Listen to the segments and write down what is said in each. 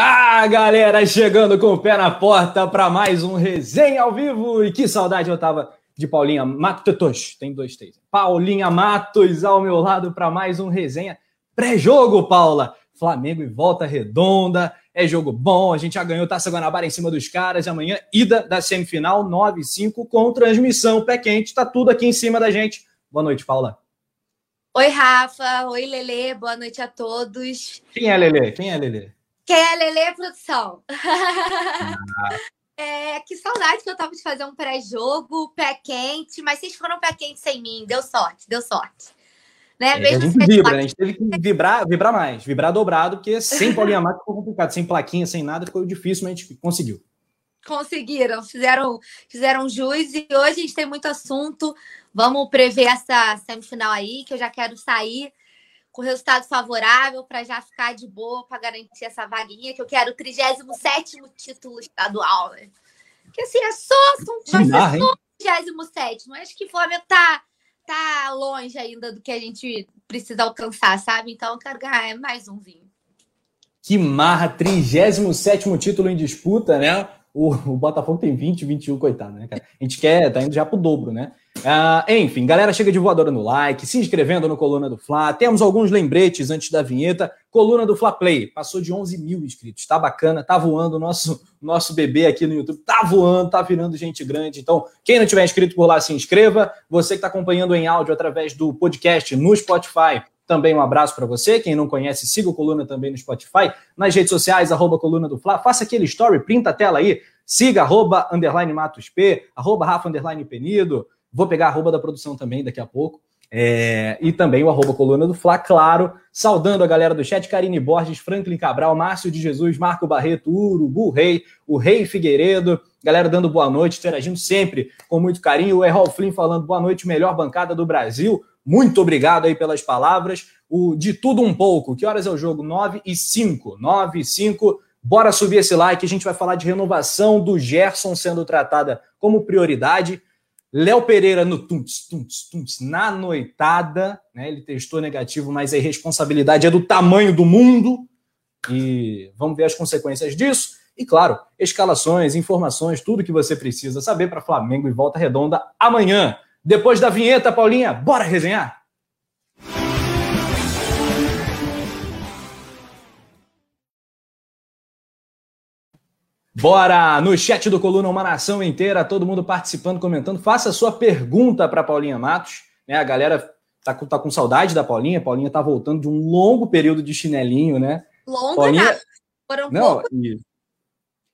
Ah, galera, chegando com o pé na porta para mais um resenha ao vivo. E que saudade eu tava de Paulinha Matos. Tem dois, três. Paulinha Matos ao meu lado para mais um resenha pré-jogo, Paula. Flamengo e volta redonda. É jogo bom. A gente já ganhou Taça Guanabara em cima dos caras. Amanhã, ida da semifinal 9-5 com transmissão pé quente. Tá tudo aqui em cima da gente. Boa noite, Paula. Oi, Rafa. Oi, Lele. Boa noite a todos. Quem é Lele? Quem é Lele? Quem é Lele Produção? É, que saudade que eu tava de fazer um pré-jogo, pé quente, mas vocês foram pé quente sem mim, deu sorte, deu sorte. Né? É, a gente vibra, né? a gente teve que vibrar, vibrar mais, vibrar dobrado, porque sem Paulinha Mato ficou complicado, sem plaquinha, sem nada, ficou difícil, mas a gente conseguiu. Conseguiram, fizeram, fizeram jus e hoje a gente tem muito assunto. Vamos prever essa semifinal aí, que eu já quero sair com resultado favorável para já ficar de boa para garantir essa vaguinha, que eu quero o 37 título estadual. Né? Que assim, é só, vai ser só o 37, mas que o Flamengo tá, tá longe ainda do que a gente precisa alcançar, sabe? Então eu quero ganhar mais umzinho. Que marra, 37 título em disputa, né? O, o Botafogo tem 20, 21, coitado, né, cara? A gente quer, tá indo já pro dobro, né? Uh, enfim, galera, chega de voadora no like, se inscrevendo no Coluna do Fla. Temos alguns lembretes antes da vinheta. Coluna do Fla Play, passou de 11 mil inscritos. Tá bacana, tá voando o nosso, nosso bebê aqui no YouTube. Tá voando, tá virando gente grande. Então, quem não tiver inscrito por lá, se inscreva. Você que está acompanhando em áudio através do podcast no Spotify, também um abraço para você. Quem não conhece, siga o Coluna também no Spotify. Nas redes sociais, arroba Coluna do Fla. Faça aquele story, printa a tela aí. Siga arroba underline Matos P, arroba Rafa underline Penido. Vou pegar a arroba da produção também daqui a pouco. É, e também o arroba coluna do Fla, claro, saudando a galera do chat, Karine Borges, Franklin Cabral, Márcio de Jesus, Marco Barreto, Urubu Rei, o Rei Figueiredo, galera dando boa noite, interagindo sempre com muito carinho, o Errol Flynn falando boa noite, melhor bancada do Brasil, muito obrigado aí pelas palavras, o De Tudo Um Pouco, que horas é o jogo? 9 e 5, 9 e 5, bora subir esse like, a gente vai falar de renovação do Gerson sendo tratada como prioridade, Léo Pereira no Tunts, Tunts, Tunts, na noitada, né? Ele testou negativo, mas a responsabilidade é do tamanho do mundo. E vamos ver as consequências disso. E claro, escalações, informações, tudo que você precisa saber para Flamengo e Volta Redonda amanhã. Depois da vinheta, Paulinha, bora resenhar? Bora no chat do Coluna, uma nação inteira, todo mundo participando, comentando. Faça a sua pergunta para Paulinha Matos. Né? A galera tá com, tá com saudade da Paulinha. Paulinha tá voltando de um longo período de chinelinho, né? Longo, Paulinha... Foram Não, e,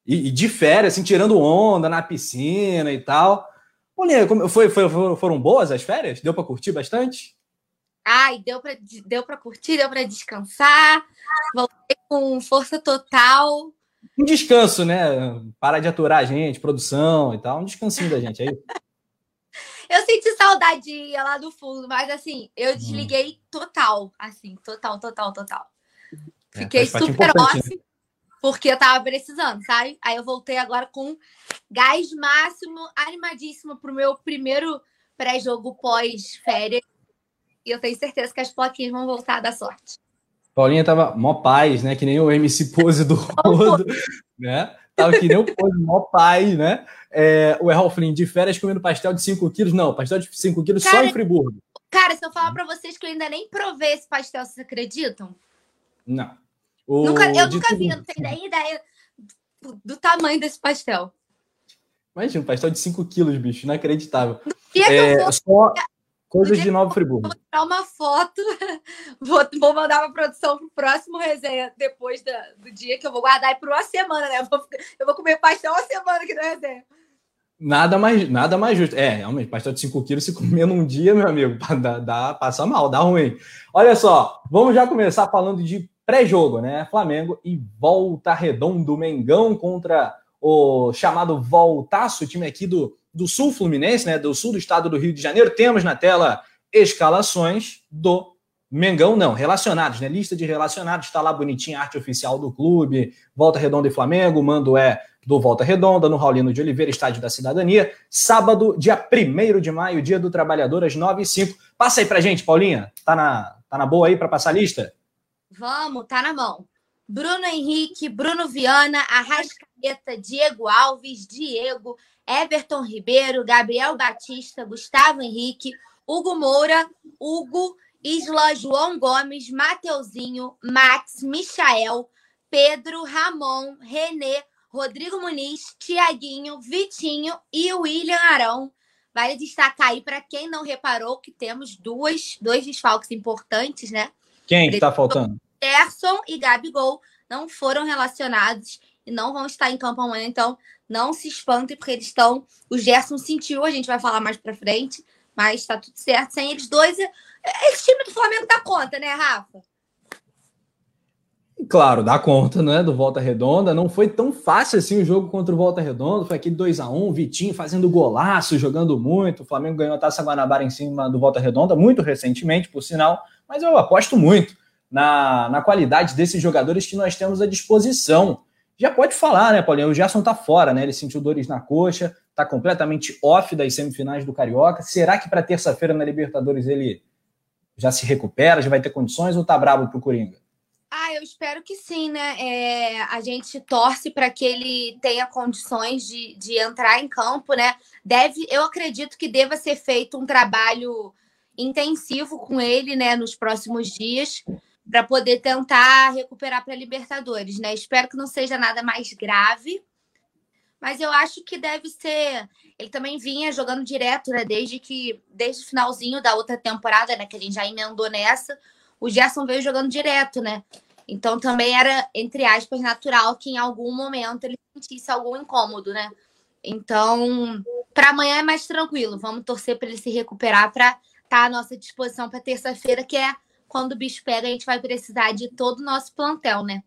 e, e, de férias, assim, tirando onda na piscina e tal. Paulinha, como, foi, foi, foram boas as férias? Deu para curtir bastante? Ai, deu para deu curtir, deu para descansar. Voltei com força total um descanso, né? Parar de aturar a gente, produção e tal. Um descansinho da gente aí. eu senti saudade lá do fundo, mas assim, eu hum. desliguei total, assim, total, total, total. É, Fiquei é, super ósseo, né? porque eu tava precisando, sabe? Aí eu voltei agora com gás máximo, animadíssimo pro meu primeiro pré-jogo pós-férias. E eu tenho certeza que as plaquinhas vão voltar da sorte. Paulinha tava mó paz, né? Que nem o MC Pose do Rodo, né? Tava que nem o Pose, mó paz, né? É, o Errol Flynn de férias comendo pastel de 5 quilos. Não, pastel de 5 quilos cara, só em Friburgo. Cara, se eu falar pra vocês que eu ainda nem provei esse pastel, vocês acreditam? Não. O... Nunca, eu nunca vi, eu não tenho nem ideia do, do tamanho desse pastel. Imagina, um pastel de 5 quilos, bicho, inacreditável. É, só, Coisas de Nova Friburgo. Vou tirar uma foto, vou, vou mandar uma produção pro próximo resenha, depois da, do dia que eu vou guardar por uma semana, né? Eu vou, eu vou comer pastel uma semana aqui no resenha. Nada mais, nada mais justo. É, realmente, pastel de 5 quilos, se comer num dia, meu amigo, dá, dá, passa mal, dá ruim. Olha só, vamos já começar falando de pré-jogo, né? Flamengo e Volta Redondo, Mengão contra o chamado Voltaço, time aqui do do Sul Fluminense, né, do sul do estado do Rio de Janeiro, temos na tela escalações do Mengão, não, relacionados, né? Lista de relacionados, está lá bonitinha arte oficial do clube, Volta Redonda e Flamengo, mando é do Volta Redonda, no Raulino de Oliveira, Estádio da Cidadania, sábado, dia 1 de maio, dia do trabalhador, às 9 h 05 Passa aí pra gente, Paulinha, tá na, tá na boa aí para passar a lista? Vamos, tá na mão. Bruno Henrique, Bruno Viana, Arrascaeta, Diego Alves, Diego, Everton Ribeiro, Gabriel Batista, Gustavo Henrique, Hugo Moura, Hugo, Isla, João Gomes, Mateuzinho, Max, Michael, Pedro, Ramon, Renê, Rodrigo Muniz, Tiaguinho, Vitinho e William Arão. Vale destacar aí para quem não reparou que temos duas, dois desfalques importantes, né? Quem que está faltando? Gerson e Gabigol não foram relacionados e não vão estar em campo amanhã, então não se espantem, porque eles estão. O Gerson sentiu, a gente vai falar mais para frente, mas está tudo certo. Sem eles dois, esse time do Flamengo dá conta, né, Rafa? Claro, dá conta, né, do Volta Redonda. Não foi tão fácil assim o jogo contra o Volta Redonda. Foi aquele 2 a 1 Vitinho fazendo golaço, jogando muito. O Flamengo ganhou a Taça Guanabara em cima do Volta Redonda, muito recentemente, por sinal. Mas eu aposto muito na, na qualidade desses jogadores que nós temos à disposição. Já pode falar, né, Paulinho? O Gerson tá fora, né? Ele sentiu dores na coxa, tá completamente off das semifinais do Carioca. Será que para terça-feira na Libertadores ele já se recupera, já vai ter condições ou tá bravo pro Coringa? Ah, eu espero que sim, né? É, a gente torce para que ele tenha condições de, de entrar em campo, né? Deve, eu acredito que deva ser feito um trabalho intensivo com ele, né, nos próximos dias, para poder tentar recuperar para Libertadores, né? Espero que não seja nada mais grave, mas eu acho que deve ser. Ele também vinha jogando direto, né? Desde que desde o finalzinho da outra temporada, né? Que a gente já emendou nessa, o Gerson veio jogando direto, né? Então também era, entre aspas, natural que em algum momento ele sentisse algum incômodo, né? Então, para amanhã é mais tranquilo. Vamos torcer para ele se recuperar para estar tá à nossa disposição para terça-feira, que é quando o bicho pega, a gente vai precisar de todo o nosso plantel, né?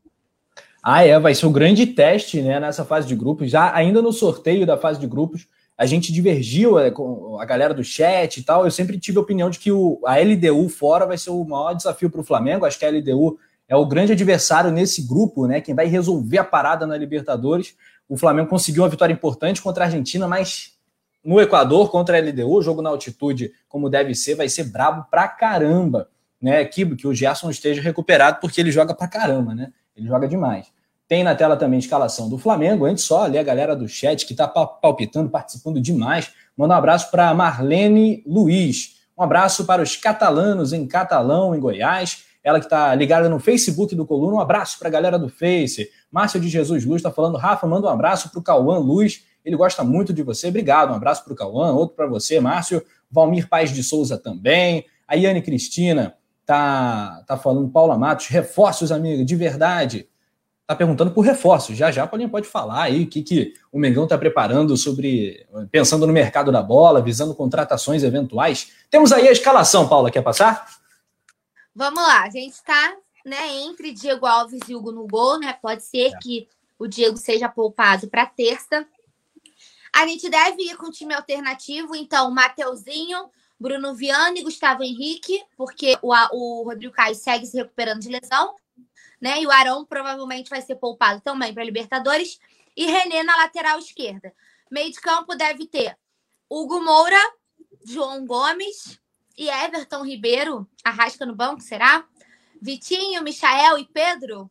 Ah, é, vai ser um grande teste, né, nessa fase de grupos. Já ainda no sorteio da fase de grupos, a gente divergiu é, com a galera do chat e tal. Eu sempre tive a opinião de que o, a LDU fora vai ser o maior desafio para o Flamengo. Acho que a LDU é o grande adversário nesse grupo, né? Quem vai resolver a parada na Libertadores. O Flamengo conseguiu uma vitória importante contra a Argentina, mas no Equador contra a LDU, jogo na altitude, como deve ser, vai ser brabo pra caramba, né? Que, que o Gerson esteja recuperado, porque ele joga pra caramba, né? Ele joga demais. Tem na tela também a escalação do Flamengo. Antes só ali a galera do chat que está palpitando, participando demais. Manda um abraço para Marlene Luiz. Um abraço para os catalanos em Catalão, em Goiás ela que está ligada no Facebook do Coluna. Um abraço para a galera do Face. Márcio de Jesus Luz está falando, Rafa, manda um abraço para o Cauã Luz. Ele gosta muito de você. Obrigado. Um abraço para o Cauã, outro para você, Márcio. Valmir Paz de Souza também. A Yane Cristina tá, tá falando, Paula Matos, reforços, amiga, de verdade. Tá perguntando por reforços. Já já Paulinho pode falar aí o que, que o Mengão está preparando sobre. pensando no mercado da bola, visando contratações eventuais. Temos aí a escalação, Paula, quer passar? Vamos lá, a gente está né, entre Diego Alves e Hugo no gol, né? Pode ser é. que o Diego seja poupado para terça. A gente deve ir com time alternativo, então, Mateuzinho, Bruno Viana e Gustavo Henrique, porque o, o Rodrigo Caio segue se recuperando de lesão, né? E o Arão provavelmente vai ser poupado também para Libertadores. E René na lateral esquerda. Meio de campo deve ter Hugo Moura, João Gomes, e Everton Ribeiro, arrasca no banco, será? Vitinho, Michael e Pedro?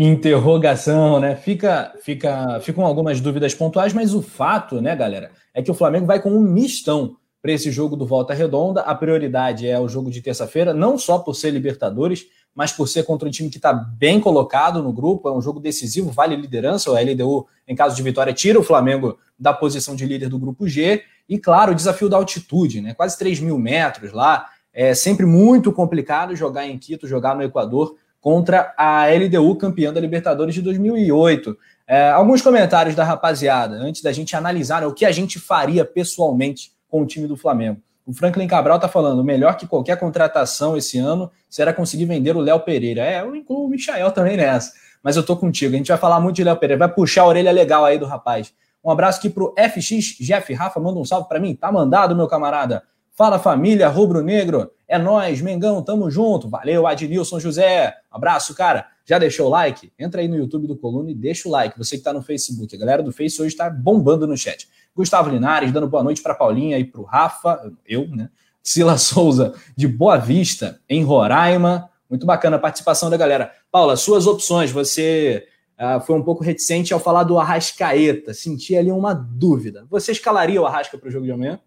Interrogação, né? Fica, fica, ficam algumas dúvidas pontuais, mas o fato, né, galera, é que o Flamengo vai com um mistão para esse jogo do Volta Redonda. A prioridade é o jogo de terça-feira, não só por ser Libertadores, mas por ser contra um time que está bem colocado no grupo. É um jogo decisivo, vale liderança. O LDU, em caso de vitória, tira o Flamengo da posição de líder do grupo G. E, claro, o desafio da altitude, né? Quase 3 mil metros lá. É sempre muito complicado jogar em Quito, jogar no Equador contra a LDU, campeã da Libertadores de 2008. É, alguns comentários da rapaziada, antes da gente analisar o que a gente faria pessoalmente com o time do Flamengo. O Franklin Cabral está falando, melhor que qualquer contratação esse ano será conseguir vender o Léo Pereira. É, eu incluo o Michael também nessa. Mas eu tô contigo. A gente vai falar muito de Léo Pereira. Vai puxar a orelha legal aí do rapaz. Um abraço aqui pro FX Jeff Rafa, manda um salve para mim. Tá mandado, meu camarada. Fala família rubro-negro. É nós, Mengão, tamo junto. Valeu, Adnilson José. Abraço, cara. Já deixou o like? Entra aí no YouTube do Coluna e deixa o like. Você que tá no Facebook. A galera do Face hoje tá bombando no chat. Gustavo Linares dando boa noite para Paulinha e pro Rafa, eu, né? Sila Souza de Boa Vista, em Roraima. Muito bacana a participação da galera. Paula, suas opções, você uh, foi um pouco reticente ao falar do Arrascaeta, senti ali uma dúvida. Você escalaria o Arrasca para o jogo de amanhã?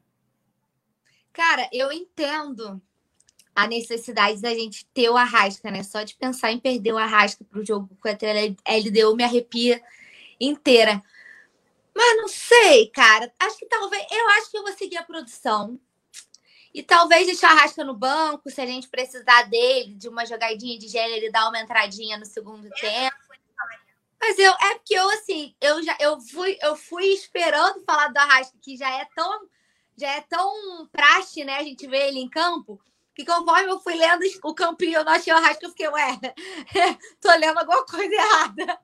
Cara, eu entendo a necessidade da gente ter o Arrasca, né? Só de pensar em perder o Arrasca para o jogo contra a LDU me arrepia inteira. Mas não sei, cara. Acho que talvez. Eu acho que eu vou seguir a produção. E talvez deixar a Arrasca no banco, se a gente precisar dele, de uma jogadinha de gênero, ele dar uma entradinha no segundo tempo. Mas eu é porque eu assim, eu já eu fui eu fui esperando falar do Arrasca, que já é tão já é tão praxe, né? A gente vê ele em campo, que conforme eu fui lendo o campinho, eu não achei o Arrasca, eu fiquei, ué, tô lendo alguma coisa errada.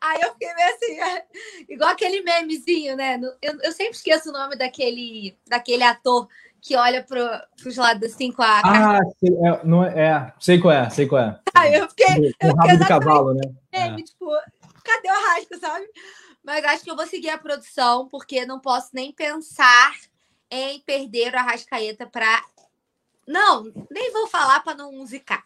Aí eu fiquei meio assim, é, igual aquele memezinho, né? Eu, eu sempre esqueço o nome daquele, daquele ator que olha para os lados assim com a. Ah, sei, é, não é, é, sei qual é, sei qual é. Aí eu fiquei. Com o rabo de cavalo, né? Meme, é. tipo, cadê o Arrasca, sabe? Mas acho que eu vou seguir a produção, porque não posso nem pensar em perder o Arrascaeta para. Não, nem vou falar para não musicar.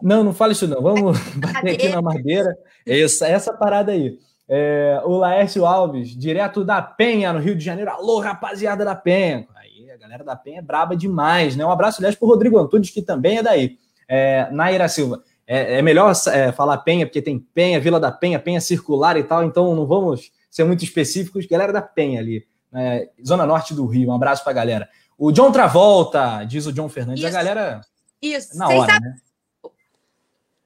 Não, não fala isso não. Vamos bater aqui na madeira. Essa, essa parada aí. É, o Laércio Alves, direto da Penha, no Rio de Janeiro. Alô, rapaziada da Penha. Aí, a galera da Penha é braba demais, né? Um abraço, aliás, pro Rodrigo Antunes, que também é daí. É, Naira Silva. É, é melhor é, falar Penha, porque tem Penha, Vila da Penha, Penha Circular e tal, então não vamos ser muito específicos. Galera da Penha ali, né? Zona Norte do Rio. Um abraço pra galera. O John Travolta, diz o John Fernandes. Isso. A galera. Isso. Na hora, né?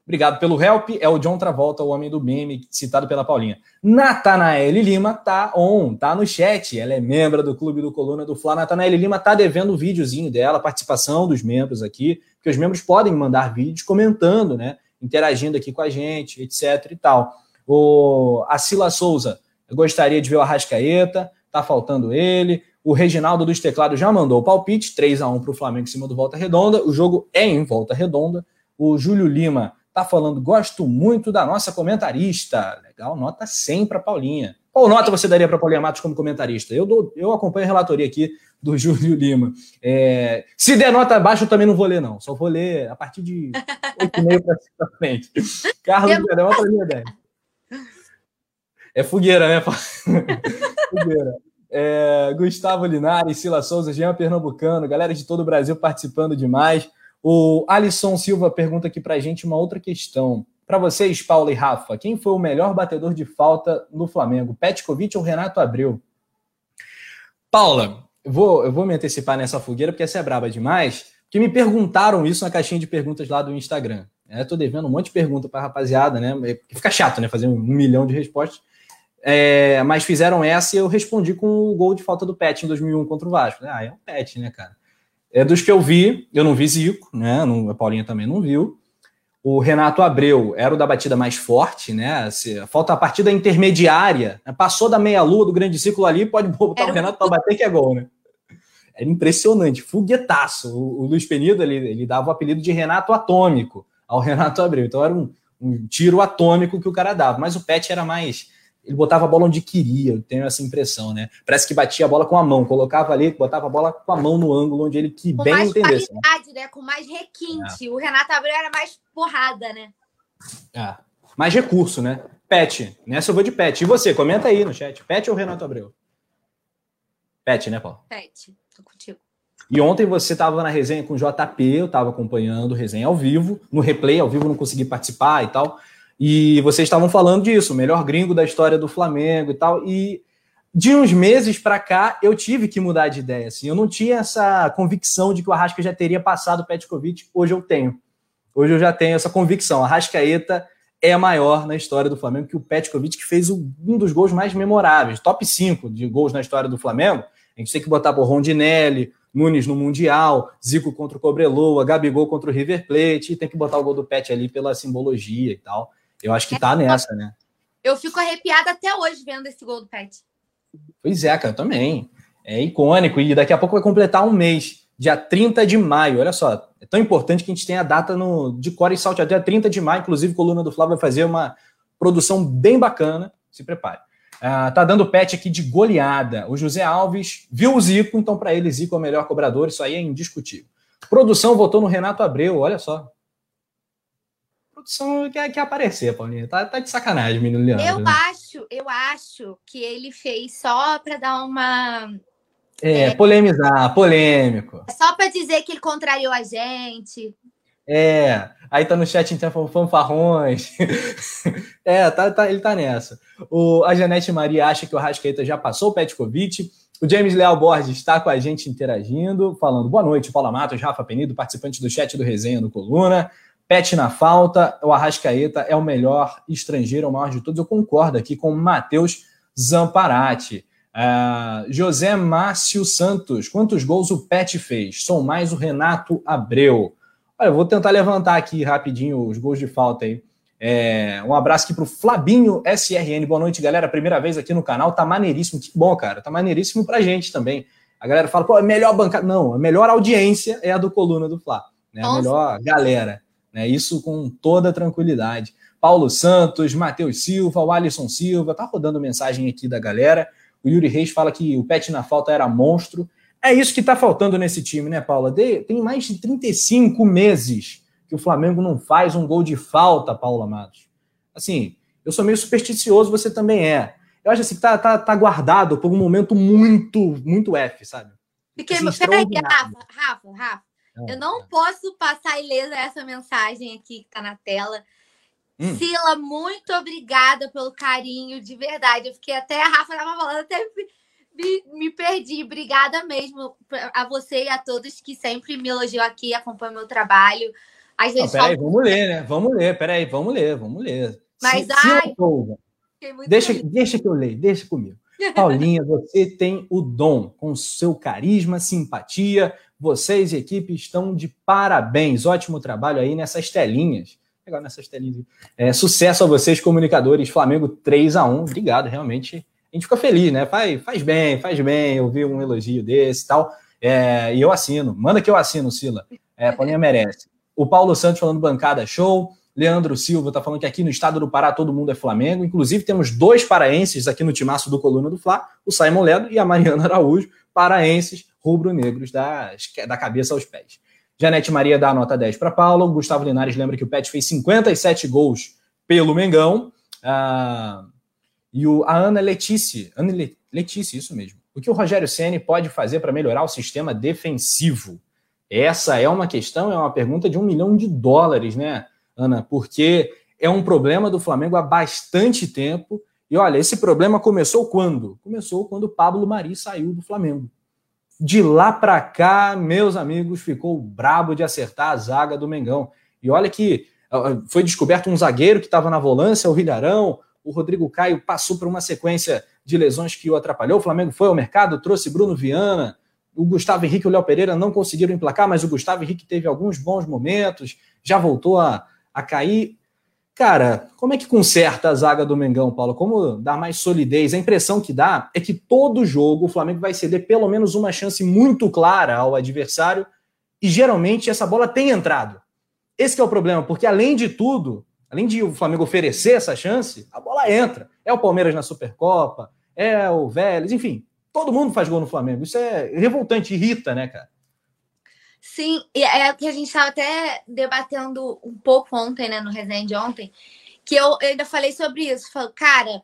Obrigado pelo help. É o John Travolta, o homem do meme, citado pela Paulinha. Natanael Lima tá on, tá no chat. Ela é membro do Clube do Coluna do Fla. Natanael Lima tá devendo o videozinho dela, participação dos membros aqui, porque os membros podem mandar vídeos comentando, né? Interagindo aqui com a gente, etc e tal. O Sila Souza, eu gostaria de ver o Arrascaeta, tá faltando ele. O Reginaldo dos Teclados já mandou o palpite, 3 a 1 para o Flamengo em cima do Volta Redonda. O jogo é em Volta Redonda. O Júlio Lima Tá falando, gosto muito da nossa comentarista. Legal, nota 100 para Paulinha. Qual nota você daria para Paulinha Matos como comentarista? Eu, dou, eu acompanho a relatoria aqui do Júlio Lima. É, se der nota baixa, eu também não vou ler, não. Só vou ler a partir de 8,5 para frente. Carlos Verão, para minha ideia. É fogueira, né? fogueira. É, Gustavo Linares, Sila Souza, Jean Pernambucano, galera de todo o Brasil participando demais. O Alisson Silva pergunta aqui para a gente uma outra questão. Para vocês, Paulo e Rafa, quem foi o melhor batedor de falta no Flamengo? Petkovic ou Renato Abreu? Paula, eu vou, eu vou me antecipar nessa fogueira porque essa é braba demais. Que me perguntaram isso na caixinha de perguntas lá do Instagram. Estou é, devendo um monte de pergunta para a rapaziada, né? Fica chato, né? Fazer um milhão de respostas. É, mas fizeram essa e eu respondi com o gol de falta do Pet em 2001 contra o Vasco. Ah, é um Pet, né, cara? É dos que eu vi, eu não vi Zico, né? Não, a Paulinha também não viu. O Renato Abreu era o da batida mais forte, né? Se, falta a partida intermediária. Né? Passou da meia-lua do grande ciclo ali, pode botar era o Renato para bater que é gol, né? Era impressionante, foguetaço. O, o Luiz Penido ele, ele dava o apelido de Renato Atômico ao Renato Abreu. Então era um, um tiro atômico que o cara dava. Mas o Pet era mais ele botava a bola onde queria, eu tenho essa impressão, né? Parece que batia a bola com a mão, colocava ali, botava a bola com a mão no ângulo onde ele que com bem mais entendesse. Né? qualidade, né? Com mais requinte. É. O Renato Abreu era mais porrada, né? É. Mais recurso, né? Pet, nessa eu vou de Pet. E você, comenta aí no chat. Pet ou Renato Abreu? Pet, né, Paulo? Pet, tô contigo. E ontem você estava na resenha com o JP, eu estava acompanhando resenha ao vivo, no replay, ao vivo não consegui participar e tal. E vocês estavam falando disso, o melhor gringo da história do Flamengo e tal. E de uns meses para cá, eu tive que mudar de ideia. Assim. Eu não tinha essa convicção de que o Arrasca já teria passado o Petkovic. Hoje eu tenho. Hoje eu já tenho essa convicção. Arrascaeta é maior na história do Flamengo que o Petkovic, que fez um dos gols mais memoráveis. Top 5 de gols na história do Flamengo. A gente tem que botar por Rondinelli, Nunes no Mundial, Zico contra o Cobreloa, Gabigol contra o River Plate, e tem que botar o gol do Pet ali pela simbologia e tal. Eu acho que tá nessa, né? Eu fico arrepiada até hoje vendo esse gol do Pet. Pois é, cara, eu também. É icônico e daqui a pouco vai completar um mês, dia 30 de maio. Olha só, é tão importante que a gente tenha a data no, de Core e Salto até 30 de maio. Inclusive, a coluna do Flávio vai fazer uma produção bem bacana. Se prepare. Uh, tá dando pet aqui de goleada. O José Alves viu o Zico, então para ele Zico é o melhor cobrador, isso aí é indiscutível. Produção votou no Renato Abreu, olha só. Só quer, quer aparecer, Paulinha. Tá, tá de sacanagem, menino Leandro. Eu né? acho, eu acho que ele fez só para dar uma. É, é, polemizar, polêmico. Só para dizer que ele contrariou a gente. É, aí tá no chat então fanfarrões. é, tá, tá, ele tá nessa. O, a Janete Maria acha que o Rascaeta já passou o Petkovic. O James Leal Borges está com a gente interagindo, falando boa noite, Paula Matos, Rafa Penido, participante do chat do Resenha do Coluna. Pet na falta, o Arrascaeta é o melhor estrangeiro, o maior de todos. Eu concordo aqui com o Matheus Zamparati. Uh, José Márcio Santos, quantos gols o Pet fez? Sou mais o Renato Abreu. Olha, eu vou tentar levantar aqui rapidinho os gols de falta aí. É, um abraço aqui para o Flabinho SRN. Boa noite, galera. Primeira vez aqui no canal. Tá maneiríssimo. Que bom, cara. Tá maneiríssimo pra gente também. A galera fala, pô, é melhor bancada. Não, a melhor audiência é a do Coluna do Fla. Né? A melhor galera. Né? Isso com toda tranquilidade. Paulo Santos, Matheus Silva, o Alisson Silva. Tá rodando mensagem aqui da galera. O Yuri Reis fala que o Pet na falta era monstro. É isso que tá faltando nesse time, né, Paula? De, tem mais de 35 meses que o Flamengo não faz um gol de falta, Paula Matos. Assim, eu sou meio supersticioso, você também é. Eu acho assim que tá, tá, tá guardado por um momento muito, muito F, sabe? Porque, assim, peraí, Rafa, Rafa, Rafa, eu não é. posso passar ilesa essa mensagem aqui que tá na tela. Hum. Sila, muito obrigada pelo carinho, de verdade. Eu fiquei até, a Rafa tava falando, até me, me perdi. Obrigada mesmo a você e a todos que sempre me elogiam aqui, acompanham meu trabalho. Às vezes não, peraí, vamos ler, né? Vamos ler, peraí, vamos ler, vamos ler. Mas, se, ai, deixa, deixa que eu leio, deixa comigo. Paulinha, você tem o dom, com seu carisma, simpatia. Vocês e equipe estão de parabéns. Ótimo trabalho aí nessas telinhas. Legal nessas telinhas. É, sucesso a vocês, comunicadores. Flamengo 3 a 1 Obrigado, realmente. A gente fica feliz, né? Faz, faz bem, faz bem ouvir um elogio desse e tal. É, e eu assino. Manda que eu assino, Sila. É, Paulinha merece. O Paulo Santos falando bancada show. Leandro Silva está falando que aqui no estado do Pará todo mundo é Flamengo. Inclusive, temos dois paraenses aqui no timaço do Coluna do Fla, o Simon Ledo e a Mariana Araújo, paraenses rubro-negros da cabeça aos pés. Janete Maria dá a nota 10 para Paula. O Gustavo Linares lembra que o Pet fez 57 gols pelo Mengão. Ah, e o, a Ana Letícia, Ana Letícia, isso mesmo. O que o Rogério Ceni pode fazer para melhorar o sistema defensivo? Essa é uma questão, é uma pergunta de um milhão de dólares, né, Ana? Porque é um problema do Flamengo há bastante tempo. E olha, esse problema começou quando? Começou quando o Pablo Mari saiu do Flamengo. De lá para cá, meus amigos, ficou brabo de acertar a zaga do Mengão. E olha que foi descoberto um zagueiro que estava na volância, o Rilharão. O Rodrigo Caio passou por uma sequência de lesões que o atrapalhou. O Flamengo foi ao mercado, trouxe Bruno Viana, o Gustavo Henrique e o Léo Pereira não conseguiram emplacar, mas o Gustavo Henrique teve alguns bons momentos, já voltou a, a cair. Cara, como é que conserta a zaga do Mengão, Paulo? Como dar mais solidez? A impressão que dá é que todo jogo o Flamengo vai ceder pelo menos uma chance muito clara ao adversário e geralmente essa bola tem entrado. Esse é o problema, porque além de tudo, além de o Flamengo oferecer essa chance, a bola entra. É o Palmeiras na Supercopa, é o Vélez, enfim, Todo mundo faz gol no Flamengo. Isso é revoltante, irrita, né, cara? Sim, e é o que a gente estava até debatendo um pouco ontem, né, no resenha de ontem, que eu, eu ainda falei sobre isso. Falo, cara,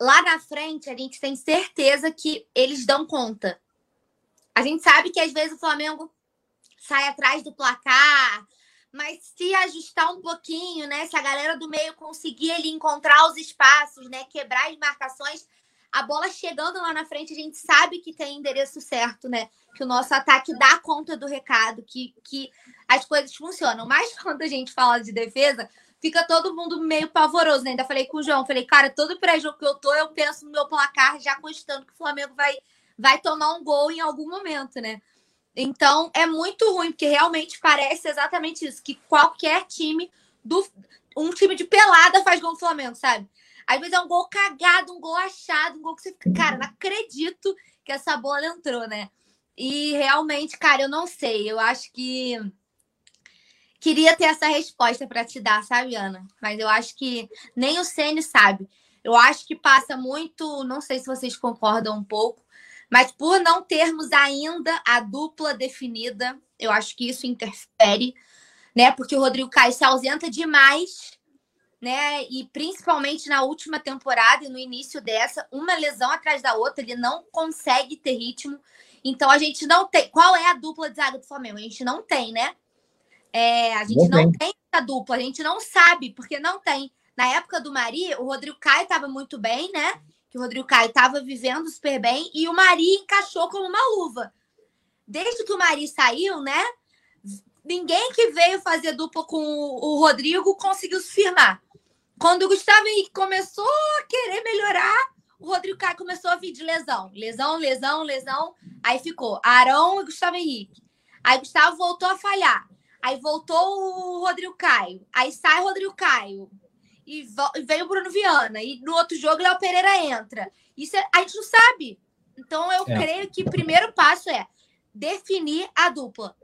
lá na frente a gente tem certeza que eles dão conta. A gente sabe que às vezes o Flamengo sai atrás do placar, mas se ajustar um pouquinho, né? Se a galera do meio conseguir ali encontrar os espaços, né? Quebrar as marcações, a bola chegando lá na frente, a gente sabe que tem endereço certo, né? Que o nosso ataque dá conta do recado, que, que as coisas funcionam. Mas quando a gente fala de defesa, fica todo mundo meio pavoroso, né? Ainda falei com o João, falei, cara, todo pré-jogo que eu tô, eu penso no meu placar, já constando que o Flamengo vai, vai tomar um gol em algum momento, né? Então é muito ruim, porque realmente parece exatamente isso: que qualquer time do. Um time de pelada faz gol no Flamengo, sabe? Às vezes é um gol cagado, um gol achado, um gol que você fica, cara, não acredito que essa bola entrou, né? E realmente, cara, eu não sei. Eu acho que queria ter essa resposta para te dar, sabe, Ana? Mas eu acho que nem o Ceni sabe. Eu acho que passa muito, não sei se vocês concordam um pouco, mas por não termos ainda a dupla definida, eu acho que isso interfere. né? Porque o Rodrigo Caio se ausenta demais, né? E principalmente na última temporada e no início dessa, uma lesão atrás da outra, ele não consegue ter ritmo. Então a gente não tem. Qual é a dupla de zaga do Flamengo? A gente não tem, né? É, a gente não, não tem. tem essa dupla, a gente não sabe, porque não tem. Na época do Mari, o Rodrigo Caio estava muito bem, né? Que o Rodrigo Caio estava vivendo super bem e o Mari encaixou como uma luva. Desde que o Mari saiu, né? Ninguém que veio fazer dupla com o Rodrigo conseguiu se firmar. Quando o Gustavo Henrique começou a querer melhorar, o Rodrigo Caio começou a vir de lesão. Lesão, lesão, lesão. Aí ficou Arão e Gustavo Henrique. Aí Gustavo voltou a falhar. Aí voltou o Rodrigo Caio. Aí sai o Rodrigo Caio. E vem o Bruno Viana. E no outro jogo, o Léo Pereira entra. Isso é, a gente não sabe. Então, eu é. creio que o primeiro passo é definir a dupla.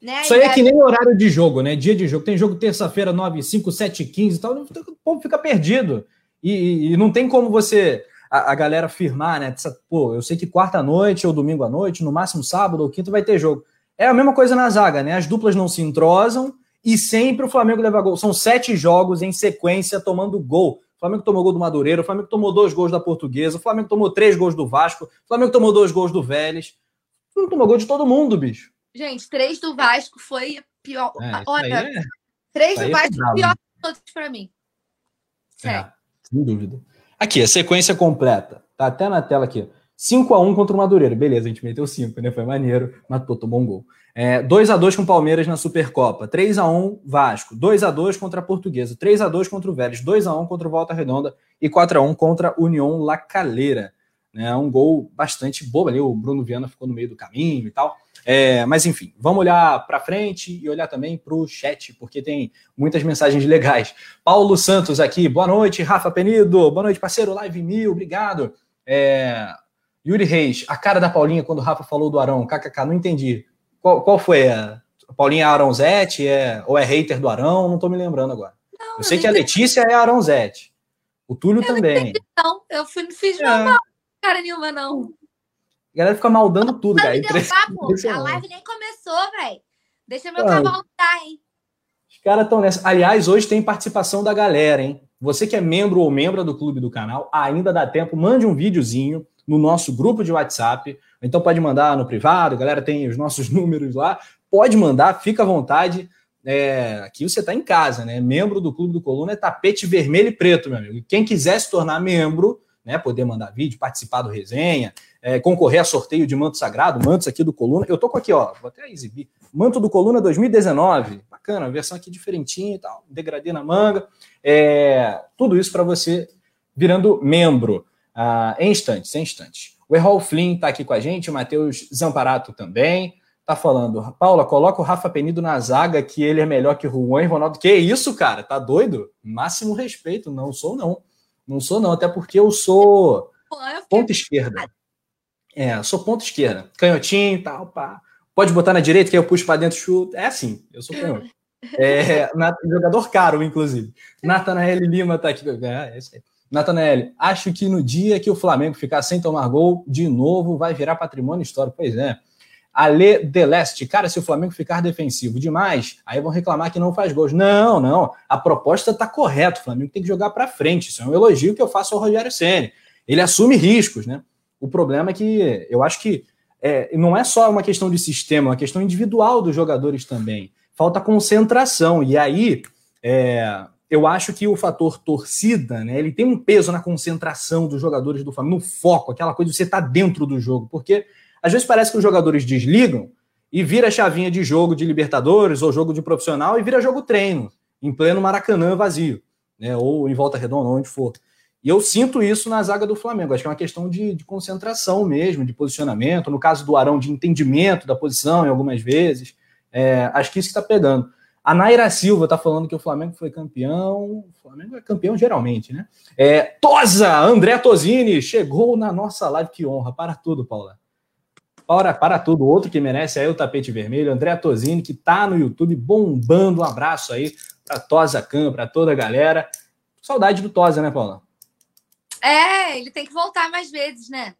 Né? Isso aí é que nem horário de jogo, né? Dia de jogo. Tem jogo terça-feira, 9, 5, 7, 15 e tal. O povo fica perdido. E, e não tem como você, a, a, galera, firmar, né? Pô, eu sei que quarta-noite ou domingo à noite, no máximo sábado ou quinta, vai ter jogo. É a mesma coisa na zaga, né? As duplas não se entrosam e sempre o Flamengo leva gol. São sete jogos em sequência tomando gol. O Flamengo tomou gol do Madureira, o Flamengo tomou dois gols da Portuguesa, o Flamengo tomou três gols do Vasco, o Flamengo tomou dois gols do Vélez. O Flamengo tomou gol de todo mundo, bicho. Gente, três do Vasco foi pior. É, Olha, é... três do é Vasco foi pior que todos para mim. Sério. É, sem dúvida. Aqui, a sequência completa. Tá até na tela aqui. 5 a 1 contra o Madureira. Beleza, a gente meteu 5, né? Foi maneiro, matou, tomou um gol. É, 2 a 2 com o Palmeiras na Supercopa. 3 a 1 Vasco. 2 a 2 contra a Portuguesa. 3 a 2 contra o Vélez. 2 a 1 contra o Volta Redonda. E 4 a 1 contra a União La Calera. Né? Um gol bastante bobo ali. O Bruno Viana ficou no meio do caminho e tal. É, mas enfim, vamos olhar para frente e olhar também para o chat, porque tem muitas mensagens legais. Paulo Santos aqui, boa noite. Rafa Penido, boa noite, parceiro. Live mil, obrigado. É, Yuri Reis, a cara da Paulinha quando o Rafa falou do Arão, kkk, não entendi. Qual, qual foi? A Paulinha é Arãozete? É, ou é hater do Arão? Não tô me lembrando agora. Não, eu sei que a Letícia é Arãozete. O Túlio eu também. Não, eu fui, não fiz é. mal, cara nenhuma, não. A galera fica maldando tudo, cara. a live nem começou, velho. Deixa meu cavalo lutar, hein? Os caras estão nessa. Aliás, hoje tem participação da galera, hein? Você que é membro ou membro do clube do canal, ainda dá tempo, mande um videozinho no nosso grupo de WhatsApp. Então pode mandar no privado, a galera tem os nossos números lá. Pode mandar, fica à vontade. É, aqui você está em casa, né? Membro do Clube do Coluna é tapete vermelho e preto, meu amigo. Quem quiser se tornar membro, né? Poder mandar vídeo, participar do resenha, é, concorrer a sorteio de manto sagrado, mantos aqui do Coluna. Eu tô com aqui, ó, vou até exibir. Manto do Coluna 2019. Bacana, versão aqui diferentinha e tal, degradê na manga. É, tudo isso para você virando membro ah, em instantes, em instantes. O Errol Flynn está aqui com a gente, o Matheus Zamparato também. Tá falando, Paula, coloca o Rafa Penido na zaga, que ele é melhor que o Juan e Ronaldo. Que isso, cara? Tá doido? Máximo respeito. Não sou, não. Não sou, não. Até porque eu sou ponta esquerda. É, sou ponta esquerda. Canhotinho e tal, pá. Pode botar na direita, que eu puxo para dentro, chuto. É assim, eu sou canhoto. É, na, jogador caro, inclusive. Natanael Lima tá aqui. É, é isso aí. Natanael, acho que no dia que o Flamengo ficar sem tomar gol, de novo vai virar patrimônio histórico. Pois é. Ale Deleste, cara, se o Flamengo ficar defensivo demais, aí vão reclamar que não faz gols. Não, não. A proposta está correta. O Flamengo tem que jogar para frente. Isso é um elogio que eu faço ao Rogério Ceni. Ele assume riscos, né? O problema é que eu acho que é, não é só uma questão de sistema, é uma questão individual dos jogadores também. Falta concentração. E aí, é, eu acho que o fator torcida, né, ele tem um peso na concentração dos jogadores do Flamengo, no foco, aquela coisa de você estar tá dentro do jogo, porque às vezes parece que os jogadores desligam e vira a chavinha de jogo de Libertadores ou jogo de profissional e vira jogo treino, em pleno Maracanã vazio, né, ou em Volta Redonda, onde for. E eu sinto isso na zaga do Flamengo. Acho que é uma questão de, de concentração mesmo, de posicionamento. No caso do Arão, de entendimento da posição em algumas vezes. É, acho que isso está pegando. A Naira Silva está falando que o Flamengo foi campeão. O Flamengo é campeão geralmente, né? É, Tosa, André Tosini, chegou na nossa live. Que honra. Para tudo, Paula. Para, para tudo. Outro que merece aí o tapete vermelho, André Tosini, que está no YouTube bombando. Um abraço aí para Tosa Cam, para toda a galera. Saudade do Tosa, né, Paula? É, ele tem que voltar mais vezes, né?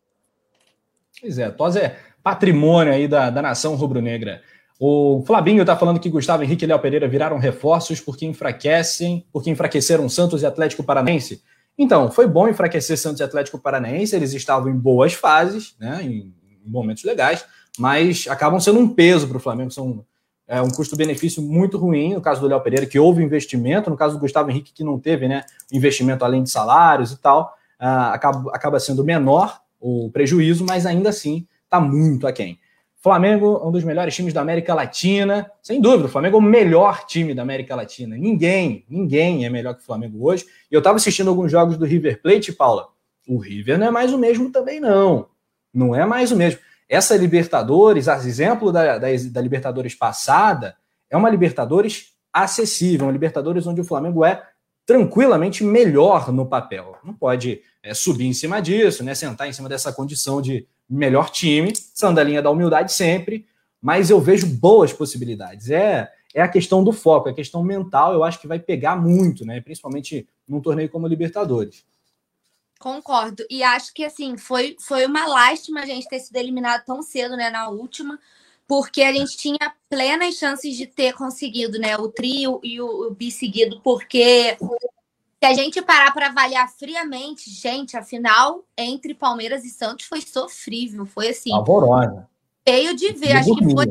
Pois é, Tosa é patrimônio aí da, da nação rubro-negra. O Flabinho está falando que Gustavo Henrique e Léo Pereira viraram reforços porque enfraquecem, porque enfraqueceram Santos e Atlético Paranaense. Então, foi bom enfraquecer Santos e Atlético Paranaense, eles estavam em boas fases, né, em, momentos legais, mas acabam sendo um peso para o Flamengo, são é, um custo-benefício muito ruim, no caso do Léo Pereira, que houve investimento, no caso do Gustavo Henrique, que não teve né, investimento além de salários e tal, uh, acaba, acaba sendo menor o prejuízo, mas ainda assim está muito aquém. Flamengo, um dos melhores times da América Latina, sem dúvida. O Flamengo é o melhor time da América Latina. Ninguém, ninguém é melhor que o Flamengo hoje. E eu estava assistindo alguns jogos do River Plate, Paula. O River não é mais o mesmo também, não. Não é mais o mesmo. Essa Libertadores, exemplo da, da, da Libertadores passada, é uma Libertadores acessível, uma Libertadores onde o Flamengo é tranquilamente melhor no papel. Não pode é, subir em cima disso, né? Sentar em cima dessa condição de melhor time, sandalinha da humildade sempre, mas eu vejo boas possibilidades. É, é a questão do foco, é a questão mental, eu acho que vai pegar muito, né? Principalmente num torneio como a Libertadores. Concordo. E acho que assim, foi, foi uma lástima a gente ter sido eliminado tão cedo, né, na última, porque a gente tinha plenas chances de ter conseguido, né, o trio e o, o bi seguido, porque se a gente parar para avaliar friamente, gente, a final entre Palmeiras e Santos foi sofrível. Foi assim. Pavorosa. Feio de ver. Acho que foi.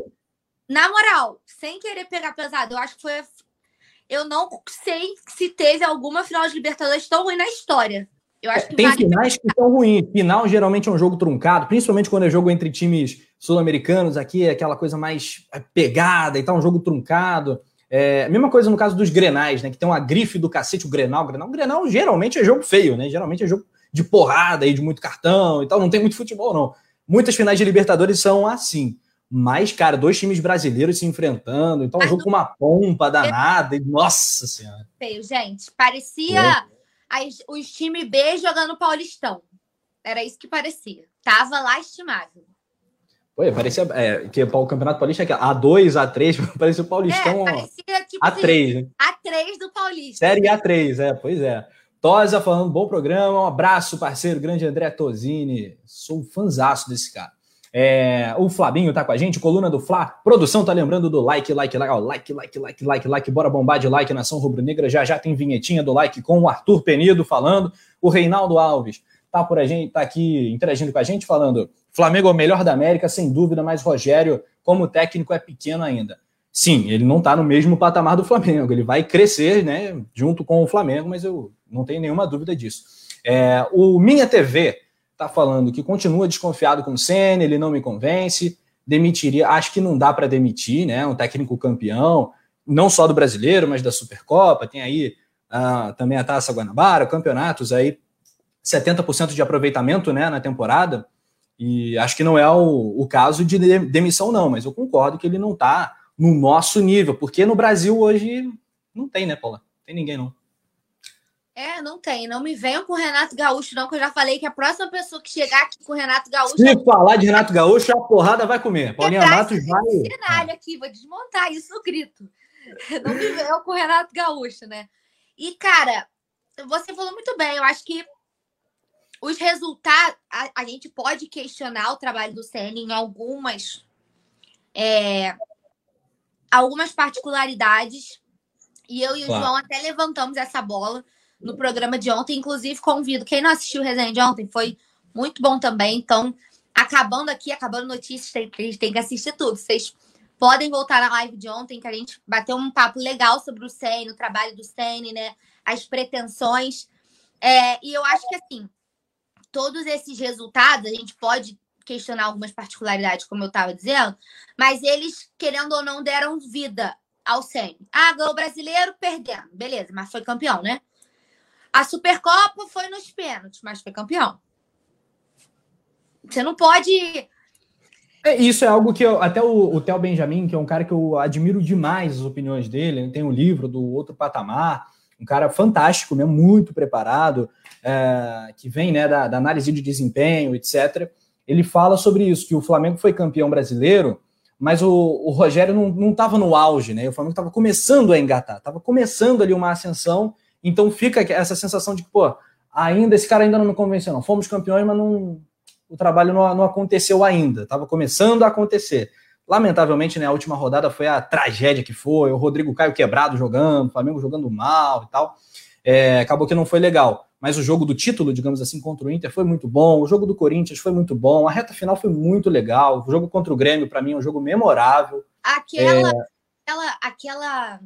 Na moral, sem querer pegar pesado, eu acho que foi. Eu não sei se teve alguma final de Libertadores tão ruim na história. Eu acho que Tem vale finais que são ruins. Final geralmente é um jogo truncado, principalmente quando é jogo entre times sul-americanos. Aqui é aquela coisa mais pegada e tal, um jogo truncado. É, mesma coisa no caso dos Grenais, né? Que tem uma grife do cacete, o Grenal. O Grenal, o Grenal geralmente é jogo feio, né? Geralmente é jogo de porrada e de muito cartão e tal. Não tem muito futebol, não. Muitas finais de Libertadores são assim. Mas, cara, dois times brasileiros se enfrentando, então um jogo com uma pompa danada. E, nossa Senhora. Feio, gente. Parecia é. as, os times B jogando Paulistão. Era isso que parecia. Tava lastimável. Oi, parecia é, que o Campeonato Paulista é A2, A3, parecia o Paulistão. É, parecia tipo A3, assim, né? A3 do Paulista. Série A3, é, pois é. Tosa falando, bom programa, um abraço, parceiro, grande André Tosini. Sou fanzaço desse cara. É, o Flabinho tá com a gente, coluna do Fla. Produção tá lembrando do like, like, like, ó, like, like, like, like, like. Bora bombar de like, Nação Rubro-Negra. Já já tem vinhetinha do like com o Arthur Penido falando. O Reinaldo Alves tá por a gente, tá aqui interagindo com a gente falando. Flamengo é o melhor da América, sem dúvida, mas Rogério, como técnico, é pequeno ainda. Sim, ele não está no mesmo patamar do Flamengo. Ele vai crescer, né, junto com o Flamengo, mas eu não tenho nenhuma dúvida disso. É, o Minha TV está falando que continua desconfiado com o Senna, ele não me convence, demitiria. Acho que não dá para demitir, né? Um técnico campeão, não só do brasileiro, mas da Supercopa. Tem aí ah, também a Taça Guanabara, campeonatos aí, 70% de aproveitamento né, na temporada. E acho que não é o, o caso de demissão, não, mas eu concordo que ele não está no nosso nível, porque no Brasil hoje não tem, né, Paula? Não tem ninguém, não. É, não tem. Não me venham com o Renato Gaúcho, não, que eu já falei que a próxima pessoa que chegar aqui com o Renato Gaúcho. Se é... falar de Renato Gaúcho, a porrada vai comer. Paulinha Matos vai. Cenário aqui, vou desmontar isso no grito. Não me venham com o Renato Gaúcho, né? E, cara, você falou muito bem. Eu acho que os resultados, a, a, gente pode questionar o trabalho do CN em algumas, é, algumas particularidades. E eu e o claro. João até levantamos essa bola no programa de ontem. Inclusive, convido quem não assistiu o resenha de ontem, foi muito bom também. Então, acabando aqui, acabando notícias, tem, a gente tem que assistir tudo. Vocês podem voltar na live de ontem, que a gente bateu um papo legal sobre o CN, o trabalho do CN, né? As pretensões. É, e eu acho que assim todos esses resultados, a gente pode questionar algumas particularidades, como eu estava dizendo, mas eles, querendo ou não, deram vida ao Semi. Ah, ganhou o brasileiro perdendo. Beleza, mas foi campeão, né? A Supercopa foi nos pênaltis, mas foi campeão. Você não pode. É, isso é algo que eu, até o, o Theo Benjamin, que é um cara que eu admiro demais as opiniões dele, ele tem um livro do Outro Patamar, um cara fantástico mesmo, muito preparado é, que vem né, da, da, análise de desempenho, etc., ele fala sobre isso, que o Flamengo foi campeão brasileiro, mas o, o Rogério não estava no auge, né? O Flamengo estava começando a engatar, estava começando ali uma ascensão, então fica essa sensação de que, pô, ainda esse cara ainda não me convenceu, não. Fomos campeões, mas não, o trabalho não, não aconteceu ainda, estava começando a acontecer. Lamentavelmente, né, a última rodada foi a tragédia que foi, o Rodrigo Caio quebrado jogando, o Flamengo jogando mal e tal. É, acabou que não foi legal. Mas o jogo do título, digamos assim, contra o Inter foi muito bom. O jogo do Corinthians foi muito bom. A reta final foi muito legal. O jogo contra o Grêmio, para mim, é um jogo memorável. Aquela, é... aquela, aquela,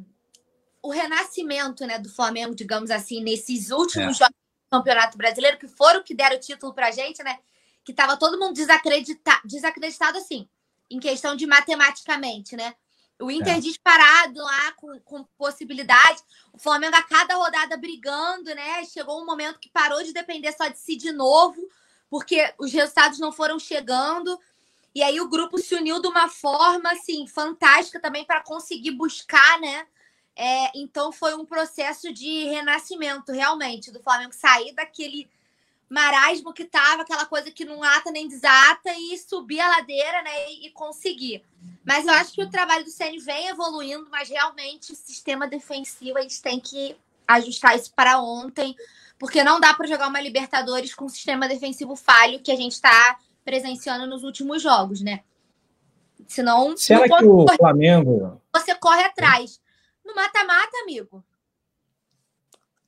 o renascimento, né, do Flamengo, digamos assim, nesses últimos é. jogos do Campeonato Brasileiro, que foram que deram o título pra gente, né? Que tava todo mundo desacredita, desacreditado, assim, em questão de matematicamente, né? O Inter é. disparado lá com, com possibilidade. O Flamengo a cada rodada brigando, né? Chegou um momento que parou de depender só de si de novo, porque os resultados não foram chegando. E aí o grupo se uniu de uma forma assim fantástica também para conseguir buscar, né? É, então foi um processo de renascimento realmente do Flamengo sair daquele marasmo que tava, aquela coisa que não ata nem desata, e subir a ladeira, né? E, e conseguir. Mas eu acho que o trabalho do CN vem evoluindo, mas realmente o sistema defensivo a gente tem que ajustar isso para ontem, porque não dá para jogar uma Libertadores com um sistema defensivo falho que a gente está presenciando nos últimos jogos, né? Senão. Será que o Flamengo. Você corre atrás. No mata-mata, amigo.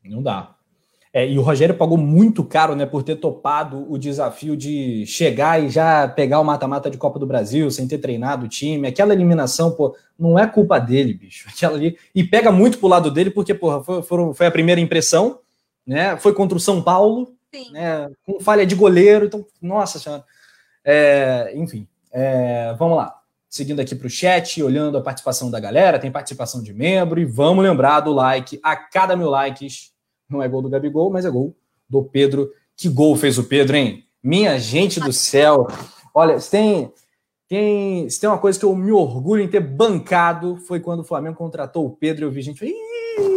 Não dá. É, e o Rogério pagou muito caro, né, por ter topado o desafio de chegar e já pegar o mata-mata de Copa do Brasil sem ter treinado o time. Aquela eliminação, pô, não é culpa dele, bicho. Aquela ali. E pega muito pro lado dele, porque, porra, foi, foram, foi a primeira impressão, né? Foi contra o São Paulo, Sim. né? Com falha de goleiro. Então, nossa senhora. É, enfim, é, vamos lá. Seguindo aqui para o chat, olhando a participação da galera, tem participação de membro, e vamos lembrar do like. A cada mil likes, não é gol do Gabigol, mas é gol do Pedro. Que gol fez o Pedro, hein? Minha gente do céu. Olha, se tem, tem, se tem uma coisa que eu me orgulho em ter bancado, foi quando o Flamengo contratou o Pedro. Eu vi gente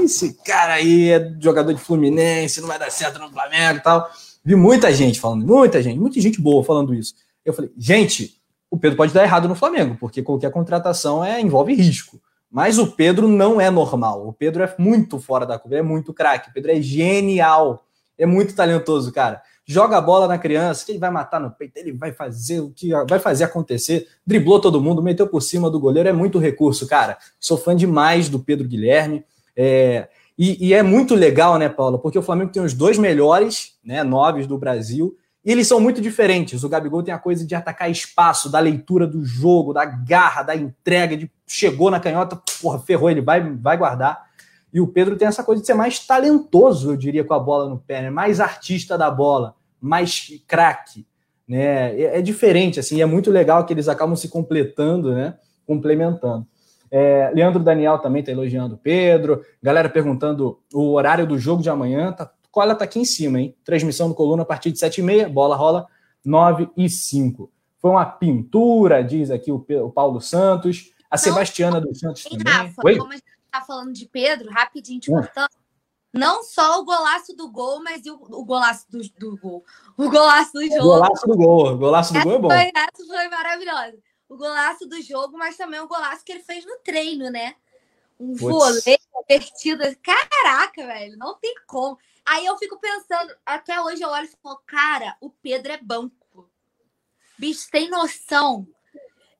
esse cara aí é jogador de Fluminense, não vai dar certo no Flamengo e tal. Vi muita gente falando, muita gente, muita gente boa falando isso. Eu falei, gente, o Pedro pode dar errado no Flamengo, porque qualquer contratação é, envolve risco. Mas o Pedro não é normal. O Pedro é muito fora da curva, é muito craque. O Pedro é genial, é muito talentoso, cara. Joga a bola na criança, que ele vai matar no peito, ele vai fazer o que vai fazer acontecer. Driblou todo mundo, meteu por cima do goleiro, é muito recurso, cara. Sou fã demais do Pedro Guilherme. É, e, e, é muito legal, né, Paulo? Porque o Flamengo tem os dois melhores, né, noves do Brasil, e eles são muito diferentes. O Gabigol tem a coisa de atacar espaço, da leitura do jogo, da garra, da entrega, de chegou na canhota, porra, ferrou, ele vai, vai guardar. E o Pedro tem essa coisa de ser mais talentoso, eu diria, com a bola no pé, né? mais artista da bola, mais craque. Né? É, é, diferente, assim, é muito legal que eles acabam se completando, né? complementando. É, Leandro Daniel também está elogiando o Pedro. Galera perguntando o horário do jogo de amanhã. Tá Cola tá aqui em cima, hein? Transmissão do Coluna a partir de 7h30, bola rola 9 e 5. Foi uma pintura, diz aqui o, o Paulo Santos. A não, Sebastiana dos Santos também. Rafa, Oi? como a gente tá falando de Pedro, rapidinho te cortando. Não só o golaço do gol, mas o, o golaço do, do, gol. O golaço do jogo. O golaço do gol. O golaço do essa gol é bom. Foi, essa foi maravilhosa. O golaço do jogo, mas também o golaço que ele fez no treino, né? Um vôlei divertido. Caraca, velho, não tem como. Aí eu fico pensando, até hoje eu olho e falo, cara, o Pedro é banco. Bicho, tem noção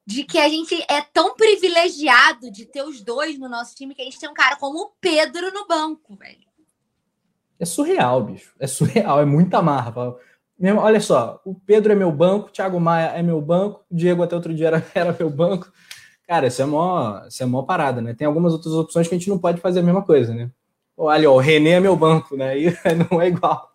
de que a gente é tão privilegiado de ter os dois no nosso time que a gente tem um cara como o Pedro no banco, velho. É surreal, bicho. É surreal, é muita marra. Olha só, o Pedro é meu banco, o Thiago Maia é meu banco, o Diego até outro dia era, era meu banco. Cara, isso é mó, isso é mó parada, né? Tem algumas outras opções que a gente não pode fazer a mesma coisa, né? Olha, o René é meu banco, né? E não é igual.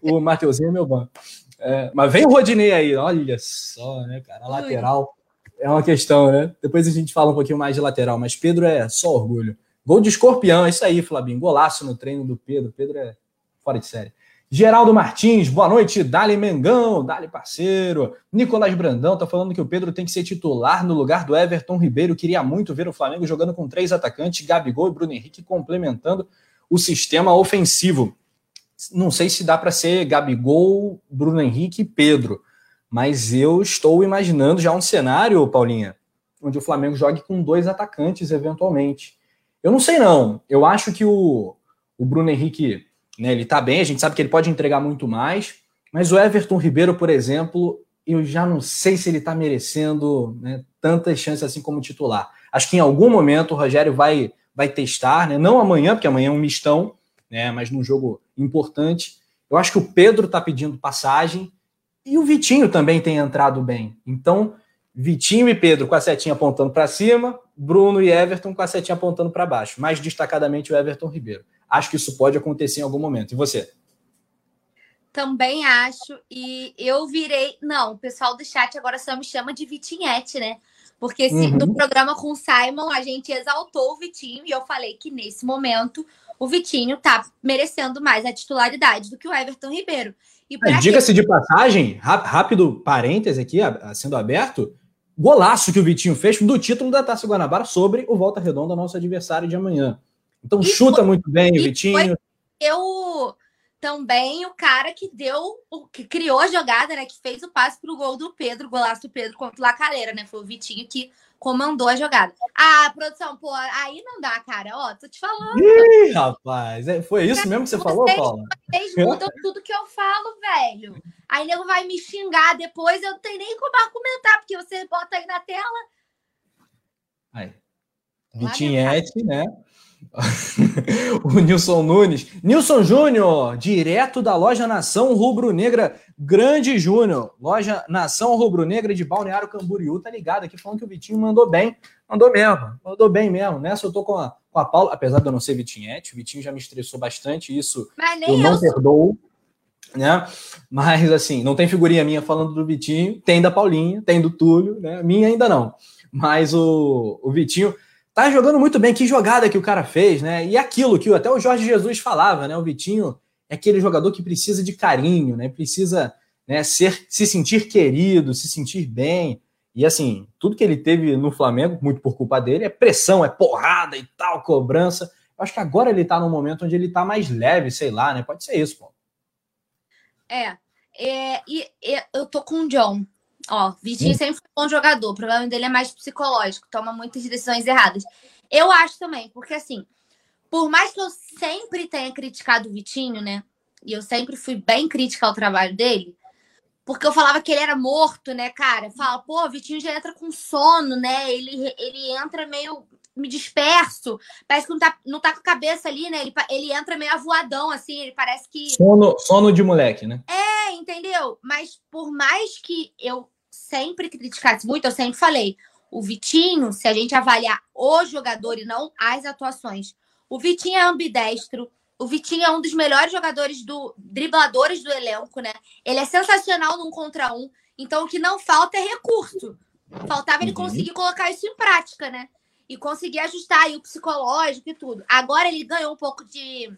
O Mateuzinho é meu banco. É, mas vem o Rodinei aí, olha só, né, cara? A lateral é uma questão, né? Depois a gente fala um pouquinho mais de lateral, mas Pedro é só orgulho. Gol de escorpião, é isso aí, Flabinho. Golaço no treino do Pedro. Pedro é fora de série. Geraldo Martins, boa noite. Dali Mengão, Dali parceiro. Nicolás Brandão tá falando que o Pedro tem que ser titular no lugar do Everton Ribeiro. Queria muito ver o Flamengo jogando com três atacantes, Gabigol e Bruno Henrique complementando o sistema ofensivo. Não sei se dá para ser Gabigol, Bruno Henrique e Pedro, mas eu estou imaginando já um cenário, Paulinha, onde o Flamengo jogue com dois atacantes eventualmente. Eu não sei não. Eu acho que o, o Bruno Henrique, né, ele tá bem, a gente sabe que ele pode entregar muito mais, mas o Everton Ribeiro, por exemplo, eu já não sei se ele está merecendo né, tantas chances assim como titular. Acho que em algum momento o Rogério vai, vai testar, né? Não amanhã, porque amanhã é um mistão, né? Mas num jogo importante. Eu acho que o Pedro está pedindo passagem e o Vitinho também tem entrado bem. Então, Vitinho e Pedro com a setinha apontando para cima, Bruno e Everton com a setinha apontando para baixo. Mais destacadamente o Everton Ribeiro. Acho que isso pode acontecer em algum momento. E você? Também acho. E eu virei. Não, o pessoal do chat agora só me chama de Vitinhete, né? Porque se, uhum. no programa com o Simon a gente exaltou o Vitinho e eu falei que nesse momento o Vitinho tá merecendo mais a titularidade do que o Everton Ribeiro. Diga-se de passagem, rápido parêntese aqui, sendo aberto, golaço que o Vitinho fez do título da Taça Guanabara sobre o Volta Redonda, nosso adversário de amanhã. Então e chuta foi, muito bem o Vitinho. Eu também o cara que deu, que criou a jogada, né? Que fez o passe pro gol do Pedro, golaço do Pedro contra o Lacaleira, né? Foi o Vitinho que comandou a jogada. Ah, produção, pô, aí não dá, cara. Ó, tô te falando. Ih, rapaz, é, foi isso mesmo que você vocês, falou, Paula? Vocês mudam tudo que eu falo, velho. Aí nego vai me xingar depois, eu não tenho nem como argumentar, porque você bota aí na tela. Aí. Vitinhete, né? o Nilson Nunes. Nilson Júnior, direto da loja Nação Rubro-Negra Grande Júnior. Loja Nação Rubro-Negra de Balneário Camboriú, tá ligado aqui falando que o Vitinho mandou bem. Mandou mesmo, mandou bem mesmo. Nessa eu tô com a, com a Paula, apesar de eu não ser Vitinhete, o Vitinho já me estressou bastante, isso eu não eu perdoo. Né? Mas assim, não tem figurinha minha falando do Vitinho, tem da Paulinha, tem do Túlio, né? Minha ainda não. Mas o, o Vitinho tá jogando muito bem. Que jogada que o cara fez, né? E aquilo que até o Jorge Jesus falava, né? O Vitinho é aquele jogador que precisa de carinho, né? Precisa né, ser, se sentir querido, se sentir bem. E assim, tudo que ele teve no Flamengo, muito por culpa dele, é pressão, é porrada e tal, cobrança. Eu acho que agora ele tá num momento onde ele tá mais leve, sei lá, né? Pode ser isso, pô. É. é e, e eu tô com o John. Ó, Vitinho sempre foi um bom jogador. O problema dele é mais psicológico, toma muitas decisões erradas. Eu acho também, porque assim, por mais que eu sempre tenha criticado o Vitinho, né? E eu sempre fui bem crítica ao trabalho dele, porque eu falava que ele era morto, né, cara? Fala, pô, o Vitinho já entra com sono, né? Ele, ele entra meio me disperso, parece que não tá, não tá com a cabeça ali, né? Ele, ele entra meio avoadão, assim, ele parece que. Sono, sono de moleque, né? É, entendeu? Mas por mais que eu sempre criticasse muito, eu sempre falei, o Vitinho, se a gente avaliar o jogador e não as atuações, o Vitinho é ambidestro, o Vitinho é um dos melhores jogadores do dribladores do elenco, né? Ele é sensacional num contra um. Então o que não falta é recurso. Faltava ele uhum. conseguir colocar isso em prática, né? E conseguir ajustar aí o psicológico e tudo. Agora ele ganhou um pouco de,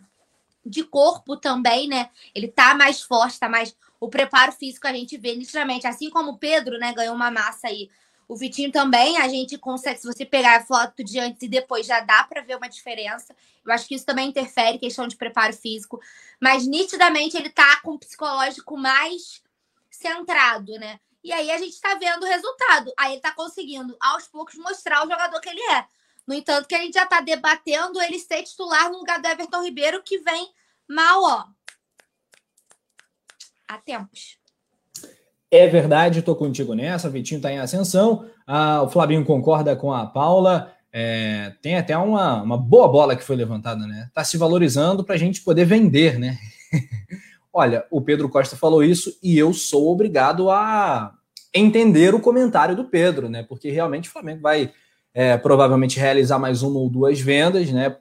de corpo também, né? Ele tá mais forte, tá mais o preparo físico a gente vê nitidamente, assim como o Pedro, né, ganhou uma massa aí. O Vitinho também, a gente consegue, se você pegar a foto de antes e depois, já dá para ver uma diferença. Eu acho que isso também interfere, questão de preparo físico. Mas nitidamente ele tá com o psicológico mais centrado, né? E aí a gente tá vendo o resultado. Aí ele tá conseguindo, aos poucos, mostrar o jogador que ele é. No entanto, que a gente já tá debatendo ele ser titular no lugar do Everton Ribeiro, que vem mal, ó há tempos. É verdade, estou contigo nessa. Vitinho está em ascensão. Ah, o Flavinho concorda com a Paula. É, tem até uma, uma boa bola que foi levantada, né? Está se valorizando para a gente poder vender, né? Olha, o Pedro Costa falou isso e eu sou obrigado a entender o comentário do Pedro, né? Porque realmente o Flamengo vai é, provavelmente realizar mais uma ou duas vendas, né?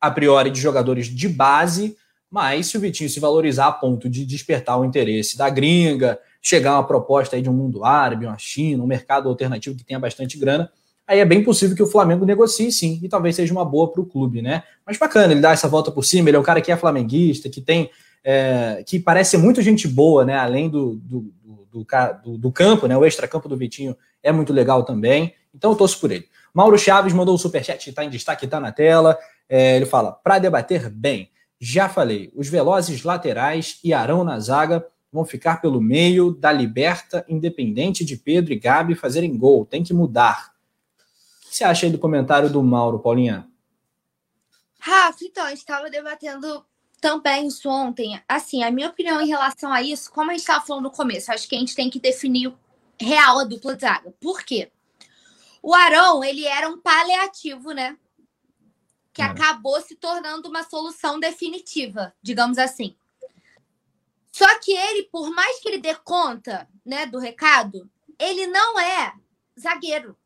A priori de jogadores de base mas se o Vitinho se valorizar a ponto de despertar o interesse da gringa, chegar uma proposta aí de um mundo árabe, uma China, um mercado alternativo que tenha bastante grana, aí é bem possível que o Flamengo negocie sim, e talvez seja uma boa para o clube, né? Mas bacana, ele dá essa volta por cima, ele é um cara que é flamenguista, que tem. É, que parece ser muito gente boa, né? Além do, do, do, do, do campo, né? O extra-campo do Vitinho é muito legal também. Então eu torço por ele. Mauro Chaves mandou o superchat, está em destaque, está na tela. É, ele fala: para debater bem. Já falei, os velozes laterais e Arão na zaga vão ficar pelo meio da liberta, independente de Pedro e Gabi fazerem gol. Tem que mudar. O que você acha aí do comentário do Mauro, Paulinha? Rafa, então, estava debatendo também isso ontem. Assim, a minha opinião em relação a isso, como a gente estava falando no começo, acho que a gente tem que definir real a dupla zaga. Por quê? O Arão, ele era um paliativo, né? Que é. acabou se tornando uma solução definitiva, digamos assim. Só que ele, por mais que ele dê conta, né, do recado, ele não é zagueiro.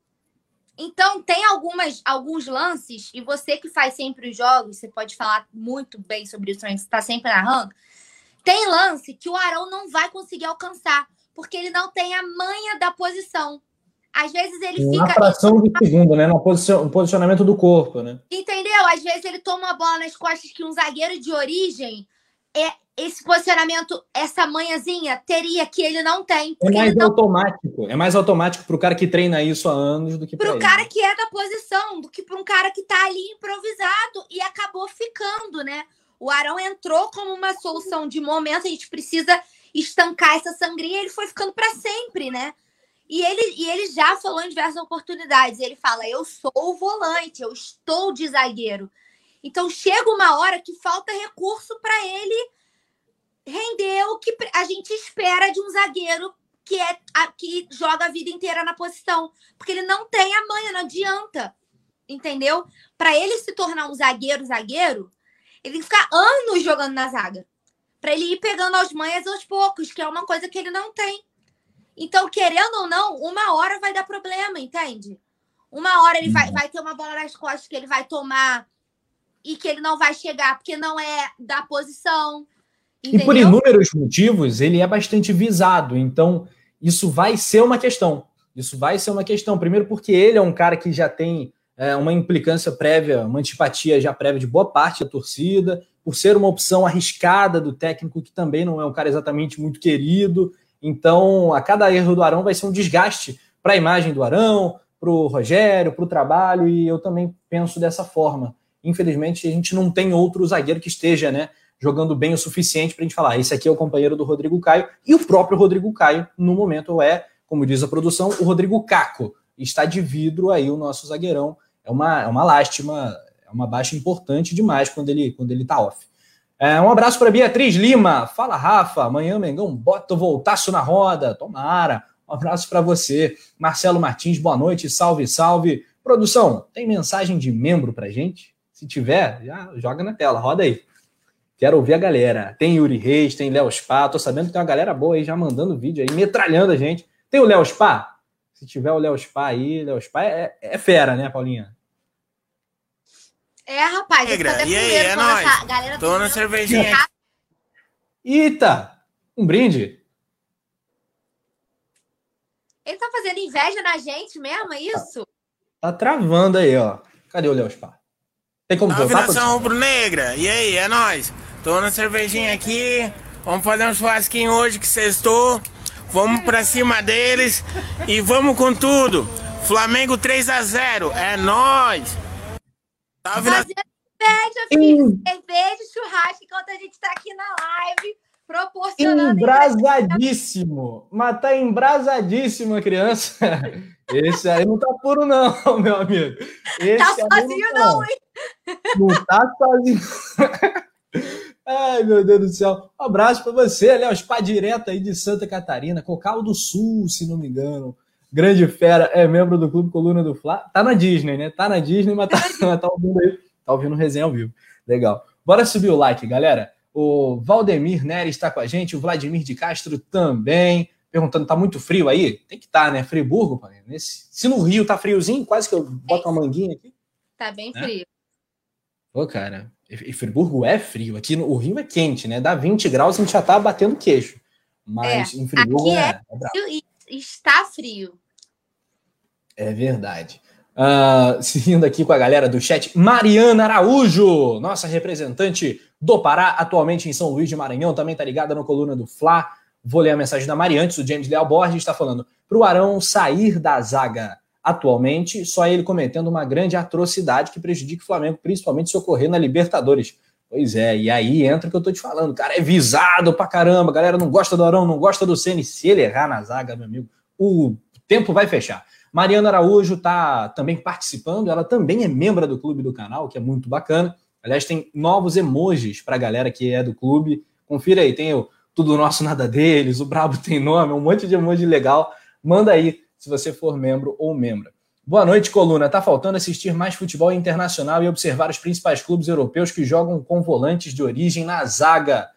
Então, tem algumas, alguns lances, e você que faz sempre os jogos, você pode falar muito bem sobre isso, você está sempre narrando. Tem lance que o Arão não vai conseguir alcançar, porque ele não tem a manha da posição. Às vezes ele Uma fica. fração de segundo, né? No posicionamento do corpo, né? Entendeu? Às vezes ele toma a bola nas costas que um zagueiro de origem é, esse posicionamento, essa manhãzinha, teria que ele não tem. É mais não... automático. É mais automático para o cara que treina isso há anos do que para o cara que é da posição, do que para um cara que está ali improvisado e acabou ficando, né? O Arão entrou como uma solução de momento, a gente precisa estancar essa sangria, ele foi ficando para sempre, né? E ele, e ele já falou em diversas oportunidades. Ele fala: Eu sou o volante, eu estou de zagueiro. Então chega uma hora que falta recurso para ele render o que a gente espera de um zagueiro que é a, que joga a vida inteira na posição, porque ele não tem a manha, não adianta. Entendeu? Para ele se tornar um zagueiro zagueiro, ele tem que ficar anos jogando na zaga. Para ele ir pegando as manhas aos poucos, que é uma coisa que ele não tem. Então, querendo ou não, uma hora vai dar problema, entende? Uma hora ele vai, uhum. vai ter uma bola nas costas que ele vai tomar e que ele não vai chegar porque não é da posição. Entendeu? E por inúmeros motivos, ele é bastante visado. Então, isso vai ser uma questão. Isso vai ser uma questão. Primeiro, porque ele é um cara que já tem é, uma implicância prévia, uma antipatia já prévia de boa parte da torcida, por ser uma opção arriscada do técnico, que também não é um cara exatamente muito querido. Então, a cada erro do Arão vai ser um desgaste para a imagem do Arão, para o Rogério, para o trabalho, e eu também penso dessa forma. Infelizmente, a gente não tem outro zagueiro que esteja né, jogando bem o suficiente para a gente falar, esse aqui é o companheiro do Rodrigo Caio, e o próprio Rodrigo Caio, no momento, é, como diz a produção, o Rodrigo Caco. Está de vidro aí o nosso zagueirão. É uma, é uma lástima, é uma baixa importante demais quando ele quando ele está off. É, um abraço para Beatriz Lima. Fala, Rafa. Amanhã, Mengão, bota o voltaço na roda. Tomara. Um abraço para você. Marcelo Martins, boa noite. Salve, salve. Produção, tem mensagem de membro para gente? Se tiver, já joga na tela. Roda aí. Quero ouvir a galera. Tem Yuri Reis, tem Léo Spa. Tô sabendo que tem uma galera boa aí já mandando vídeo aí, metralhando a gente. Tem o Léo Spa? Se tiver o Léo Spa aí, Léo Spa é, é fera, né, Paulinha? É, rapaz. Negra, e aí, é nóis. Galera Tô na cervejinha. Eita! Um brinde? Ele tá fazendo inveja na gente mesmo, é isso? Tá, tá travando aí, ó. Cadê o Léo Spa? Tem como voltar? Nação rubro-negra. E aí, é nóis. Tô na cervejinha aqui. Vamos fazer um churrasquinho hoje que sextou. Vamos pra cima deles e vamos com tudo. Flamengo 3 a 0 É nóis. Tá Fazendo inveja, filho. Cerveja e churrasco enquanto a gente tá aqui na live proporcionando. Embrasadíssimo. Mas tá embrasadíssimo a criança. Esse aí não tá puro, não, meu amigo. Esse tá sozinho, não, não, hein? Não tá sozinho. Ai, meu Deus do céu. Um abraço para você, Léo Spa direto aí de Santa Catarina, Cocal do Sul, se não me engano. Grande fera, é membro do Clube Coluna do Fla. Tá na Disney, né? Tá na Disney, mas tá, mas tá ouvindo aí. Tá ouvindo resenha ao vivo. Legal. Bora subir o like, galera. O Valdemir Nery está com a gente, o Vladimir de Castro também perguntando, tá muito frio aí? Tem que estar, tá, né? Friburgo, nesse... se no Rio tá friozinho, quase que eu boto uma manguinha aqui. Tá bem né? frio. Pô, cara, e Friburgo é frio. Aqui no o Rio é quente, né? Dá 20 graus, a gente já tá batendo queixo. Mas é, em Friburgo é, é, é e está frio. É verdade. Uh, seguindo aqui com a galera do chat, Mariana Araújo, nossa representante do Pará, atualmente em São Luís de Maranhão, também tá ligada no coluna do Fla. Vou ler a mensagem da Mari antes. O James Leal Borges está falando para o Arão sair da zaga atualmente, só ele cometendo uma grande atrocidade que prejudica o Flamengo, principalmente se ocorrer na Libertadores. Pois é, e aí entra o que eu tô te falando. cara é visado pra caramba. A galera não gosta do Arão, não gosta do Ceni. Se ele errar na zaga, meu amigo, o tempo vai fechar. Mariana Araújo tá também participando. Ela também é membro do clube do canal, que é muito bacana. Aliás, tem novos emojis pra galera que é do clube. Confira aí, tem o tudo nosso, nada deles, o Brabo tem nome, um monte de emoji legal. Manda aí se você for membro ou membra. Boa noite, coluna. Tá faltando assistir mais futebol internacional e observar os principais clubes europeus que jogam com volantes de origem na zaga.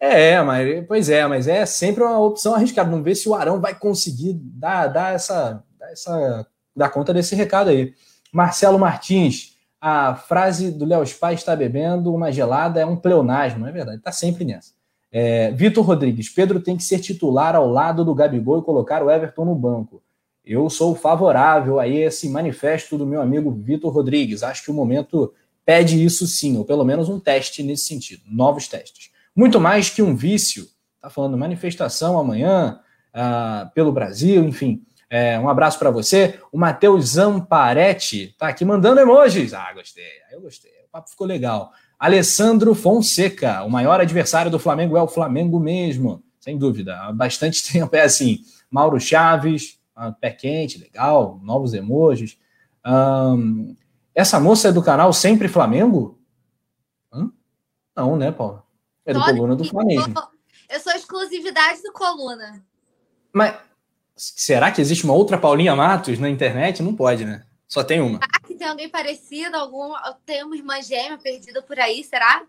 É, mas pois é, mas é sempre uma opção arriscada. Vamos ver se o Arão vai conseguir dar, dar essa, dar essa dar conta desse recado aí. Marcelo Martins, a frase do Léo Spa está bebendo uma gelada é um pleonasmo, é verdade? Tá sempre nessa. É, Vitor Rodrigues, Pedro tem que ser titular ao lado do Gabigol e colocar o Everton no banco. Eu sou favorável a esse manifesto do meu amigo Vitor Rodrigues. Acho que o momento pede isso sim, ou pelo menos um teste nesse sentido, novos testes. Muito mais que um vício. Tá falando manifestação amanhã uh, pelo Brasil, enfim. É, um abraço para você. O Matheus Zamparetti tá aqui mandando emojis. Ah, gostei. Eu gostei. O papo ficou legal. Alessandro Fonseca, o maior adversário do Flamengo é o Flamengo mesmo, sem dúvida. Há bastante tempo é assim. Mauro Chaves, pé quente, legal, novos emojis. Um, essa moça é do canal Sempre Flamengo? Hã? Não, né, Paula? É do Coluna do Flamengo. Eu sou exclusividade do Coluna. Mas será que existe uma outra Paulinha Matos na internet? Não pode, né? Só tem uma. Será que tem alguém parecido? Algum... Tem uma irmã gêmea perdida por aí, será?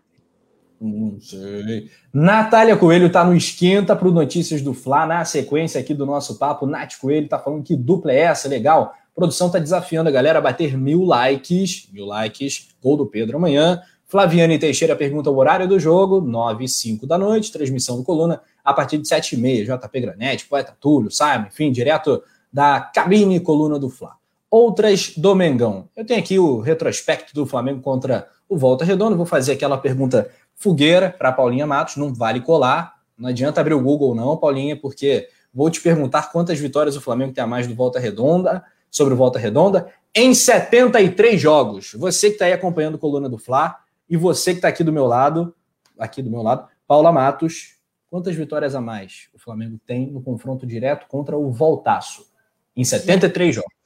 Não sei. Natália Coelho tá no esquenta para Notícias do Fla, na sequência aqui do nosso papo. Nath Coelho tá falando que dupla é essa, legal. A produção tá desafiando a galera a bater mil likes. Mil likes, gol do Pedro amanhã. Flaviane Teixeira pergunta o horário do jogo, 9 e 5 da noite, transmissão do Coluna, a partir de 7 e meia. JP Granete, Poeta Túlio, Simon, enfim, direto da cabine Coluna do Fla. Outras do Mengão. Eu tenho aqui o retrospecto do Flamengo contra o Volta Redonda. Vou fazer aquela pergunta fogueira para Paulinha Matos, não vale colar. Não adianta abrir o Google, não, Paulinha, porque vou te perguntar quantas vitórias o Flamengo tem a mais do Volta Redonda, sobre o Volta Redonda, em 73 jogos. Você que está aí acompanhando a coluna do Fla e você que está aqui do meu lado, aqui do meu lado, Paula Matos, quantas vitórias a mais o Flamengo tem no confronto direto contra o Voltaço? Em 73 jogos.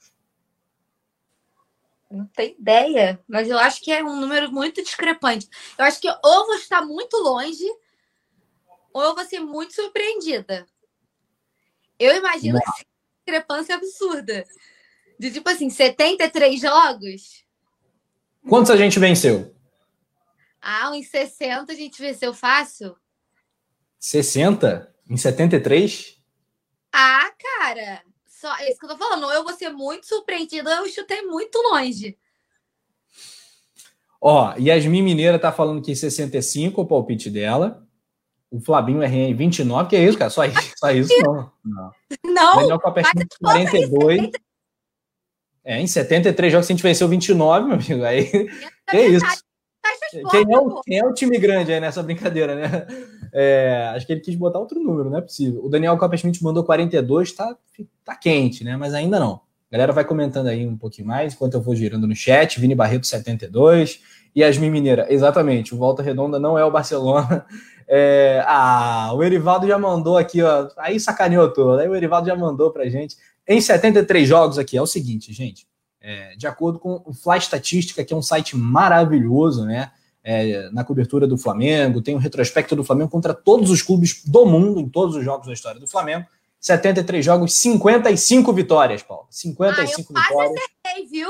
Não tenho ideia, mas eu acho que é um número muito discrepante. Eu acho que ou vou estar muito longe, ou eu vou ser muito surpreendida. Eu imagino Não. essa discrepância absurda. De tipo assim, 73 jogos. Quantos a gente venceu? Ah, uns 60 a gente venceu fácil. 60? Em 73? Ah, cara. Só, é isso que eu tô falando. Eu vou ser muito surpreendido, eu chutei muito longe. Ó, Yasmin Mineira tá falando que 65 o palpite dela. O Flabinho RN em 29, que é isso, cara? Só isso, só isso não. Não. não Daniel Copperfield 42. É, em 73 jogos a gente venceu 29, meu amigo. Aí, é isso. Quem é, o, quem é o time grande aí nessa brincadeira, né? É, acho que ele quis botar outro número, não é possível. O Daniel Copperschmidt mandou 42, tá, tá quente, né? Mas ainda não. A galera vai comentando aí um pouquinho mais, enquanto eu vou girando no chat. Vini Barreto, 72. Yasmin Mineira, exatamente. O Volta Redonda não é o Barcelona. É, ah, o Erivaldo já mandou aqui, ó. Aí sacaneou todo. Aí o Erivaldo já mandou pra gente. Em 73 jogos aqui, é o seguinte, gente. É, de acordo com o Fly Estatística, que é um site maravilhoso, né? é, na cobertura do Flamengo, tem um retrospecto do Flamengo contra todos os clubes do mundo, em todos os jogos da história do Flamengo. 73 jogos, 55 vitórias, Paulo. 55 ah, eu vitórias. Acertei, viu?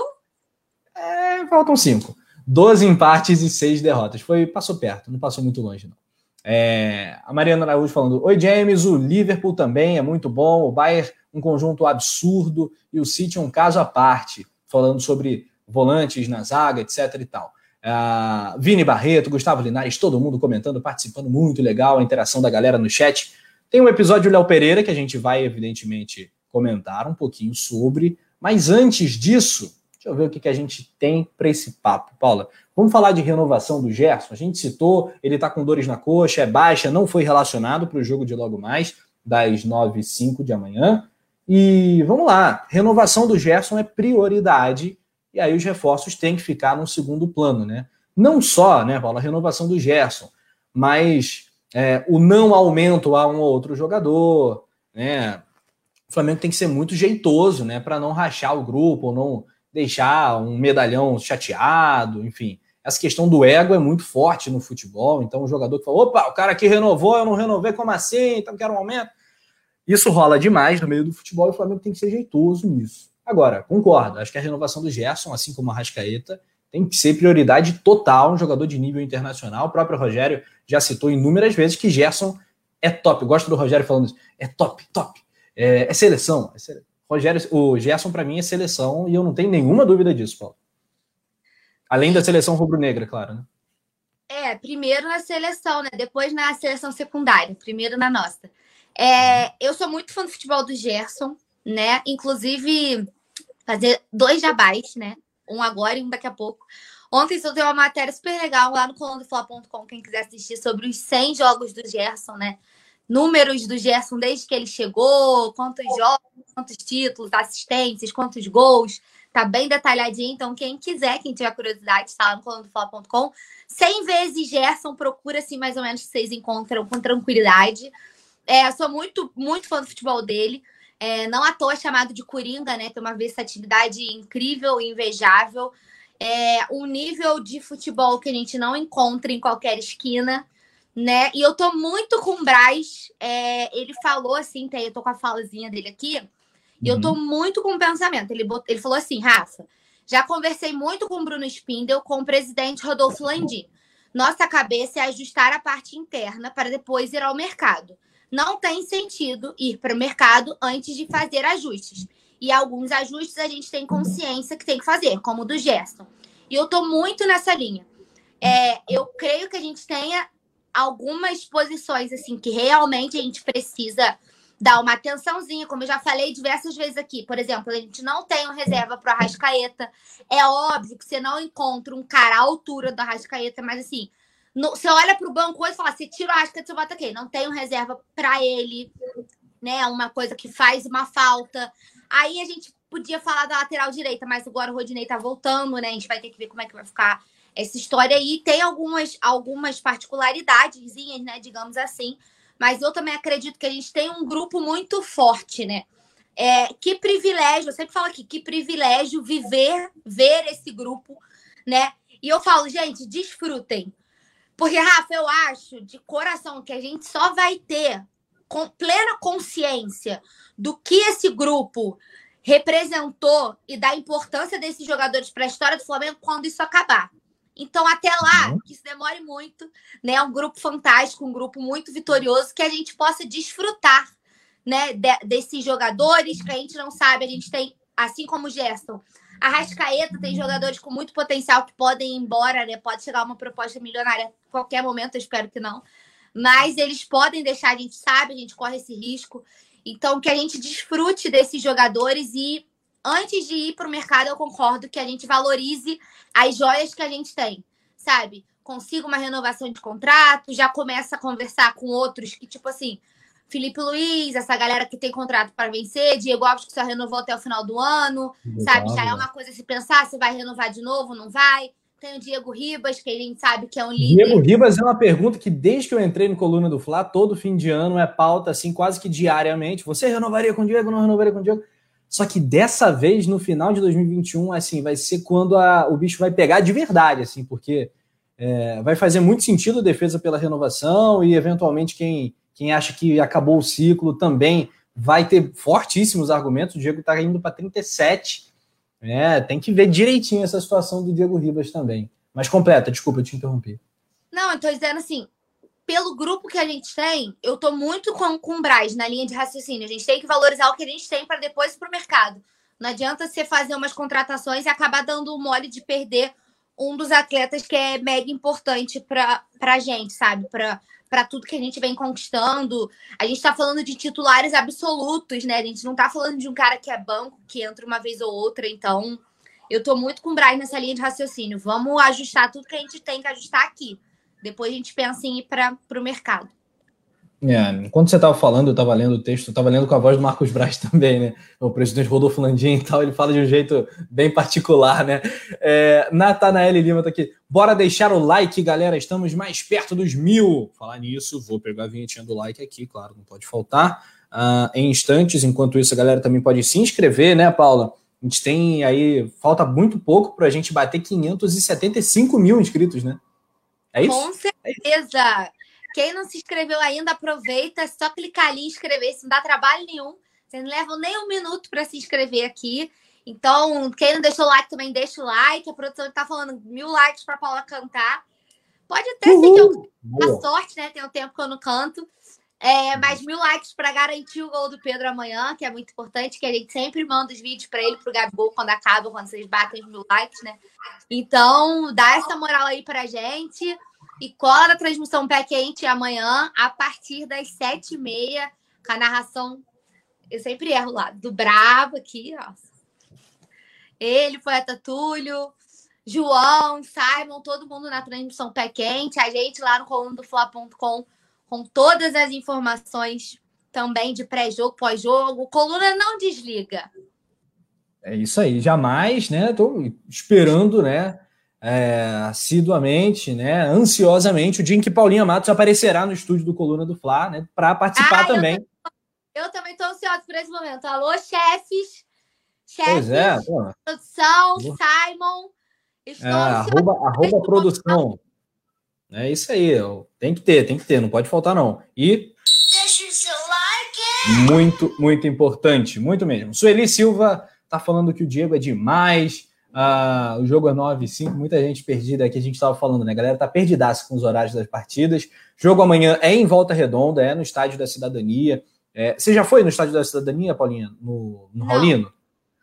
É, faltam 5. 12 empates e 6 derrotas. Foi, passou perto, não passou muito longe, não. É, a Mariana Araújo falando: Oi, James, o Liverpool também é muito bom, o Bayern um conjunto absurdo e o City um caso à parte, falando sobre volantes na zaga, etc e tal. Uh, Vini Barreto, Gustavo Linares, todo mundo comentando, participando, muito legal a interação da galera no chat. Tem um episódio do Léo Pereira que a gente vai, evidentemente, comentar um pouquinho sobre, mas antes disso, deixa eu ver o que, que a gente tem para esse papo. Paula, vamos falar de renovação do Gerson. A gente citou, ele está com dores na coxa, é baixa, não foi relacionado para o jogo de logo mais, das 9 e 5 de amanhã. E vamos lá, renovação do Gerson é prioridade e aí os reforços têm que ficar no segundo plano, né? Não só, né, Paulo, a renovação do Gerson, mas é, o não aumento a um ou outro jogador, né? O Flamengo tem que ser muito jeitoso, né, para não rachar o grupo, ou não deixar um medalhão chateado, enfim. Essa questão do ego é muito forte no futebol, então o jogador que fala, opa, o cara aqui renovou, eu não renovei, como assim? Então quero um aumento. Isso rola demais no meio do futebol e o Flamengo tem que ser jeitoso nisso. Agora, concordo, acho que a renovação do Gerson, assim como a Rascaeta, tem que ser prioridade total, um jogador de nível internacional. O próprio Rogério já citou inúmeras vezes que Gerson é top. Eu gosto do Rogério falando isso. É top, top. É, é seleção. É sele... Rogério, o Gerson, para mim, é seleção e eu não tenho nenhuma dúvida disso, Paulo. Além da seleção rubro-negra, claro, né? É, primeiro na seleção, né? Depois na seleção secundária, primeiro na nossa. É, eu sou muito fã do futebol do Gerson, né? Inclusive, fazer dois jabás, né? Um agora e um daqui a pouco. Ontem eu tenho uma matéria super legal lá no colunadofla.com, quem quiser assistir, sobre os 100 jogos do Gerson, né? Números do Gerson desde que ele chegou, quantos jogos, quantos títulos, assistências, quantos gols. Tá bem detalhadinho, então quem quiser, quem tiver curiosidade, está lá no colunadofla.com. 100 vezes Gerson, procura assim mais ou menos que vocês encontram com tranquilidade. É, sou muito, muito fã do futebol dele. É, não à toa chamado de Coringa, né? Tem uma versatilidade incrível e invejável. É um nível de futebol que a gente não encontra em qualquer esquina, né? E eu tô muito com o Braz. É, ele falou assim, eu tô com a falazinha dele aqui, e eu tô uhum. muito com o pensamento. Ele, botou, ele falou assim, Rafa, já conversei muito com o Bruno Spindel, com o presidente Rodolfo Landim. Nossa cabeça é ajustar a parte interna para depois ir ao mercado não tem sentido ir para o mercado antes de fazer ajustes. E alguns ajustes a gente tem consciência que tem que fazer, como o do Gerson. E eu estou muito nessa linha. É, eu creio que a gente tenha algumas posições assim que realmente a gente precisa dar uma atençãozinha, como eu já falei diversas vezes aqui. Por exemplo, a gente não tem uma reserva para o Arrascaeta. É óbvio que você não encontra um cara à altura do Arrascaeta, mas assim, no, você olha para o banco hoje e fala: você tira o Asca, você bota aqui. Não um reserva para ele, né? Uma coisa que faz uma falta. Aí a gente podia falar da lateral direita, mas agora o Rodinei tá voltando, né? A gente vai ter que ver como é que vai ficar essa história aí. Tem algumas, algumas particularidades, né? Digamos assim. Mas eu também acredito que a gente tem um grupo muito forte, né? É, que privilégio, eu sempre falo aqui, que privilégio viver, ver esse grupo, né? E eu falo, gente, desfrutem. Porque, Rafa, eu acho de coração que a gente só vai ter com plena consciência do que esse grupo representou e da importância desses jogadores para a história do Flamengo quando isso acabar. Então, até lá, uhum. que isso demore muito, né? Um grupo fantástico, um grupo muito vitorioso, que a gente possa desfrutar né, de, desses jogadores, que a gente não sabe, a gente tem, assim como o Gerson, a Rascaeta tem jogadores com muito potencial que podem ir embora, né? Pode chegar uma proposta milionária a qualquer momento, eu espero que não. Mas eles podem deixar, a gente sabe, a gente corre esse risco. Então, que a gente desfrute desses jogadores e antes de ir para o mercado, eu concordo que a gente valorize as joias que a gente tem, sabe? Consiga uma renovação de contrato, já começa a conversar com outros que, tipo assim, Felipe Luiz, essa galera que tem contrato para vencer, Diego Alves que só renovou até o final do ano, Legal, sabe? Já é uma coisa se pensar se vai renovar de novo, não vai. Tem o Diego Ribas, que a gente sabe que é um líder. Diego Ribas é uma pergunta que desde que eu entrei no Coluna do Fla, todo fim de ano é pauta assim, quase que diariamente. Você renovaria com o Diego, não renovaria com o Diego? Só que dessa vez, no final de 2021, assim, vai ser quando a, o bicho vai pegar de verdade, assim, porque é, vai fazer muito sentido a defesa pela renovação e, eventualmente, quem quem acha que acabou o ciclo também vai ter fortíssimos argumentos. O Diego está indo para 37. É, tem que ver direitinho essa situação do Diego Ribas também. Mas completa, desculpa, eu te interrompi. Não, eu tô dizendo assim, pelo grupo que a gente tem, eu tô muito com, com o Braz na linha de raciocínio. A gente tem que valorizar o que a gente tem para depois ir pro mercado. Não adianta você fazer umas contratações e acabar dando o mole de perder um dos atletas que é mega importante para a gente, sabe? Para para tudo que a gente vem conquistando. A gente está falando de titulares absolutos, né? A gente não está falando de um cara que é banco, que entra uma vez ou outra. Então, eu estou muito com o Brian nessa linha de raciocínio. Vamos ajustar tudo que a gente tem que ajustar aqui. Depois a gente pensa em ir para o mercado. É, enquanto você estava falando, eu estava lendo o texto, estava lendo com a voz do Marcos Braz também, né? O presidente Rodolfo Landim e tal, ele fala de um jeito bem particular, né? É, Natanael Lima está aqui. Bora deixar o like, galera. Estamos mais perto dos mil. Falar nisso, vou pegar a vinhetinha do like aqui, claro, não pode faltar. Uh, em instantes, enquanto isso, a galera também pode se inscrever, né, Paula? A gente tem aí, falta muito pouco para a gente bater 575 mil inscritos, né? É isso? Com certeza! É isso. Quem não se inscreveu ainda, aproveita, é só clicar ali e inscrever, isso não dá trabalho nenhum. Vocês não levam nem um minuto para se inscrever aqui. Então, quem não deixou o like também deixa o like. A produção está falando mil likes para Paula cantar. Pode até ser que eu a sorte, né? Tem um tempo que eu não canto. É, mais mil likes para garantir o gol do Pedro amanhã, que é muito importante, que a gente sempre manda os vídeos para ele, para o Gabigol, quando acaba, quando vocês batem os mil likes, né? Então, dá essa moral aí para gente. E cola na transmissão pé quente amanhã, a partir das sete e meia, com a narração. Eu sempre erro lá, do Brabo aqui, ó. Ele, poeta Túlio, João, Simon, todo mundo na transmissão pé quente, a gente lá no coluna do Fla.com com todas as informações também de pré-jogo, pós-jogo. Coluna não desliga. É isso aí, jamais, né? Estou esperando, né? É, assiduamente, né? Ansiosamente, o dia em que Paulinha Matos aparecerá no estúdio do Coluna do Fla, né? Para participar ah, também. Eu, eu também estou ansiosa por esse momento. Alô, chefes! Chefes, pois é, produção, Simon. Estou é, arroba, arroba produção. É isso aí, tem que ter, tem que ter, não pode faltar não. E deixa o seu like. Muito, muito importante, muito mesmo. Sueli Silva tá falando que o Diego é demais. Uh, o jogo é 9 e 5, muita gente perdida aqui, a gente estava falando, né? A galera tá perdidaça com os horários das partidas. Jogo amanhã é em Volta Redonda, é no Estádio da Cidadania. É, você já foi no Estádio da Cidadania, Paulinha? No, no Raulino?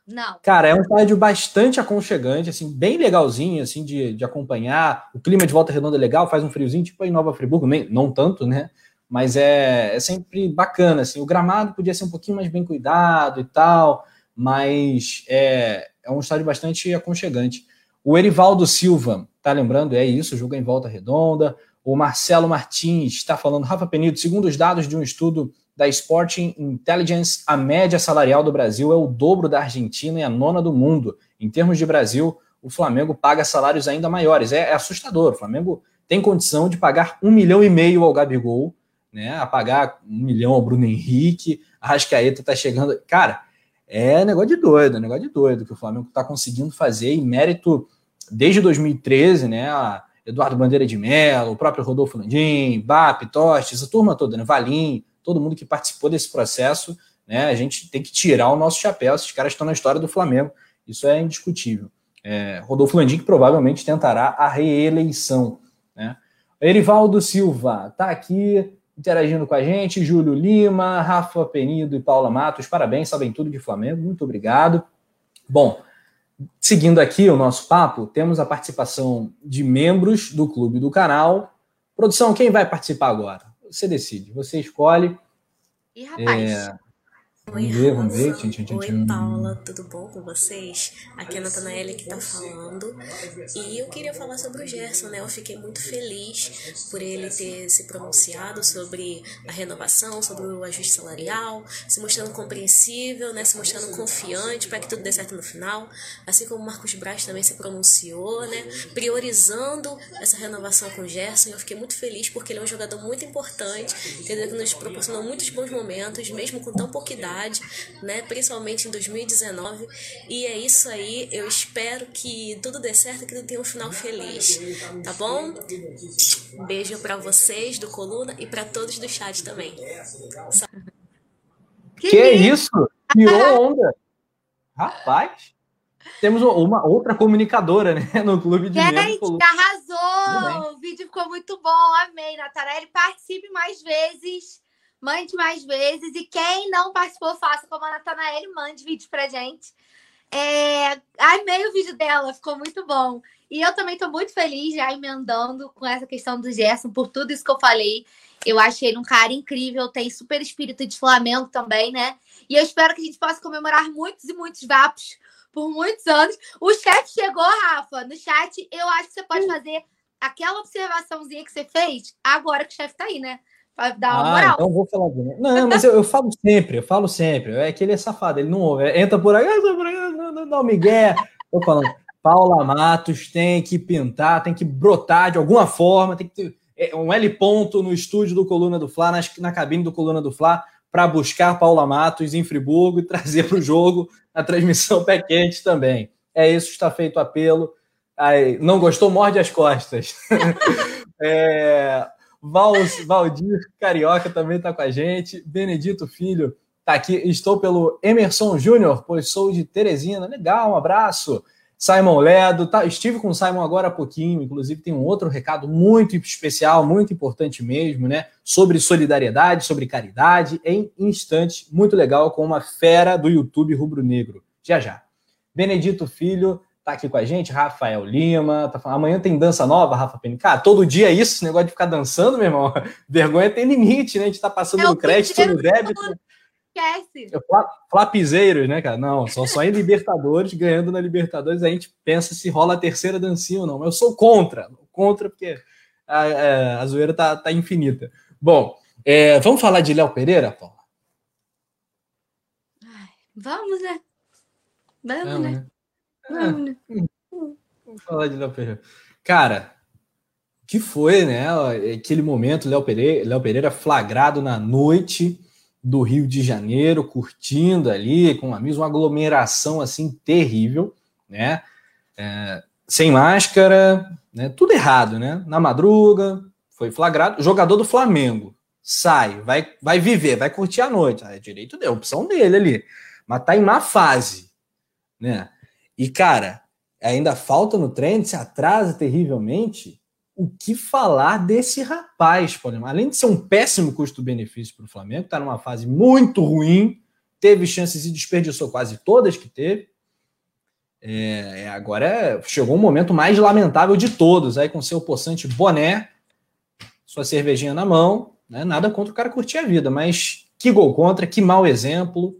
Não. Cara, é um estádio bastante aconchegante, assim, bem legalzinho, assim, de, de acompanhar. O clima de volta redonda é legal, faz um friozinho, tipo em Nova Friburgo, nem, não tanto, né? Mas é, é sempre bacana, assim. O gramado podia ser um pouquinho mais bem cuidado e tal, mas é, é um estádio bastante aconchegante. O Erivaldo Silva, tá lembrando? É isso, jogo em volta redonda. O Marcelo Martins está falando, Rafa Penido, segundo os dados de um estudo da Sporting Intelligence, a média salarial do Brasil é o dobro da Argentina e a nona do mundo. Em termos de Brasil, o Flamengo paga salários ainda maiores. É, é assustador. O Flamengo tem condição de pagar um milhão e meio ao Gabigol, né? A pagar um milhão ao Bruno Henrique. A Rascaeta tá chegando. Cara, é negócio de doido, é negócio de doido que o Flamengo está conseguindo fazer em mérito desde 2013, né? A Eduardo Bandeira de Mello, o próprio Rodolfo Landim, BAP, Tostes, a turma toda, né? Valim, todo mundo que participou desse processo, né? A gente tem que tirar o nosso chapéu. Esses caras estão na história do Flamengo, isso é indiscutível. É, Rodolfo Landim que provavelmente tentará a reeleição. Né? Erivaldo Silva está aqui interagindo com a gente, Júlio Lima, Rafa Penido e Paula Matos, parabéns, sabem tudo de Flamengo, muito obrigado. Bom, seguindo aqui o nosso papo, temos a participação de membros do clube do canal. Produção, quem vai participar agora? você decide, você escolhe. E rapaz, é, Oi, ver, vamos ver. Tchim, tchim, tchim, Oi, Paula, tudo bom com vocês? Aqui é a Natanaele que tá falando. E eu queria falar sobre o Gerson, né? Eu fiquei muito feliz por ele ter se pronunciado sobre a renovação, sobre o ajuste salarial, se mostrando compreensível, né? Se mostrando confiante para que tudo dê certo no final. Assim como o Marcos Braz também se pronunciou, né? Priorizando essa renovação com o Gerson. Eu fiquei muito feliz porque ele é um jogador muito importante, entendeu? Que nos proporcionou muitos bons momentos, mesmo com tão pouca idade né? Principalmente em 2019. E é isso aí. Eu espero que tudo dê certo, que tudo tenha um final feliz, tá bom? Beijo para vocês do Coluna e para todos do chat também. Que, que isso? Tirou onda. Rapaz. Temos uma outra comunicadora, né, no clube de Gente, arrasou! O vídeo ficou muito bom, amei, Natarelli. Participe mais vezes mande mais vezes. E quem não participou, faça como a Natanael, mande vídeo pra gente. É... Amei o vídeo dela, ficou muito bom. E eu também estou muito feliz, já emendando com essa questão do Gerson, por tudo isso que eu falei. Eu achei ele um cara incrível, tem super espírito de Flamengo também, né? E eu espero que a gente possa comemorar muitos e muitos vapos por muitos anos. O chefe chegou, Rafa, no chat. Eu acho que você pode fazer aquela observaçãozinha que você fez agora que o chefe tá aí, né? Pra dar uma ah, moral. Então vou falar de Não, mas eu, eu, falo sempre, eu falo sempre. É que ele é safado, ele não ouve. Entra por aí, entra por aí, não, não, não, Miguel. Tô falando, Paula Matos tem que pintar, tem que brotar de alguma forma, tem que ter é, um L ponto no estúdio do Coluna do Fla, na, na cabine do Coluna do Fla, para buscar Paula Matos em Friburgo e trazer para o jogo na transmissão pé quente também. É isso, está feito o apelo. Aí, não gostou, morde as costas. é, Valdir Carioca também está com a gente. Benedito Filho Tá aqui, estou pelo Emerson Júnior, pois sou de Teresina. Legal, um abraço. Simon Ledo, tá, estive com o Simon agora há pouquinho, inclusive tem um outro recado muito especial, muito importante mesmo, né? Sobre solidariedade, sobre caridade, em instantes, muito legal, com uma fera do YouTube rubro-negro. Já já. Benedito Filho tá aqui com a gente, Rafael Lima, tá falando, amanhã tem dança nova, Rafa Penny. Cara, todo dia é isso, esse negócio de ficar dançando, meu irmão. Vergonha tem limite, né? A gente tá passando é no crédito, no débito. Esquece. Flapizeiros, né, cara? Não, só, só em Libertadores, ganhando na Libertadores, a gente pensa se rola a terceira dancinha ou não. Eu sou contra, contra, porque a, a, a zoeira tá, tá infinita. Bom, é, vamos falar de Léo Pereira, Paula? Vamos, né? Vamos, vamos né? né? Vamos, falar de Léo Pereira. Cara, que foi, né? Aquele momento, Léo Pereira, Léo Pereira flagrado na noite do Rio de Janeiro, curtindo ali com amigos, uma aglomeração assim terrível, né? É, sem máscara, né? Tudo errado, né? Na madruga, foi flagrado. Jogador do Flamengo sai, vai, vai viver, vai curtir a noite. É direito dele, opção dele ali. Mas tá em má fase, né? E cara, ainda falta no treino, se atrasa terrivelmente o que falar desse rapaz, Paulinho. Além de ser um péssimo custo-benefício para o Flamengo, está numa fase muito ruim, teve chances e desperdiçou quase todas que teve. É, é agora chegou o um momento mais lamentável de todos, aí com seu possante boné, sua cervejinha na mão, né? nada contra o cara curtir a vida, mas que gol contra, que mau exemplo,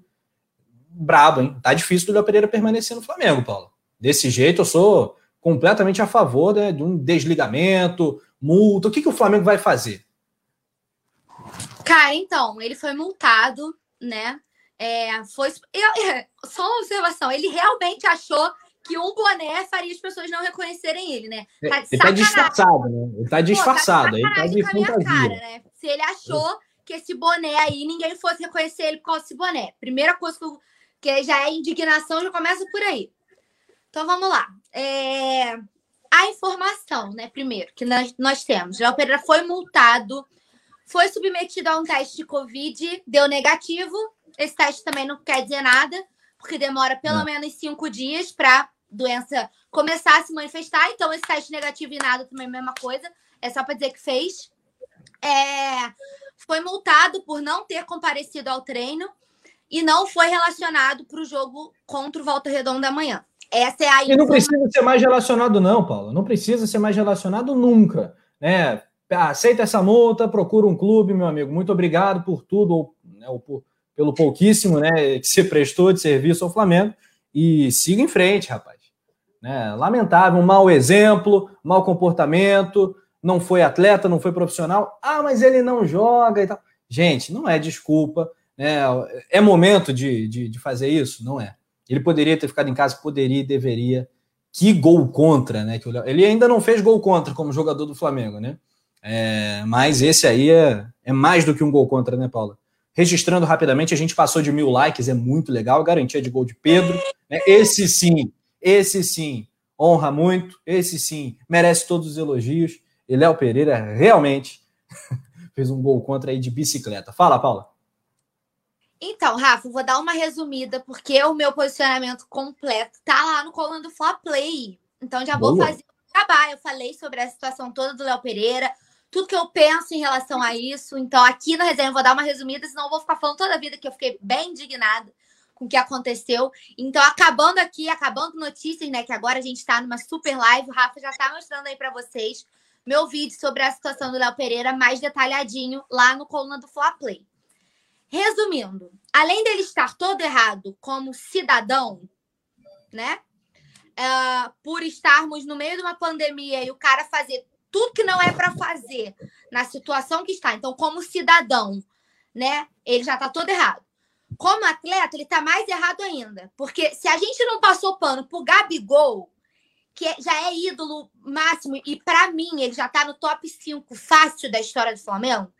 brabo, hein? Tá difícil do Léo Pereira permanecer no Flamengo, Paulo. Desse jeito eu sou completamente a favor né, de um desligamento, multa. O que, que o Flamengo vai fazer? Cara, então, ele foi multado, né? É, foi só uma observação, ele realmente achou que um boné faria as pessoas não reconhecerem ele, né? É, tá ele tá disfarçado, né? Ele tá disfarçado, Pô, tá ele tá de fantasia. Cara, né? Se ele achou que esse boné aí, ninguém fosse reconhecer ele por causa desse boné. Primeira coisa que, eu, que já é indignação, já começa por aí. Então vamos lá. É... A informação, né? Primeiro, que nós, nós temos. Léo Pereira foi multado, foi submetido a um teste de Covid, deu negativo. Esse teste também não quer dizer nada, porque demora pelo menos cinco dias para doença começar a se manifestar. Então, esse teste negativo e nada também é a mesma coisa. É só para dizer que fez. É... Foi multado por não ter comparecido ao treino e não foi relacionado para o jogo contra o Volta Redonda amanhã. Essa é a E não precisa ser mais relacionado, não, Paulo. Não precisa ser mais relacionado nunca. Né? Aceita essa multa, procura um clube, meu amigo. Muito obrigado por tudo, ou, né, ou por, pelo pouquíssimo né, que você prestou de serviço ao Flamengo. E siga em frente, rapaz. Né? Lamentável, um mau exemplo, mau comportamento, não foi atleta, não foi profissional. Ah, mas ele não joga e tal. Gente, não é desculpa. Né? É momento de, de, de fazer isso? Não é. Ele poderia ter ficado em casa, poderia e deveria. Que gol contra, né? Ele ainda não fez gol contra como jogador do Flamengo, né? É, mas esse aí é, é mais do que um gol contra, né, Paula? Registrando rapidamente, a gente passou de mil likes, é muito legal. Garantia de gol de Pedro. Né? Esse sim, esse sim, honra muito. Esse sim, merece todos os elogios. E Léo Pereira realmente fez um gol contra aí de bicicleta. Fala, Paula. Então, Rafa, vou dar uma resumida, porque o meu posicionamento completo tá lá no coluna do Fla Play. Então, já vou Boa. fazer o trabalho. Eu falei sobre a situação toda do Léo Pereira, tudo que eu penso em relação a isso. Então, aqui na resenha eu vou dar uma resumida, senão eu vou ficar falando toda a vida que eu fiquei bem indignada com o que aconteceu. Então, acabando aqui, acabando notícias, né? Que agora a gente tá numa super live. O Rafa já tá mostrando aí para vocês meu vídeo sobre a situação do Léo Pereira mais detalhadinho lá no coluna do Fla Play. Resumindo, além dele estar todo errado como cidadão, né? Uh, por estarmos no meio de uma pandemia e o cara fazer tudo que não é para fazer na situação que está. Então, como cidadão, né? Ele já está todo errado. Como atleta, ele está mais errado ainda. Porque se a gente não passou pano pro Gabigol, que é, já é ídolo máximo, e para mim ele já está no top 5 fácil da história do Flamengo,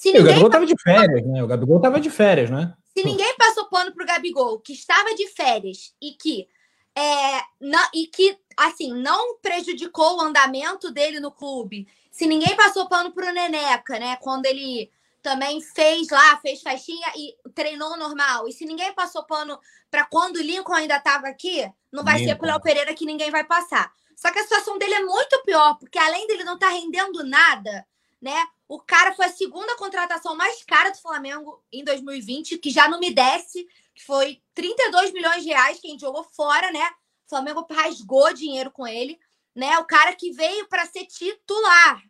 se ninguém... O Gabigol estava de férias, né? O Gabigol estava de férias, né? Se ninguém passou pano pro Gabigol, que estava de férias e que é, não, e que assim não prejudicou o andamento dele no clube. Se ninguém passou pano pro Neneca, né? Quando ele também fez lá, fez festinha e treinou normal. E se ninguém passou pano para quando o Lincoln ainda estava aqui, não vai Lincoln. ser pro Léo Pereira que ninguém vai passar. Só que a situação dele é muito pior, porque além dele não estar tá rendendo nada, né? O cara foi a segunda contratação mais cara do Flamengo em 2020, que já não me desce, que foi 32 milhões de reais que a gente jogou fora, né? O Flamengo rasgou dinheiro com ele, né? O cara que veio para ser titular.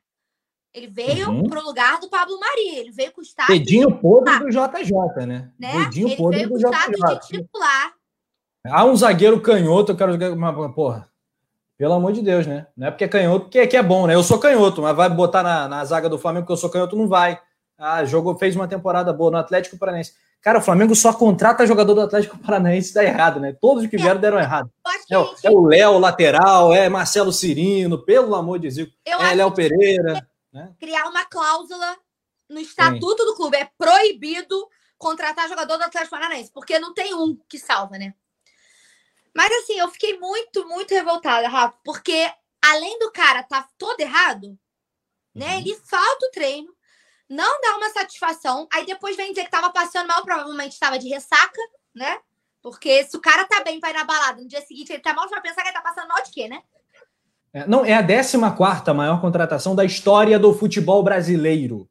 Ele veio uhum. para o lugar do Pablo Mari. Ele veio custar. Dedinho podre do JJ, né? né? Dedinho ele podre veio do JJ. de titular. Há um zagueiro canhoto, eu quero jogar uma porra. Pelo amor de Deus, né? Não é porque é canhoto, porque é, que é bom, né? Eu sou canhoto, mas vai botar na, na zaga do Flamengo que eu sou canhoto, não vai. Ah, jogou, fez uma temporada boa no Atlético Paranaense. Cara, o Flamengo só contrata jogador do Atlético Paranaense dá errado, né? Todos que vieram deram errado. É, gente... é, o Léo, lateral, é Marcelo Cirino, pelo amor de Deus. Eu é Léo Pereira. Né? Criar uma cláusula no estatuto Sim. do clube. É proibido contratar jogador do Atlético Paranaense, porque não tem um que salva, né? Mas assim, eu fiquei muito, muito revoltada, Rafa, porque além do cara tá todo errado, né? Uhum. Ele falta o treino, não dá uma satisfação. Aí depois vem dizer que tava passando mal, provavelmente estava de ressaca, né? Porque se o cara tá bem ir na balada, no dia seguinte ele tá mal, vai pensar que ele tá passando mal de quê, né? É, não, é a 14 maior contratação da história do futebol brasileiro.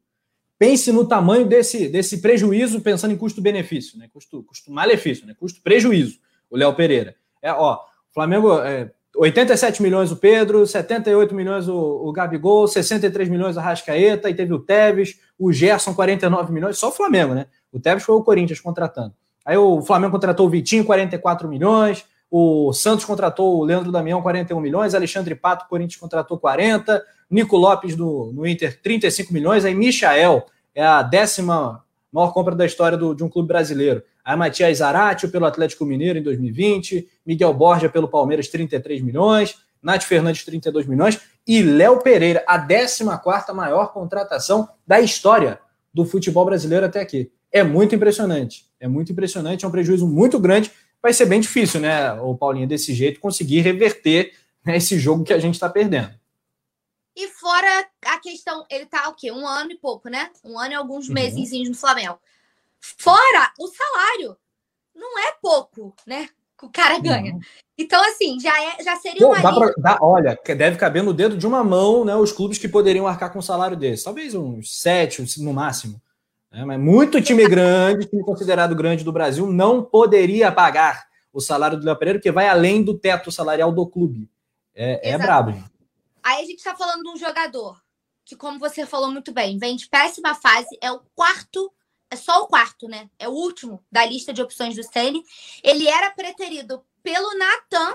Pense no tamanho desse, desse prejuízo, pensando em custo-benefício, né? Custo, custo malefício, né? Custo-prejuízo, o Léo Pereira. É, ó, Flamengo, é, 87 milhões o Pedro, 78 milhões o, o Gabigol, 63 milhões a Rascaeta, e teve o Tevez, o Gerson, 49 milhões, só o Flamengo, né? O Tevez foi o Corinthians contratando. Aí o Flamengo contratou o Vitinho, 44 milhões, o Santos contratou o Leandro Damião, 41 milhões, Alexandre Pato, o Corinthians contratou 40, Nico Lopes no, no Inter, 35 milhões, aí Michael é a décima maior compra da história do, de um clube brasileiro. Aí Matias Zarate pelo Atlético Mineiro em 2020, Miguel Borja pelo Palmeiras, 33 milhões, Nath Fernandes, 32 milhões, e Léo Pereira, a 14 maior contratação da história do futebol brasileiro até aqui. É muito impressionante. É muito impressionante, é um prejuízo muito grande. Vai ser bem difícil, né, o Paulinho, desse jeito, conseguir reverter né, esse jogo que a gente está perdendo. E fora a questão, ele tá o quê? Um ano e pouco, né? Um ano e alguns uhum. meses no Flamengo. Fora o salário. Não é pouco, né? Que o cara ganha. Então, assim, já, é, já seria Pô, uma. Dá pra, dá, olha, deve caber no dedo de uma mão né, os clubes que poderiam arcar com um salário desse. Talvez uns sete no máximo. Né? Mas muito time grande, time considerado grande do Brasil, não poderia pagar o salário do Léo Pereira, que vai além do teto salarial do clube. É, é brabo. Aí a gente está falando de um jogador que, como você falou muito bem, vem de péssima fase, é o quarto, é só o quarto, né? É o último da lista de opções do Ceni. Ele era preterido pelo Natan.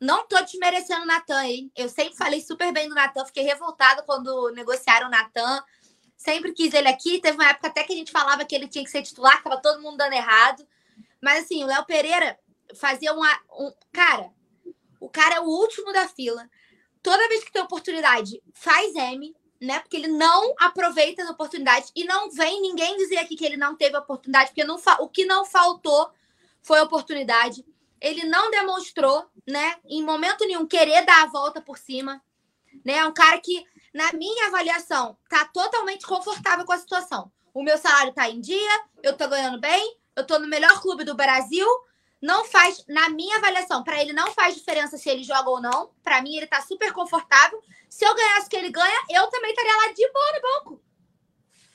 Não tô desmerecendo o Natan, hein? Eu sempre falei super bem do Natan, fiquei revoltada quando negociaram o Natan. Sempre quis ele aqui. Teve uma época até que a gente falava que ele tinha que ser titular, que tava todo mundo dando errado. Mas assim, o Léo Pereira fazia uma. Um... Cara, o cara é o último da fila toda vez que tem oportunidade, faz M, né? Porque ele não aproveita as oportunidades e não vem ninguém dizer aqui que ele não teve oportunidade, porque não o que não faltou foi oportunidade. Ele não demonstrou, né, em momento nenhum, querer dar a volta por cima. Né? É um cara que, na minha avaliação, tá totalmente confortável com a situação. O meu salário tá em dia, eu tô ganhando bem, eu tô no melhor clube do Brasil, não faz, na minha avaliação, para ele não faz diferença se ele joga ou não. Para mim, ele tá super confortável. Se eu ganhasse o que ele ganha, eu também estaria lá de boa no banco.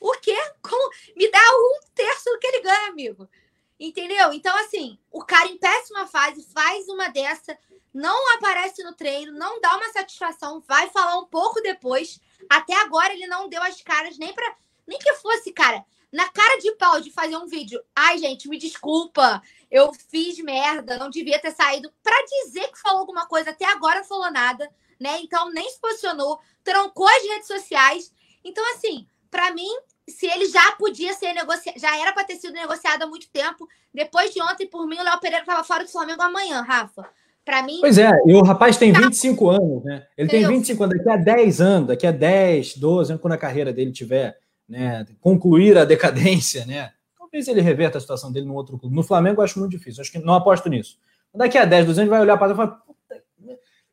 O quê? Como? Me dá um terço do que ele ganha, amigo. Entendeu? Então, assim, o cara em péssima fase faz uma dessa, não aparece no treino, não dá uma satisfação, vai falar um pouco depois. Até agora ele não deu as caras nem para nem que fosse, cara, na cara de pau de fazer um vídeo. Ai, gente, me desculpa eu fiz merda, não devia ter saído. Para dizer que falou alguma coisa, até agora falou nada, né? Então nem se posicionou, trancou as redes sociais. Então, assim, para mim, se ele já podia ser negociado, já era para ter sido negociado há muito tempo. Depois de ontem, por mim, o Léo Pereira estava fora do Flamengo amanhã, Rafa. Para mim. Pois é, e o rapaz tem 25 tá. anos, né? Ele Entendeu? tem 25 anos, daqui a 10 anos, daqui a 10, 12 anos, quando a carreira dele tiver, né, concluir a decadência, né? Talvez ele reverta a situação dele no outro clube. No Flamengo, eu acho muito difícil. Acho que não aposto nisso. Daqui a 10, 12 anos, vai olhar para e falar: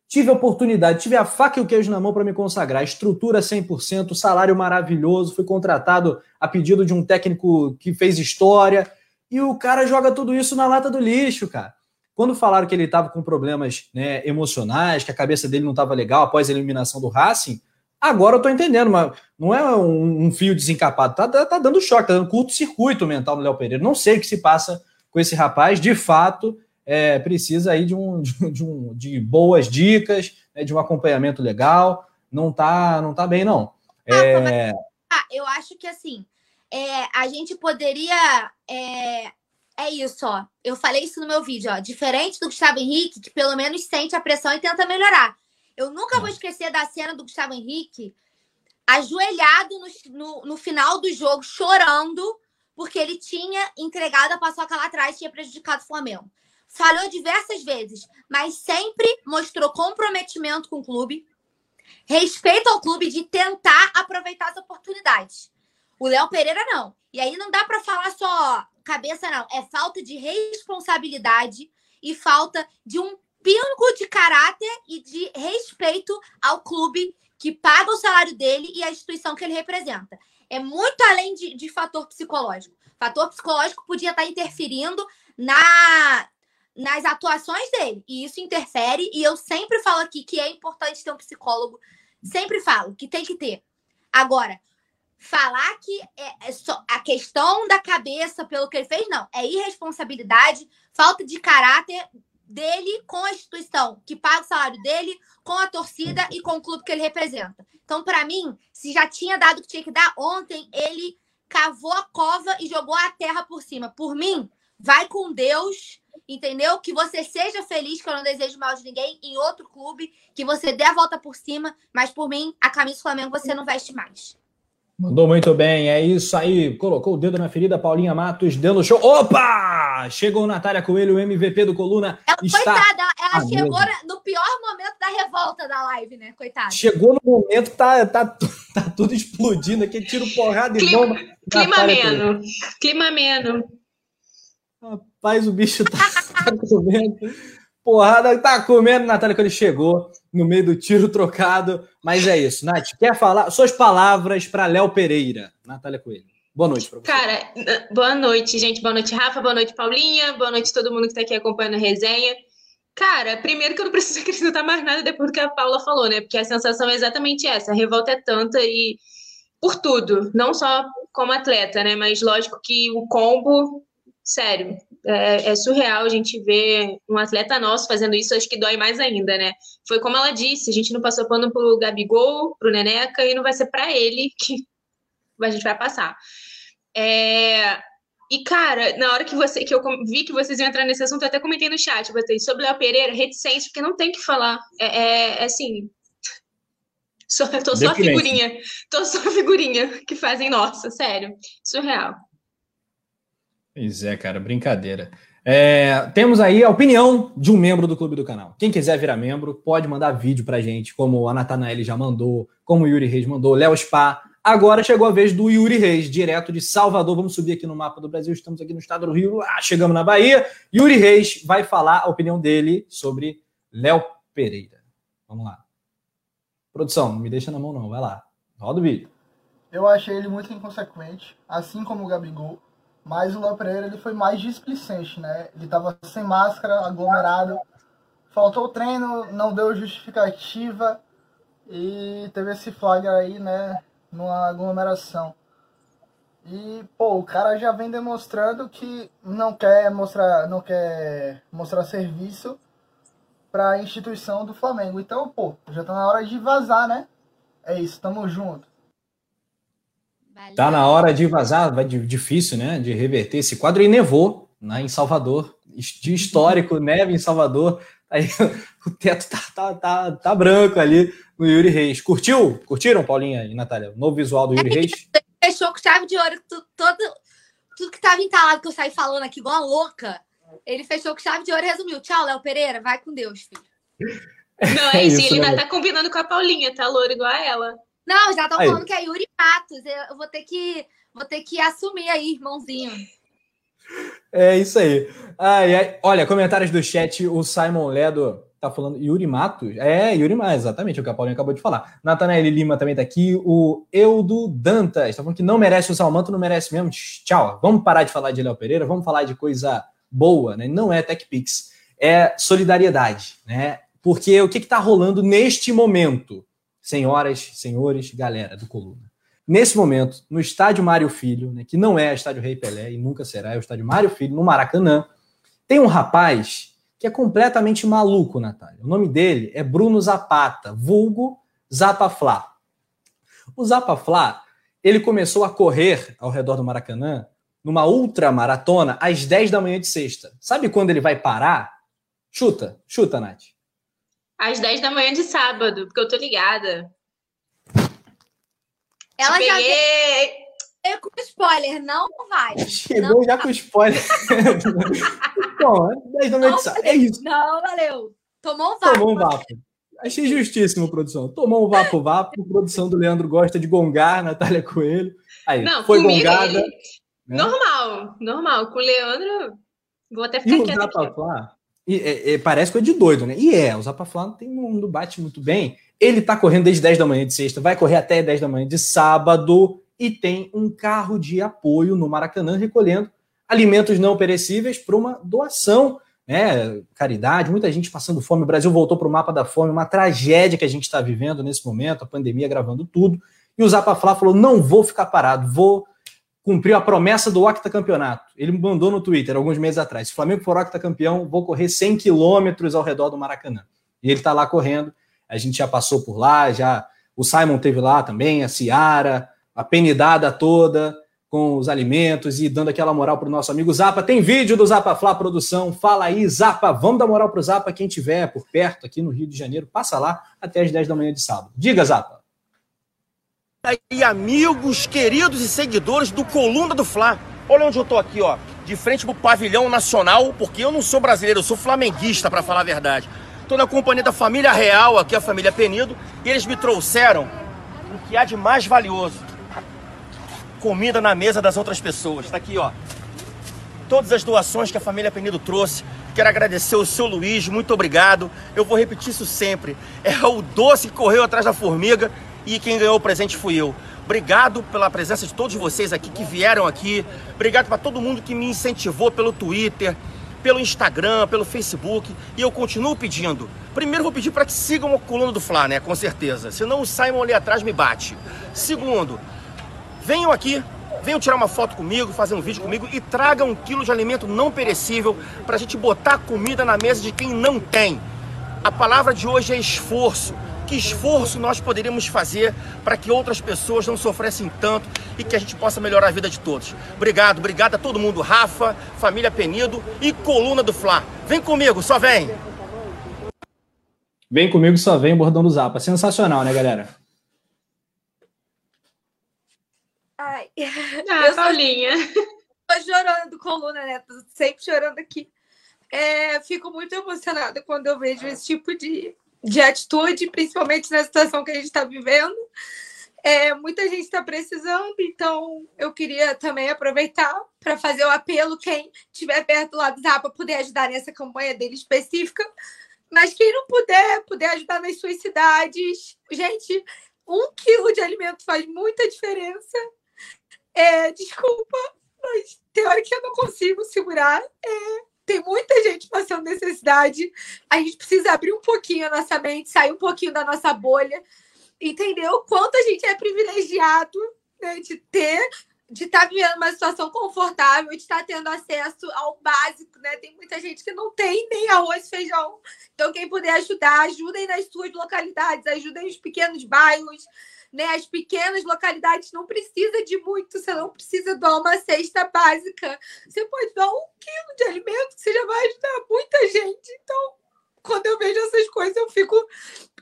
Tive a oportunidade, tive a faca e o queijo na mão para me consagrar. Estrutura 100%, salário maravilhoso. Fui contratado a pedido de um técnico que fez história. E o cara joga tudo isso na lata do lixo, cara. Quando falaram que ele estava com problemas né, emocionais, que a cabeça dele não estava legal após a eliminação do Racing, agora eu estou entendendo, mas não é um, um fio desencapado. Tá, tá, tá, dando choque, tá dando curto-circuito mental no Léo Pereira. Não sei o que se passa com esse rapaz. De fato, é, precisa aí de, um, de, um, de boas dicas, né, de um acompanhamento legal. Não tá, não tá bem, não. É... Ah, eu acho que assim, é, a gente poderia. É, é isso, ó. Eu falei isso no meu vídeo, ó. Diferente do Gustavo Henrique, que pelo menos sente a pressão e tenta melhorar. Eu nunca vou esquecer da cena do Gustavo Henrique ajoelhado no, no, no final do jogo, chorando, porque ele tinha entregado a paçoca lá atrás tinha prejudicado o Flamengo falhou diversas vezes, mas sempre mostrou comprometimento com o clube, respeito ao clube de tentar aproveitar as oportunidades. O Léo Pereira não. E aí não dá para falar só cabeça, não. É falta de responsabilidade e falta de um pingo de caráter e de respeito ao clube que paga o salário dele e a instituição que ele representa. É muito além de, de fator psicológico. Fator psicológico podia estar interferindo na nas atuações dele. E isso interfere. E eu sempre falo aqui que é importante ter um psicólogo. Sempre falo que tem que ter. Agora, falar que é, é só a questão da cabeça pelo que ele fez, não. É irresponsabilidade, falta de caráter dele com a instituição que paga o salário dele, com a torcida e com o clube que ele representa. Então, para mim, se já tinha dado o que tinha que dar, ontem ele cavou a cova e jogou a terra por cima. Por mim, vai com Deus entendeu? Que você seja feliz, que eu não desejo mal de ninguém, em outro clube, que você dê a volta por cima, mas por mim, a camisa do Flamengo você não veste mais. Mandou muito bem, é isso aí. Colocou o dedo na ferida, Paulinha Matos, dando show. Opa! Chegou Natália Coelho, MVP do Coluna. Ela, está... Coitada, ela ah, chegou no pior momento da revolta da live, né? Coitada. Chegou no momento que tá, tá, tá tudo explodindo aqui, tiro porrada e bomba. Clima ameno. Clima ameno. Rapaz, o bicho tá, tá comendo. Porrada, tá comendo, Natália, quando ele chegou no meio do tiro trocado. Mas é isso, Nath. Quer falar suas palavras para Léo Pereira? Natália Coelho. Boa noite para você. Cara, boa noite, gente. Boa noite, Rafa. Boa noite, Paulinha. Boa noite todo mundo que está aqui acompanhando a resenha. Cara, primeiro que eu não preciso acrescentar mais nada depois do que a Paula falou, né? Porque a sensação é exatamente essa. A revolta é tanta e por tudo, não só como atleta, né? Mas lógico que o combo sério, é, é, surreal a gente ver um atleta nosso fazendo isso, acho que dói mais ainda, né? Foi como ela disse, a gente não passou pano pro Gabigol, pro Neneca, e não vai ser para ele que a gente vai passar. É... E, cara, na hora que você que eu vi que vocês iam entrar nesse assunto, eu até comentei no chat, botei sobre Léo Pereira, reticência, porque não tem que falar. É, é, é assim. Só, tô só a figurinha. Tô só a figurinha que fazem nossa, sério. Surreal. Pois é, cara, brincadeira. É, temos aí a opinião de um membro do clube do canal. Quem quiser virar membro, pode mandar vídeo pra gente, como a Natanael já mandou, como o Yuri Reis mandou, Léo Spa. Agora chegou a vez do Yuri Reis, direto de Salvador. Vamos subir aqui no mapa do Brasil. Estamos aqui no estado do Rio. Ah, chegamos na Bahia. Yuri Reis vai falar a opinião dele sobre Léo Pereira. Vamos lá. Produção, não me deixa na mão, não. Vai lá. Roda o vídeo. Eu achei ele muito inconsequente, assim como o Gabigol. Mas o Léo Pereira ele foi mais displicente, né? Ele estava sem máscara, aglomerado. Faltou o treino, não deu justificativa e teve esse flagra aí, né? Numa aglomeração. E, pô, o cara já vem demonstrando que não quer mostrar, não quer mostrar serviço para a instituição do Flamengo. Então, pô, já tá na hora de vazar, né? É isso, tamo junto. Valeu. Tá na hora de vazar, vai difícil, né? De reverter esse quadro. E nevou né, em Salvador. De histórico, neve em Salvador. Aí o teto tá, tá, tá, tá branco ali no Yuri Reis. Curtiu? Curtiram, Paulinha e Natália? O novo visual do Yuri Reis? Fechou com chave de ouro. Tudo, todo, tudo que tava entalado que eu saí falando aqui, igual a louca. Ele fechou com chave de ouro e resumiu. Tchau, Léo Pereira. Vai com Deus, filho. Não, é, é isso. Ele ainda tá combinando com a Paulinha, tá louro igual a ela. Não, já estão falando que é Yuri Matos. Eu vou ter que, vou ter que assumir aí, irmãozinho. É isso aí. Ai, ai. Olha, comentários do chat. O Simon Ledo tá Tá falando Yuri Matos? É, Yuri Matos, exatamente, o que a Paulinha acabou de falar. Natanael Lima também tá aqui. O Eudo Dantas tá falando que não merece o manto, não merece mesmo. Tchau. Vamos parar de falar de Léo Pereira, vamos falar de coisa boa, né? Não é TechPix, é solidariedade, né? Porque o que está rolando neste momento, senhoras, senhores, galera do Coluna? Nesse momento, no estádio Mário Filho, né, que não é estádio Rei Pelé e nunca será, é o estádio Mário Filho, no Maracanã, tem um rapaz que é completamente maluco, Natália. O nome dele é Bruno Zapata, vulgo Zapaflá. O Zapaflá, ele começou a correr ao redor do Maracanã numa ultramaratona às 10 da manhã de sexta. Sabe quando ele vai parar? Chuta, chuta, Nath. Às 10 da manhã de sábado, porque eu tô ligada. Ela já veio com spoiler, não vai. Chegou não já vai. com spoiler. Bom, 10 da manhã de sábado. É isso. Não, valeu. Tomou um vapo. Tomou um vapo. Achei justíssimo, produção. Tomou um vapo vapo. Produção do Leandro gosta de gongar, Natália Coelho. Aí, não, foi gongada. Ele... Né? Normal, normal. Com o Leandro, vou até ficar quieto. Zapaflá, e, é, é, parece coisa de doido, né? E é, o Zapaflá tem mundo bate muito bem. Ele tá correndo desde 10 da manhã de sexta, vai correr até 10 da manhã de sábado e tem um carro de apoio no Maracanã recolhendo alimentos não perecíveis para uma doação, né? Caridade, muita gente passando fome. O Brasil voltou para o mapa da fome, uma tragédia que a gente está vivendo nesse momento, a pandemia gravando tudo. E o Zapaflá falou: não vou ficar parado, vou cumpriu a promessa do octacampeonato. Ele mandou no Twitter alguns meses atrás: se o Flamengo for octacampeão, vou correr 100 quilômetros ao redor do Maracanã. E ele está lá correndo. A gente já passou por lá, já o Simon teve lá também, a Ciara, a penidada toda com os alimentos e dando aquela moral para o nosso amigo Zapa. Tem vídeo do Zapa Flá Produção. Fala aí, Zapa. Vamos dar moral para o Zapa. Quem tiver por perto aqui no Rio de Janeiro, passa lá até as 10 da manhã de sábado. Diga, Zapa e amigos, queridos e seguidores do Coluna do Fla. Olha onde eu tô aqui, ó, de frente pro pavilhão nacional, porque eu não sou brasileiro, eu sou flamenguista, para falar a verdade. Tô na companhia da família real, aqui a família Penido, e eles me trouxeram o que há de mais valioso. Comida na mesa das outras pessoas. Tá aqui, ó. Todas as doações que a família Penido trouxe. Quero agradecer o seu Luiz, muito obrigado. Eu vou repetir isso sempre. É o doce que correu atrás da formiga e quem ganhou o presente fui eu. Obrigado pela presença de todos vocês aqui que vieram aqui. Obrigado para todo mundo que me incentivou pelo Twitter, pelo Instagram, pelo Facebook. E eu continuo pedindo. Primeiro vou pedir para que sigam o coluna do Fla, né? Com certeza. Senão o Simon ali atrás me bate. Segundo, venham aqui, venham tirar uma foto comigo, fazer um vídeo comigo e tragam um quilo de alimento não perecível para a gente botar comida na mesa de quem não tem. A palavra de hoje é esforço que esforço nós poderíamos fazer para que outras pessoas não sofressem tanto e que a gente possa melhorar a vida de todos. Obrigado, obrigado a todo mundo, Rafa, família Penido e coluna do Fla. Vem comigo, só vem. Vem comigo, só vem, bordão do Zapa. Sensacional, né, galera? Ai. Ah, Paulinha. Tô chorando, coluna, né? Tô sempre chorando aqui. É, fico muito emocionada quando eu vejo esse tipo de de atitude, principalmente na situação que a gente está vivendo. É, muita gente está precisando, então eu queria também aproveitar para fazer o apelo quem estiver perto lá do Zapa poder ajudar nessa campanha dele específica. Mas quem não puder, puder ajudar nas suas cidades. Gente, um quilo de alimento faz muita diferença. É, desculpa, mas que eu não consigo segurar. É, tem muita gente passando necessidade. A gente precisa abrir um pouquinho a nossa mente, sair um pouquinho da nossa bolha, entender o quanto a gente é privilegiado né, de ter, de estar tá vivendo uma situação confortável, de estar tá tendo acesso ao básico, né? Tem muita gente que não tem nem arroz feijão. Então, quem puder ajudar, ajudem nas suas localidades, ajudem os pequenos bairros né? As pequenas localidades não precisa de muito, você não precisa dar uma cesta básica. Você pode dar um quilo de alimento, que você já vai ajudar muita gente. Então, quando eu vejo essas coisas, eu fico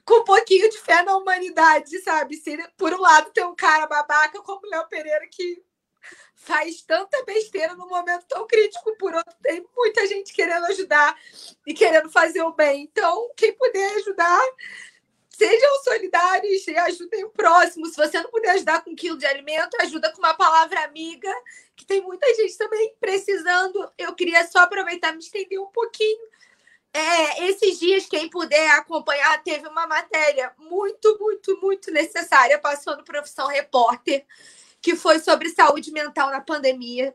com um pouquinho de fé na humanidade, sabe? Se por um lado tem um cara babaca como Léo Pereira que faz tanta besteira num momento tão crítico, por outro tem muita gente querendo ajudar e querendo fazer o bem. Então, quem puder ajudar, Sejam solidários e ajudem o próximo. Se você não puder ajudar com um quilo de alimento, ajuda com uma palavra amiga, que tem muita gente também precisando. Eu queria só aproveitar e me estender um pouquinho. É, esses dias, quem puder acompanhar, teve uma matéria muito, muito, muito necessária, passou no Profissão Repórter, que foi sobre saúde mental na pandemia.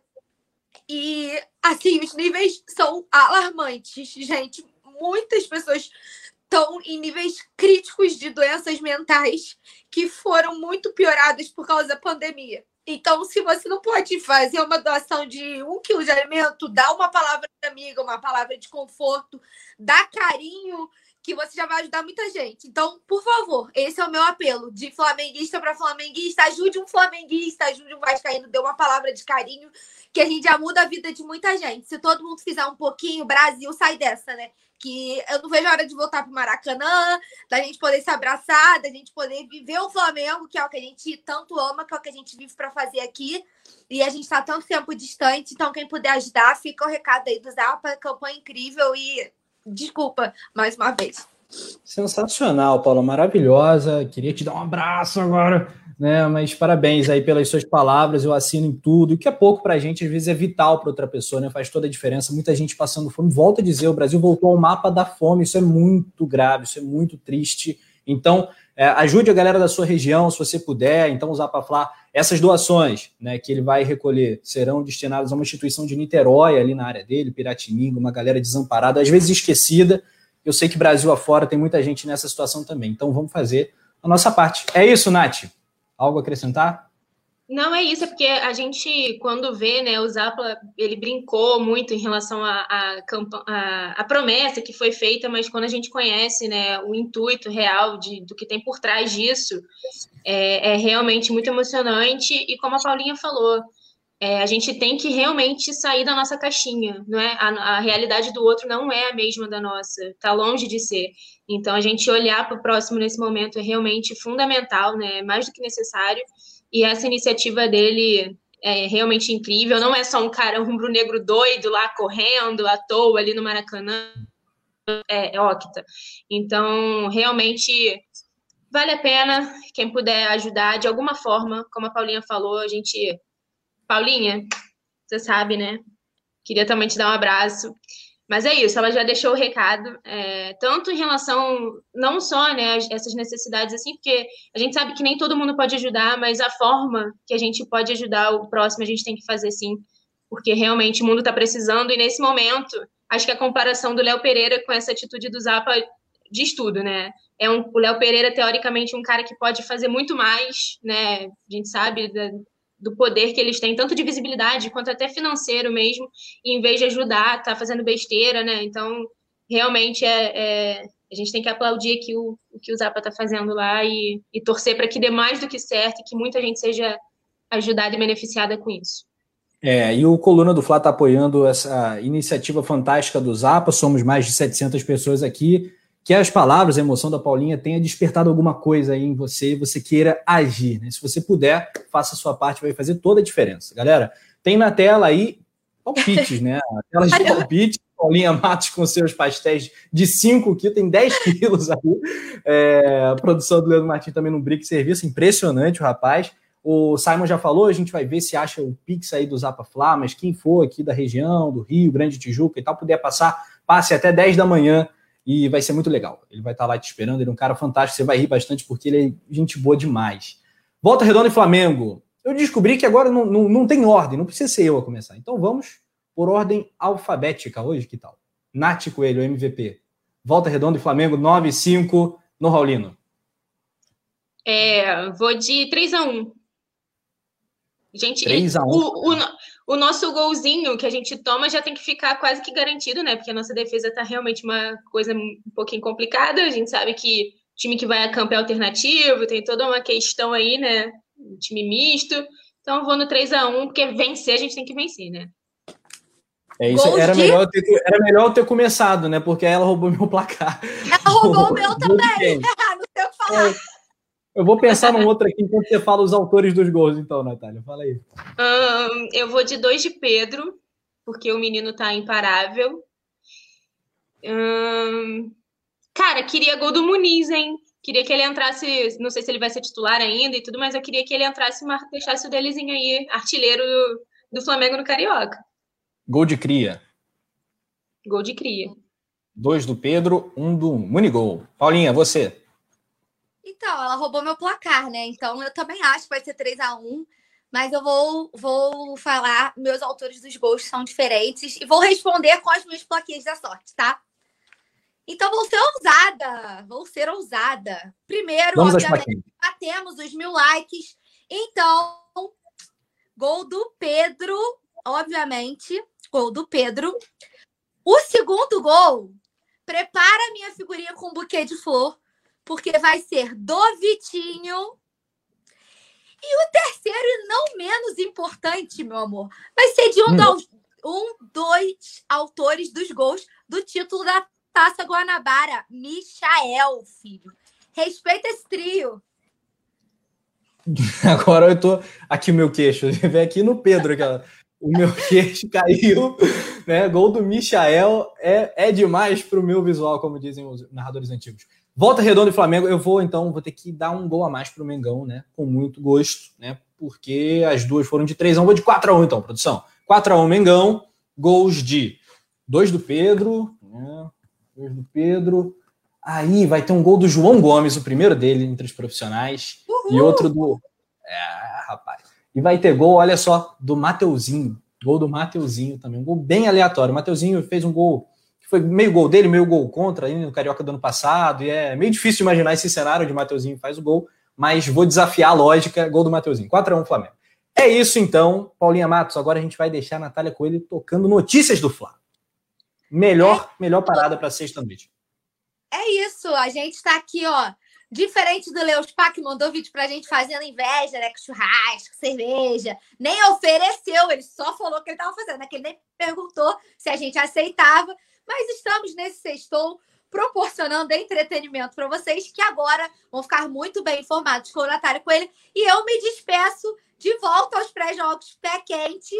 E, assim, os níveis são alarmantes, gente. Muitas pessoas estão em níveis críticos de doenças mentais que foram muito pioradas por causa da pandemia. Então, se você não pode fazer uma doação de um quilo de alimento, dá uma palavra de amiga, uma palavra de conforto, dá carinho, que você já vai ajudar muita gente. Então, por favor, esse é o meu apelo. De flamenguista para flamenguista, ajude um flamenguista, ajude um vascaíno, dê uma palavra de carinho, que a gente já muda a vida de muita gente. Se todo mundo fizer um pouquinho, o Brasil sai dessa, né? Que eu não vejo a hora de voltar para o Maracanã, da gente poder se abraçar, da gente poder viver o Flamengo, que é o que a gente tanto ama, que é o que a gente vive para fazer aqui. E a gente está tanto tempo distante, então quem puder ajudar, fica o recado aí do Zapa, campanha incrível e desculpa mais uma vez. Sensacional, Paula, maravilhosa. Queria te dar um abraço agora né? Mas parabéns aí pelas suas palavras, eu assino em tudo. E que é pouco para a gente, às vezes é vital para outra pessoa, né? Faz toda a diferença. Muita gente passando fome. Volto a dizer, o Brasil voltou ao mapa da fome. Isso é muito grave, isso é muito triste. Então, é, ajude a galera da sua região, se você puder. Então, usar para falar essas doações, né? Que ele vai recolher serão destinadas a uma instituição de Niterói ali na área dele, Piratininga, uma galera desamparada, às vezes esquecida. Eu sei que Brasil afora tem muita gente nessa situação também. Então, vamos fazer a nossa parte. É isso, Nath. Algo a acrescentar? Não, é isso, é porque a gente, quando vê, né, o Zapla, ele brincou muito em relação à a, a, a, promessa que foi feita, mas quando a gente conhece, né, o intuito real de, do que tem por trás disso, é, é realmente muito emocionante, e como a Paulinha falou, é, a gente tem que realmente sair da nossa caixinha, não é? A, a realidade do outro não é a mesma da nossa, está longe de ser. Então, a gente olhar para o próximo nesse momento é realmente fundamental, né? É mais do que necessário. E essa iniciativa dele é realmente incrível. Não é só um cara, um rubro-negro doido lá correndo à toa ali no Maracanã. É, é octa. Então, realmente vale a pena quem puder ajudar de alguma forma, como a Paulinha falou, a gente Paulinha, você sabe, né? Queria também te dar um abraço. Mas é isso, ela já deixou o recado, é, tanto em relação, não só, né, essas necessidades assim, porque a gente sabe que nem todo mundo pode ajudar, mas a forma que a gente pode ajudar o próximo, a gente tem que fazer sim, porque realmente o mundo está precisando, e nesse momento, acho que a comparação do Léo Pereira com essa atitude do Zapa diz tudo, né? É um, o Léo Pereira, teoricamente, um cara que pode fazer muito mais, né? A gente sabe da, do poder que eles têm, tanto de visibilidade quanto até financeiro mesmo, e em vez de ajudar, tá fazendo besteira, né? Então, realmente é, é a gente tem que aplaudir aqui o, o que o Zapa tá fazendo lá e, e torcer para que dê mais do que certo e que muita gente seja ajudada e beneficiada com isso. É, e o Coluna do Fla está apoiando essa iniciativa fantástica do Zapa. Somos mais de 700 pessoas aqui que as palavras, a emoção da Paulinha tenha despertado alguma coisa aí em você e você queira agir. Né? Se você puder, faça a sua parte, vai fazer toda a diferença. Galera, tem na tela aí palpites, né? Telas de palpite, Paulinha Matos com seus pastéis de 5 quilos, tem 10 quilos aí. É, a produção do Leandro Martins também no Brick Serviço, impressionante o rapaz. O Simon já falou, a gente vai ver se acha o Pix aí do Zapa Flá, mas quem for aqui da região, do Rio, Grande Tijuca e tal, puder passar, passe até 10 da manhã e vai ser muito legal. Ele vai estar lá te esperando, ele é um cara fantástico, você vai rir bastante porque ele é gente boa demais. Volta Redonda e Flamengo. Eu descobri que agora não, não, não tem ordem, não precisa ser eu a começar. Então vamos por ordem alfabética hoje, que tal? Nath Coelho, MVP. Volta Redonda e Flamengo, 9 5 no Raulino. É, vou de 3 a 1 Gente, 3 a 1 o, o, o nosso golzinho que a gente toma já tem que ficar quase que garantido, né? Porque a nossa defesa tá realmente uma coisa um pouquinho complicada. A gente sabe que o time que vai a campo é alternativo, tem toda uma questão aí, né? Um time misto. Então eu vou no 3 a 1 porque vencer a gente tem que vencer, né? É isso, era, de... melhor ter, era melhor eu ter começado, né? Porque ela roubou meu placar. Ela roubou o meu também. Não sei o que falar. É. Eu vou pensar num outro aqui enquanto você fala os autores dos gols, então, Natália. Fala aí. Um, eu vou de dois de Pedro, porque o menino tá imparável. Um, cara, queria gol do Muniz, hein? Queria que ele entrasse, não sei se ele vai ser titular ainda e tudo, mas eu queria que ele entrasse e deixasse o delezinho aí, artilheiro do, do Flamengo no Carioca. Gol de cria. Gol de cria. Dois do Pedro, um do Munigol. Paulinha, você. Então, ela roubou meu placar, né? Então eu também acho que vai ser 3 a 1 mas eu vou, vou falar, meus autores dos gols são diferentes e vou responder com as minhas plaquinhas da sorte, tá? Então vou ser ousada, vou ser ousada. Primeiro, Vamos obviamente, batemos os mil likes. Então, gol do Pedro, obviamente, gol do Pedro. O segundo gol, prepara minha figurinha com um buquê de flor, porque vai ser do Vitinho. E o terceiro, e não menos importante, meu amor, vai ser de um, hum. dos, um dois autores dos gols do título da Taça Guanabara, Michael, filho. Respeita esse trio. Agora eu tô aqui o meu queixo, vem aqui no Pedro, aquela. O meu queixo caiu, né? Gol do Michael é, é demais para o meu visual, como dizem os narradores antigos. Volta Redonda e Flamengo, eu vou então, vou ter que dar um gol a mais para o Mengão, né? Com muito gosto, né? Porque as duas foram de 3 a 1, vou de 4 a 1 então, produção. 4 a 1 Mengão, gols de dois do Pedro, né? Dois do Pedro. Aí vai ter um gol do João Gomes, o primeiro dele entre os profissionais, Uhul. e outro do. É, rapaz. E vai ter gol, olha só, do Mateuzinho. Gol do Mateuzinho também. Um gol bem aleatório. O Mateuzinho fez um gol foi meio gol dele, meio gol contra aí no Carioca do ano passado. E é meio difícil imaginar esse cenário de Mateuzinho faz o gol, mas vou desafiar a lógica. Gol do Mateuzinho. 4x1 Flamengo. É isso então, Paulinha Matos. Agora a gente vai deixar a Natália Coelho tocando notícias do Fla. Melhor, é. melhor parada para sexta-noite. É isso, a gente está aqui, ó. Diferente do Leos Pá, que mandou vídeo pra gente fazendo inveja, né? Com churrasco, cerveja. Nem ofereceu, ele só falou que ele tava fazendo, né? Que ele nem perguntou se a gente aceitava. Mas estamos nesse sextou proporcionando entretenimento para vocês, que agora vão ficar muito bem informados com o Natália Coelho. E eu me despeço de volta aos pré-jogos pé quente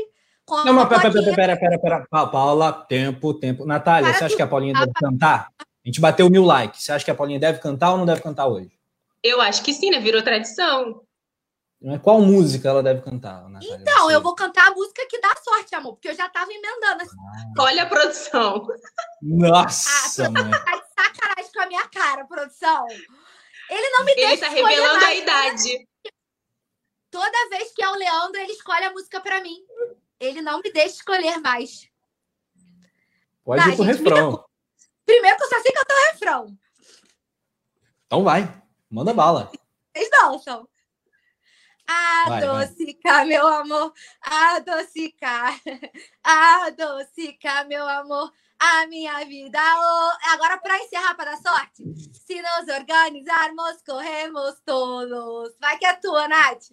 não, mas pera, pera, pera, pera, pera, Paula, tempo, tempo. Natália, você acha que a Paulinha deve cantar? A gente bateu mil likes. Você acha que a Paulinha deve cantar ou não deve cantar hoje? Eu acho que sim, né? Virou tradição. Qual música ela deve cantar, Natália? Então, você... eu vou cantar a música que dá sorte, amor, porque eu já tava emendando. Assim. Ah. Olha a produção. Nossa, ah, mãe. Tá de sacanagem com a minha cara, produção. Ele não me ele deixa Ele tá revelando mais, a idade. Toda vez que é o Leandro, ele escolhe a música para mim. Ele não me deixa escolher mais. Pode tá, ir pro refrão. Primeiro que eu só sei cantar o refrão. Então vai. Manda bala. Vocês dançam. Adocicar, meu amor, adocicar, adocicar, meu amor, a minha vida. Oh. Agora, para encerrar, para dar sorte, se nos organizarmos, corremos todos. Vai que é tua, Nath.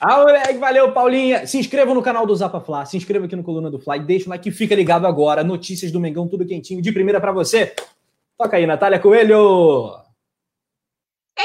Ah, moleque, valeu, Paulinha. Se inscreva no canal do Zapa Fla, se inscreva aqui no Coluna do Fly, deixa o like, fica ligado agora. Notícias do Mengão, tudo quentinho, de primeira para você. Toca aí, Natália Coelho.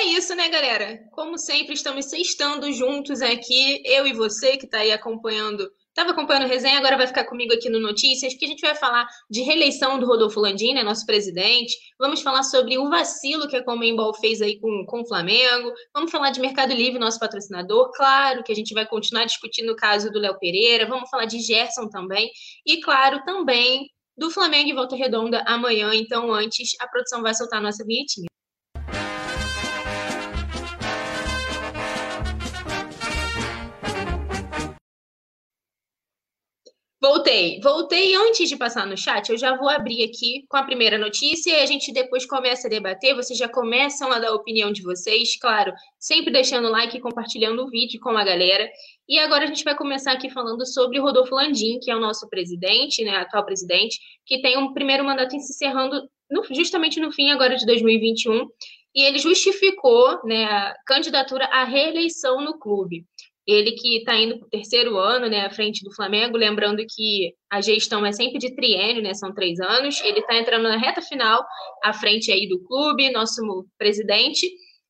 É isso, né, galera? Como sempre, estamos sextando juntos aqui, eu e você que está aí acompanhando Estava acompanhando a resenha, agora vai ficar comigo aqui no Notícias, que a gente vai falar de reeleição do Rodolfo Landim, né, nosso presidente. Vamos falar sobre o vacilo que a Comembol fez aí com, com o Flamengo. Vamos falar de Mercado Livre, nosso patrocinador. Claro que a gente vai continuar discutindo o caso do Léo Pereira. Vamos falar de Gerson também. E, claro, também do Flamengo e Volta Redonda amanhã. Então, antes, a produção vai soltar a nossa vinhetinha. Voltei, voltei. Antes de passar no chat, eu já vou abrir aqui com a primeira notícia e a gente depois começa a debater. Vocês já começam a dar a opinião de vocês, claro, sempre deixando like e compartilhando o vídeo com a galera. E agora a gente vai começar aqui falando sobre Rodolfo Landim, que é o nosso presidente, né, atual presidente, que tem um primeiro mandato se encerrando no, justamente no fim agora de 2021. E ele justificou né, a candidatura à reeleição no clube. Ele que está indo para o terceiro ano, né, à frente do Flamengo, lembrando que a gestão é sempre de triênio, né, são três anos. Ele está entrando na reta final, à frente aí do clube, nosso presidente.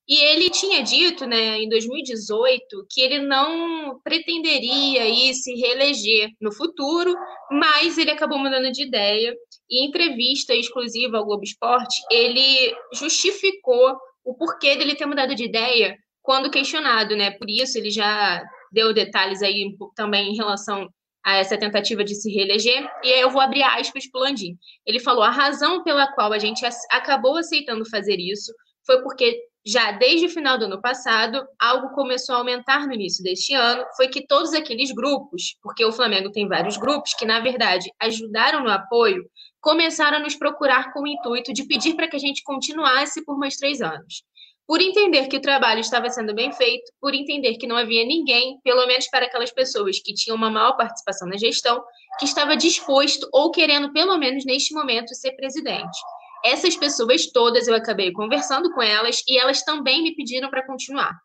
E ele tinha dito, né, em 2018, que ele não pretenderia aí se reeleger no futuro, mas ele acabou mudando de ideia. Em entrevista exclusiva ao Globo Esporte, ele justificou o porquê dele ter mudado de ideia quando questionado, né? Por isso ele já deu detalhes aí também em relação a essa tentativa de se reeleger, e aí eu vou abrir aspas para o Landim. Ele falou: a razão pela qual a gente acabou aceitando fazer isso foi porque já desde o final do ano passado, algo começou a aumentar no início deste ano, foi que todos aqueles grupos, porque o Flamengo tem vários grupos que, na verdade, ajudaram no apoio, começaram a nos procurar com o intuito de pedir para que a gente continuasse por mais três anos por entender que o trabalho estava sendo bem feito, por entender que não havia ninguém, pelo menos para aquelas pessoas que tinham uma maior participação na gestão, que estava disposto ou querendo, pelo menos neste momento, ser presidente. Essas pessoas todas eu acabei conversando com elas e elas também me pediram para continuar.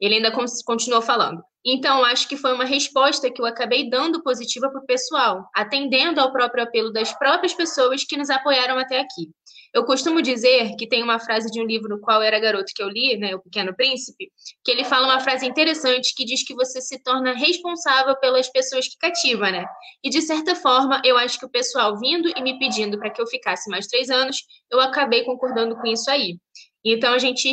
Ele ainda continuou falando. Então, acho que foi uma resposta que eu acabei dando positiva para o pessoal, atendendo ao próprio apelo das próprias pessoas que nos apoiaram até aqui. Eu costumo dizer que tem uma frase de um livro no qual era garoto que eu li, né, O Pequeno Príncipe, que ele fala uma frase interessante que diz que você se torna responsável pelas pessoas que cativa, né? E de certa forma, eu acho que o pessoal vindo e me pedindo para que eu ficasse mais três anos, eu acabei concordando com isso aí. Então a gente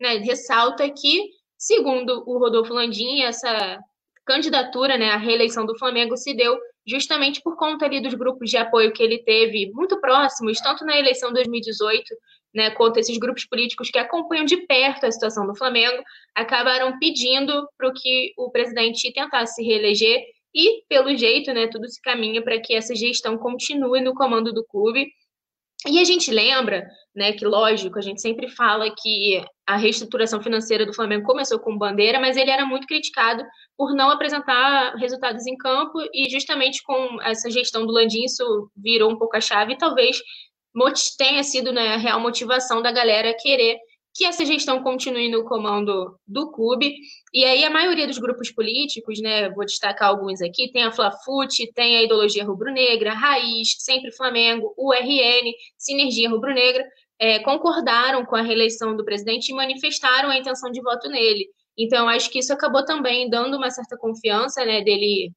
né, ressalta que, segundo o Rodolfo Landim, essa candidatura, né, a reeleição do Flamengo se deu justamente por conta ali dos grupos de apoio que ele teve muito próximos, tanto na eleição de 2018, né, quanto esses grupos políticos que acompanham de perto a situação do Flamengo, acabaram pedindo para que o presidente tentasse se reeleger e, pelo jeito, né, tudo se caminha para que essa gestão continue no comando do clube. E a gente lembra, né, que lógico, a gente sempre fala que a reestruturação financeira do Flamengo começou com bandeira, mas ele era muito criticado por não apresentar resultados em campo e justamente com essa gestão do Landim isso virou um pouco a chave e talvez tenha sido né, a real motivação da galera querer que essa gestão continue no comando do clube. E aí a maioria dos grupos políticos, né, vou destacar alguns aqui, tem a Flafute, tem a ideologia rubro-negra, Raiz, Sempre Flamengo, URN, Sinergia Rubro-Negra, é, concordaram com a reeleição do presidente e manifestaram a intenção de voto nele. Então, acho que isso acabou também dando uma certa confiança, né, dele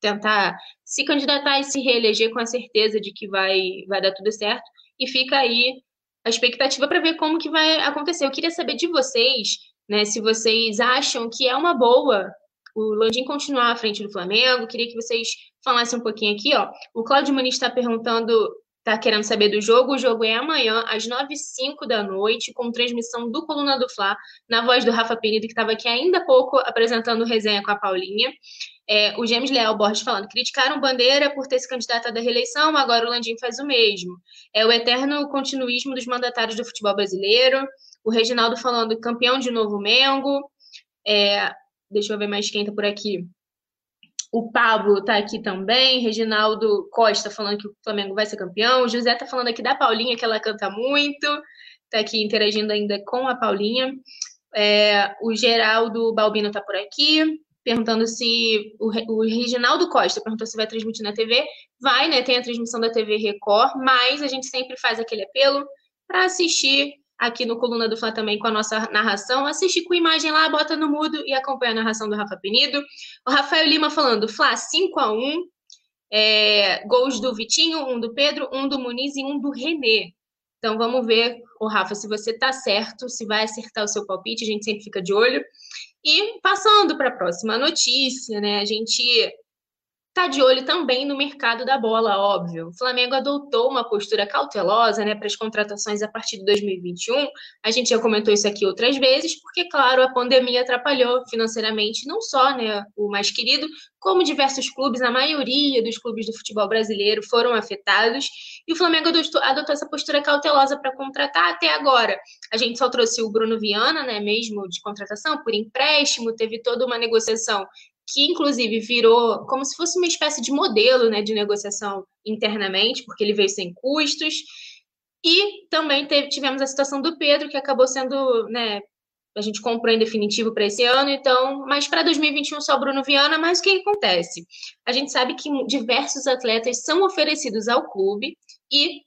tentar se candidatar e se reeleger com a certeza de que vai, vai dar tudo certo. E fica aí a expectativa para ver como que vai acontecer. Eu queria saber de vocês, né, se vocês acham que é uma boa o Landim continuar à frente do Flamengo. Queria que vocês falassem um pouquinho aqui, ó. O Claudio Muniz está perguntando, está querendo saber do jogo. O jogo é amanhã, às 9 h 05 da noite, com transmissão do Coluna do Fla, na voz do Rafa Penido, que estava aqui ainda há pouco apresentando resenha com a Paulinha. É, o James Leal Borges falando, criticaram Bandeira por ter se candidatado à reeleição, agora o Landim faz o mesmo. É o eterno continuismo dos mandatários do futebol brasileiro. O Reginaldo falando, campeão de novo Mengo. É, deixa eu ver mais quem tá por aqui. O Pablo tá aqui também. Reginaldo Costa falando que o Flamengo vai ser campeão. O José tá falando aqui da Paulinha, que ela canta muito. Tá aqui interagindo ainda com a Paulinha. É, o Geraldo Balbino tá por aqui perguntando se o, o Reginaldo Costa perguntou se vai transmitir na TV. Vai, né? Tem a transmissão da TV Record, mas a gente sempre faz aquele apelo para assistir aqui no Coluna do Fla também com a nossa narração. Assistir com imagem lá, bota no mudo e acompanha a narração do Rafa Penido. O Rafael Lima falando, Fla 5 a 1 é, gols do Vitinho, um do Pedro, um do Muniz e um do Renê. Então vamos ver, o Rafa, se você tá certo, se vai acertar o seu palpite, a gente sempre fica de olho. E passando para a próxima notícia, né? A gente está de olho também no mercado da bola, óbvio. O Flamengo adotou uma postura cautelosa né, para as contratações a partir de 2021. A gente já comentou isso aqui outras vezes, porque, claro, a pandemia atrapalhou financeiramente não só né, o mais querido, como diversos clubes, a maioria dos clubes do futebol brasileiro foram afetados. E o Flamengo adotou, adotou essa postura cautelosa para contratar até agora. A gente só trouxe o Bruno Viana, né, mesmo de contratação, por empréstimo, teve toda uma negociação que inclusive virou como se fosse uma espécie de modelo né, de negociação internamente, porque ele veio sem custos. E também teve, tivemos a situação do Pedro, que acabou sendo, né, a gente comprou em definitivo para esse ano, então, mas para 2021 só Bruno Viana, mas o que acontece? A gente sabe que diversos atletas são oferecidos ao clube e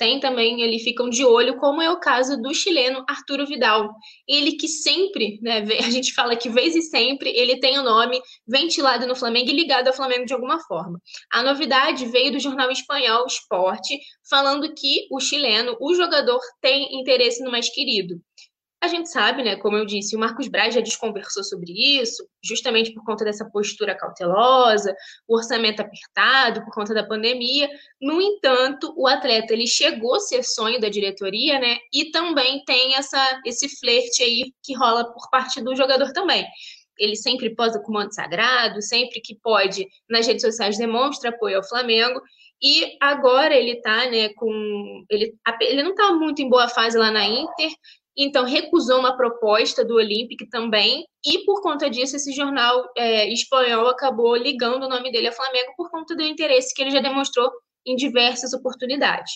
tem também, eles ficam de olho, como é o caso do chileno Arturo Vidal. Ele que sempre, né, a gente fala que vez e sempre, ele tem o nome ventilado no Flamengo e ligado ao Flamengo de alguma forma. A novidade veio do jornal espanhol Esporte, falando que o chileno, o jogador, tem interesse no mais querido. A gente sabe, né, como eu disse, o Marcos Braz já desconversou sobre isso, justamente por conta dessa postura cautelosa, o orçamento apertado por conta da pandemia. No entanto, o atleta ele chegou a ser sonho da diretoria, né? E também tem essa esse flerte aí que rola por parte do jogador também. Ele sempre posa com o manto sagrado, sempre que pode, nas redes sociais demonstra apoio ao Flamengo. E agora ele tá, né, com. Ele, ele não tá muito em boa fase lá na Inter, então recusou uma proposta do Olympic também, e por conta disso, esse jornal é, espanhol acabou ligando o nome dele ao Flamengo por conta do interesse que ele já demonstrou em diversas oportunidades.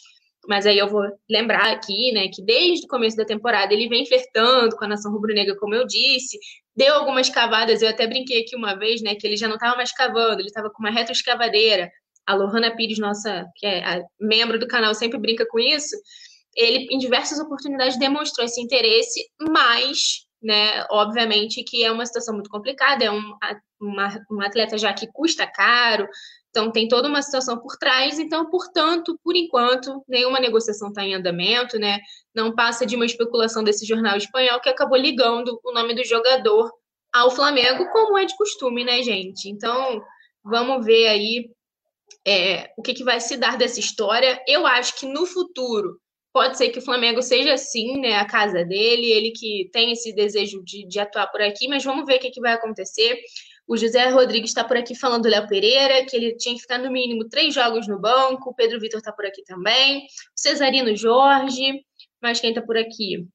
Mas aí eu vou lembrar aqui, né, que desde o começo da temporada ele vem flertando com a nação rubro-negra, como eu disse, deu algumas cavadas, eu até brinquei aqui uma vez, né, que ele já não estava mais cavando, ele estava com uma retroescavadeira. A Lohana Pires, nossa, que é membro do canal, sempre brinca com isso ele, em diversas oportunidades, demonstrou esse interesse, mas, né, obviamente, que é uma situação muito complicada, é um, uma, um atleta já que custa caro, então tem toda uma situação por trás, então, portanto, por enquanto, nenhuma negociação está em andamento, né? Não passa de uma especulação desse jornal espanhol que acabou ligando o nome do jogador ao Flamengo, como é de costume, né, gente? Então, vamos ver aí é, o que, que vai se dar dessa história. Eu acho que no futuro Pode ser que o Flamengo seja assim, né, a casa dele, ele que tem esse desejo de, de atuar por aqui, mas vamos ver o que, que vai acontecer. O José Rodrigues está por aqui falando do Léo Pereira, que ele tinha que ficar no mínimo três jogos no banco. O Pedro Vitor está por aqui também. O Cesarino Jorge. Mas quem está por aqui?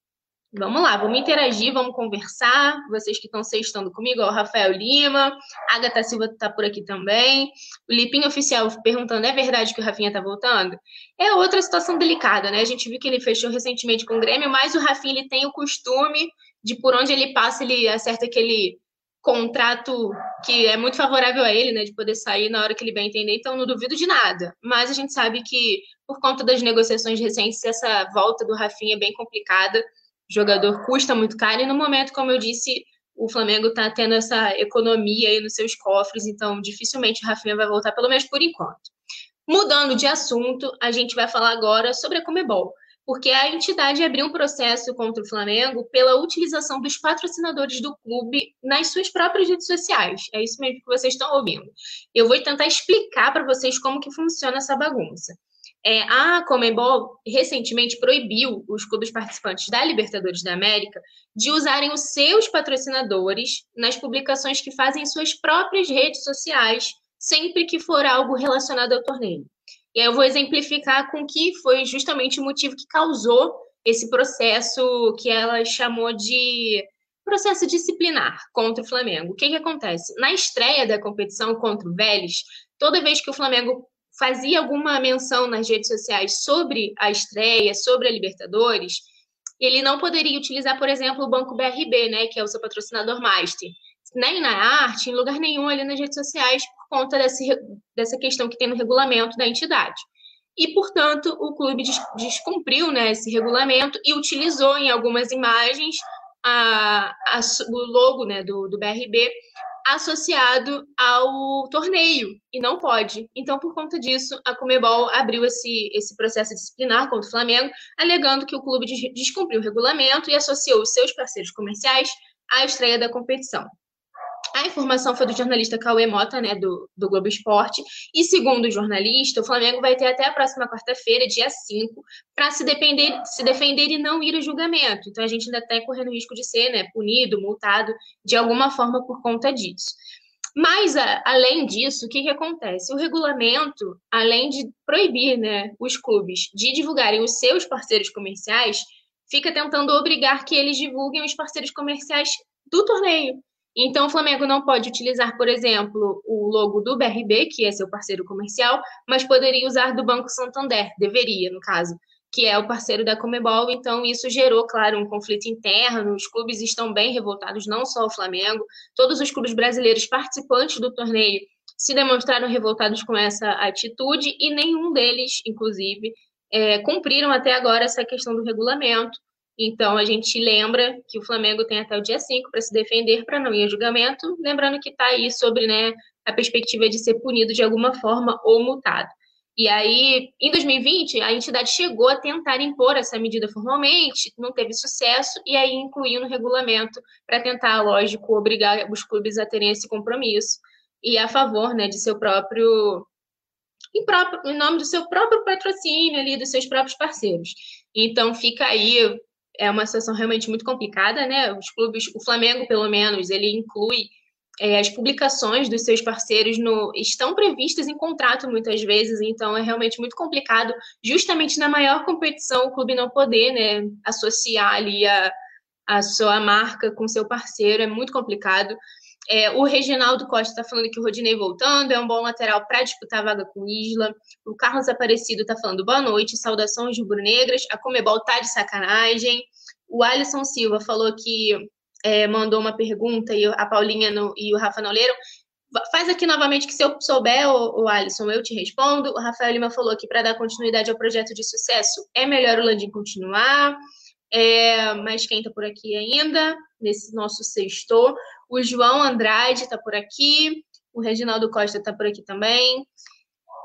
Vamos lá, vamos interagir, vamos conversar. Vocês que estão sextando comigo, o Rafael Lima, a Agatha Silva está por aqui também. O Lipinho Oficial perguntando: é verdade que o Rafinha está voltando? É outra situação delicada, né? A gente viu que ele fechou recentemente com o Grêmio, mas o Rafinha ele tem o costume de por onde ele passa, ele acerta aquele contrato que é muito favorável a ele, né, de poder sair na hora que ele bem entender, então não duvido de nada. Mas a gente sabe que, por conta das negociações recentes, essa volta do Rafinha é bem complicada jogador custa muito caro, e no momento, como eu disse, o Flamengo está tendo essa economia aí nos seus cofres, então dificilmente o Rafinha vai voltar, pelo menos por enquanto. Mudando de assunto, a gente vai falar agora sobre a Comebol, porque a entidade abriu um processo contra o Flamengo pela utilização dos patrocinadores do clube nas suas próprias redes sociais. É isso mesmo que vocês estão ouvindo. Eu vou tentar explicar para vocês como que funciona essa bagunça. É, a Comembol recentemente proibiu os clubes participantes da Libertadores da América de usarem os seus patrocinadores nas publicações que fazem em suas próprias redes sociais, sempre que for algo relacionado ao torneio. E aí eu vou exemplificar com que foi justamente o motivo que causou esse processo que ela chamou de processo disciplinar contra o Flamengo. O que, que acontece? Na estreia da competição contra o Vélez, toda vez que o Flamengo fazia alguma menção nas redes sociais sobre a estreia, sobre a Libertadores, ele não poderia utilizar, por exemplo, o Banco BRB, né, que é o seu patrocinador master, nem na arte, em lugar nenhum ali nas redes sociais, por conta desse, dessa questão que tem no regulamento da entidade. E, portanto, o clube descumpriu né, esse regulamento e utilizou em algumas imagens a, a, o logo né, do, do BRB associado ao torneio e não pode. Então, por conta disso, a Comebol abriu esse, esse processo disciplinar contra o Flamengo, alegando que o clube descumpriu o regulamento e associou os seus parceiros comerciais à estreia da competição. A informação foi do jornalista Cauê Mota, né, do, do Globo Esporte. E segundo o jornalista, o Flamengo vai ter até a próxima quarta-feira, dia 5, para se, se defender e não ir a julgamento. Então a gente ainda está correndo risco de ser né, punido, multado de alguma forma por conta disso. Mas, a, além disso, o que, que acontece? O regulamento, além de proibir né, os clubes de divulgarem os seus parceiros comerciais, fica tentando obrigar que eles divulguem os parceiros comerciais do torneio. Então, o Flamengo não pode utilizar, por exemplo, o logo do BRB, que é seu parceiro comercial, mas poderia usar do Banco Santander, deveria, no caso, que é o parceiro da Comebol. Então, isso gerou, claro, um conflito interno. Os clubes estão bem revoltados, não só o Flamengo. Todos os clubes brasileiros participantes do torneio se demonstraram revoltados com essa atitude e nenhum deles, inclusive, é, cumpriram até agora essa questão do regulamento. Então, a gente lembra que o Flamengo tem até o dia 5 para se defender, para não ir a julgamento, lembrando que está aí sobre né, a perspectiva de ser punido de alguma forma ou multado. E aí, em 2020, a entidade chegou a tentar impor essa medida formalmente, não teve sucesso, e aí incluiu no regulamento para tentar, lógico, obrigar os clubes a terem esse compromisso e a favor né, de seu próprio em, próprio, em nome do seu próprio patrocínio ali, dos seus próprios parceiros. Então fica aí, é uma situação realmente muito complicada, né? Os clubes, o Flamengo, pelo menos, ele inclui é, as publicações dos seus parceiros no, estão previstas em contrato muitas vezes, então é realmente muito complicado, justamente na maior competição, o clube não poder né, associar ali a, a sua marca com seu parceiro, é muito complicado. É, o Reginaldo Costa está falando que o Rodinei voltando, é um bom lateral para disputar a vaga com Isla. O Carlos Aparecido está falando boa noite, saudações rubro-negras. A Comebol tá de sacanagem. O Alisson Silva falou que é, mandou uma pergunta e a Paulinha no, e o Rafa não leram. Faz aqui novamente que se eu souber, o, o Alisson, eu te respondo. O Rafael Lima falou que para dar continuidade ao projeto de sucesso é melhor o Landim continuar. É, mas quem está por aqui ainda, nesse nosso sexto? O João Andrade está por aqui. O Reginaldo Costa está por aqui também.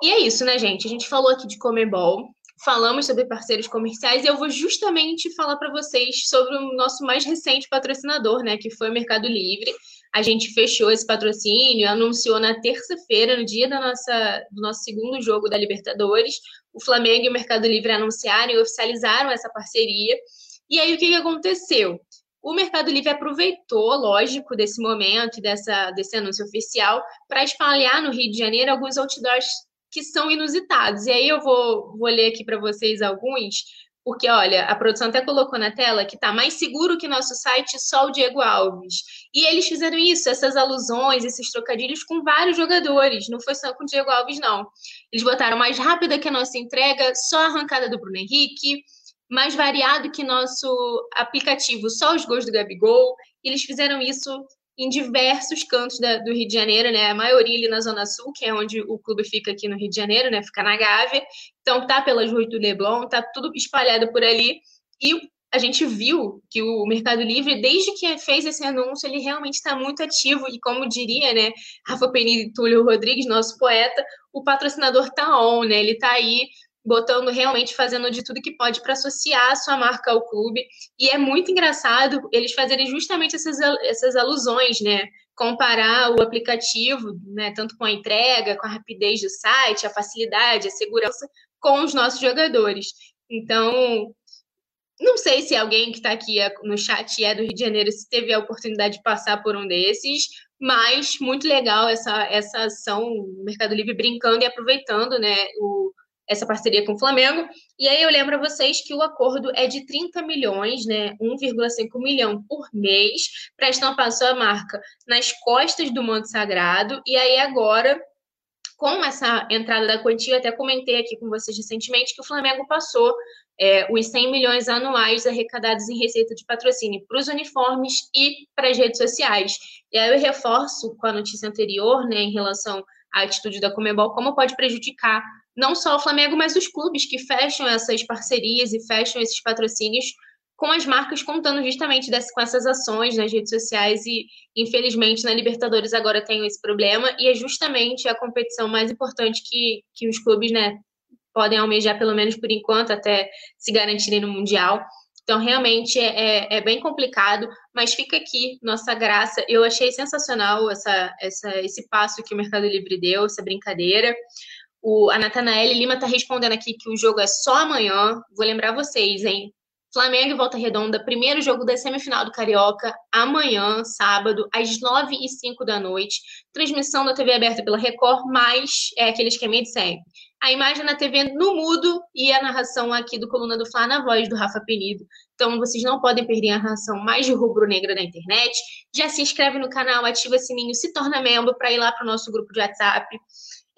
E é isso, né, gente? A gente falou aqui de Comebol falamos sobre parceiros comerciais e eu vou justamente falar para vocês sobre o nosso mais recente patrocinador, né, que foi o Mercado Livre. A gente fechou esse patrocínio, anunciou na terça-feira, no dia da nossa, do nosso segundo jogo da Libertadores, o Flamengo e o Mercado Livre anunciaram e oficializaram essa parceria. E aí o que, que aconteceu? O Mercado Livre aproveitou, lógico, desse momento dessa, desse anúncio oficial para espalhar no Rio de Janeiro alguns outdoors que são inusitados. E aí eu vou, vou ler aqui para vocês alguns, porque olha, a produção até colocou na tela que está mais seguro que nosso site só o Diego Alves. E eles fizeram isso, essas alusões, esses trocadilhos com vários jogadores, não foi só com o Diego Alves, não. Eles botaram mais rápida que a nossa entrega, só a arrancada do Bruno Henrique, mais variado que nosso aplicativo, só os gols do Gabigol. Eles fizeram isso em diversos cantos da, do Rio de Janeiro, né? A maioria ali na Zona Sul, que é onde o clube fica aqui no Rio de Janeiro, né? Fica na Gávea. Então tá pelas ruas do Leblon, tá tudo espalhado por ali. E a gente viu que o Mercado Livre, desde que fez esse anúncio, ele realmente está muito ativo. E como diria, né, Rafa Penini e Túlio Rodrigues, nosso poeta, o patrocinador tá on, né? Ele tá aí botando realmente fazendo de tudo que pode para associar a sua marca ao clube. E é muito engraçado eles fazerem justamente essas, essas alusões, né? Comparar o aplicativo, né, tanto com a entrega, com a rapidez do site, a facilidade, a segurança, com os nossos jogadores. Então, não sei se alguém que está aqui no chat é do Rio de Janeiro, se teve a oportunidade de passar por um desses, mas muito legal essa, essa ação, o Mercado Livre brincando e aproveitando né, o, essa parceria com o Flamengo. E aí eu lembro a vocês que o acordo é de 30 milhões, né, 1,5 milhão por mês, para estampar sua marca nas costas do Monte Sagrado. E aí agora, com essa entrada da quantia, até comentei aqui com vocês recentemente que o Flamengo passou é, os 100 milhões anuais arrecadados em receita de patrocínio para os uniformes e para as redes sociais. E aí eu reforço com a notícia anterior, né, em relação à atitude da Comebol, como pode prejudicar não só o Flamengo, mas os clubes que fecham essas parcerias e fecham esses patrocínios com as marcas contando justamente desse, com essas ações nas redes sociais e, infelizmente, na Libertadores agora tem esse problema e é justamente a competição mais importante que, que os clubes né, podem almejar, pelo menos por enquanto, até se garantirem no Mundial. Então, realmente é, é, é, bem complicado, mas fica aqui nossa graça. Eu achei sensacional essa, essa, esse passo que o Mercado Livre deu, essa brincadeira. O, a Natanael Lima está respondendo aqui que o jogo é só amanhã. Vou lembrar vocês, hein? Flamengo e Volta Redonda, primeiro jogo da semifinal do Carioca, amanhã, sábado, às 9 e 05 da noite. Transmissão da TV aberta pela Record, mas é aquele esquema de sempre. A imagem na TV no mudo e a narração aqui do Coluna do Fla na voz do Rafa Penido. Então vocês não podem perder a narração mais rubro-negra da internet. Já se inscreve no canal, ativa o sininho, se torna membro para ir lá para o nosso grupo de WhatsApp.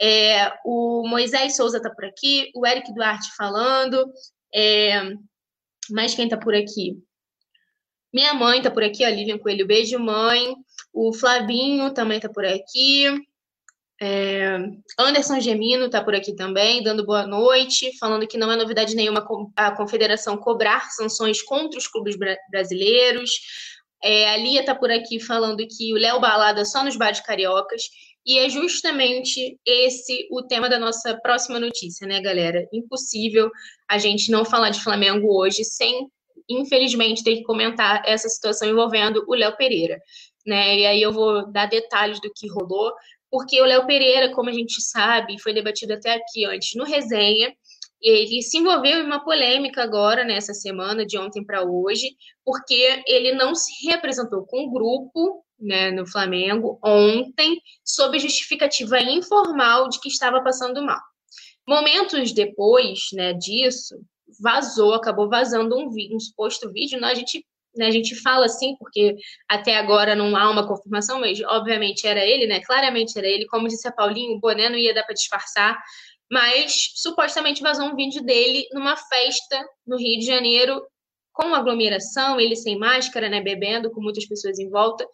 É, o Moisés Souza está por aqui, o Eric Duarte falando. É, mais quem está por aqui? Minha mãe está por aqui, a Lilian Coelho, beijo, mãe. O Flavinho também está por aqui. É, Anderson Gemino está por aqui também, dando boa noite, falando que não é novidade nenhuma a confederação cobrar sanções contra os clubes brasileiros. É, a Lia está por aqui falando que o Léo Balada só nos bares cariocas. E é justamente esse o tema da nossa próxima notícia, né, galera? Impossível a gente não falar de Flamengo hoje sem, infelizmente, ter que comentar essa situação envolvendo o Léo Pereira. Né? E aí eu vou dar detalhes do que rolou, porque o Léo Pereira, como a gente sabe, foi debatido até aqui antes no resenha, ele se envolveu em uma polêmica agora, nessa semana, de ontem para hoje, porque ele não se representou com o grupo né, no Flamengo ontem, sob justificativa informal de que estava passando mal. Momentos depois né, disso, vazou, acabou vazando um, um suposto vídeo. Né, a, gente, né, a gente fala assim, porque até agora não há uma confirmação, mas obviamente era ele, né? Claramente era ele. Como disse a Paulinho, o boné não ia dar para disfarçar. Mas supostamente vazou um vídeo dele numa festa no Rio de Janeiro com aglomeração, ele sem máscara, né, bebendo, com muitas pessoas em volta.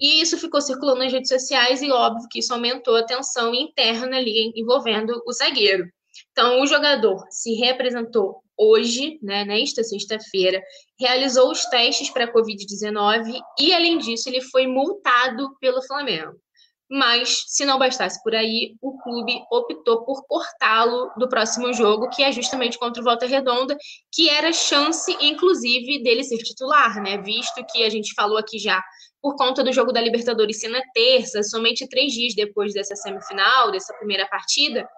E isso ficou circulando nas redes sociais e óbvio que isso aumentou a tensão interna ali envolvendo o zagueiro. Então, o jogador se representou hoje, né, nesta sexta-feira, realizou os testes para a Covid-19 e, além disso, ele foi multado pelo Flamengo. Mas, se não bastasse por aí, o clube optou por cortá-lo do próximo jogo, que é justamente contra o Volta Redonda, que era chance, inclusive, dele ser titular, né? Visto que a gente falou aqui já, por conta do jogo da Libertadores ser na terça, somente três dias depois dessa semifinal, dessa primeira partida,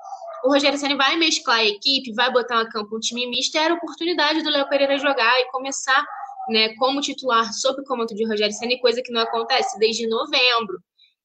o Rogério Senna vai mesclar a equipe, vai botar a campo um time misto, era a oportunidade do Léo Pereira jogar e começar né, como titular sob o comando de Rogério Senna, coisa que não acontece desde novembro.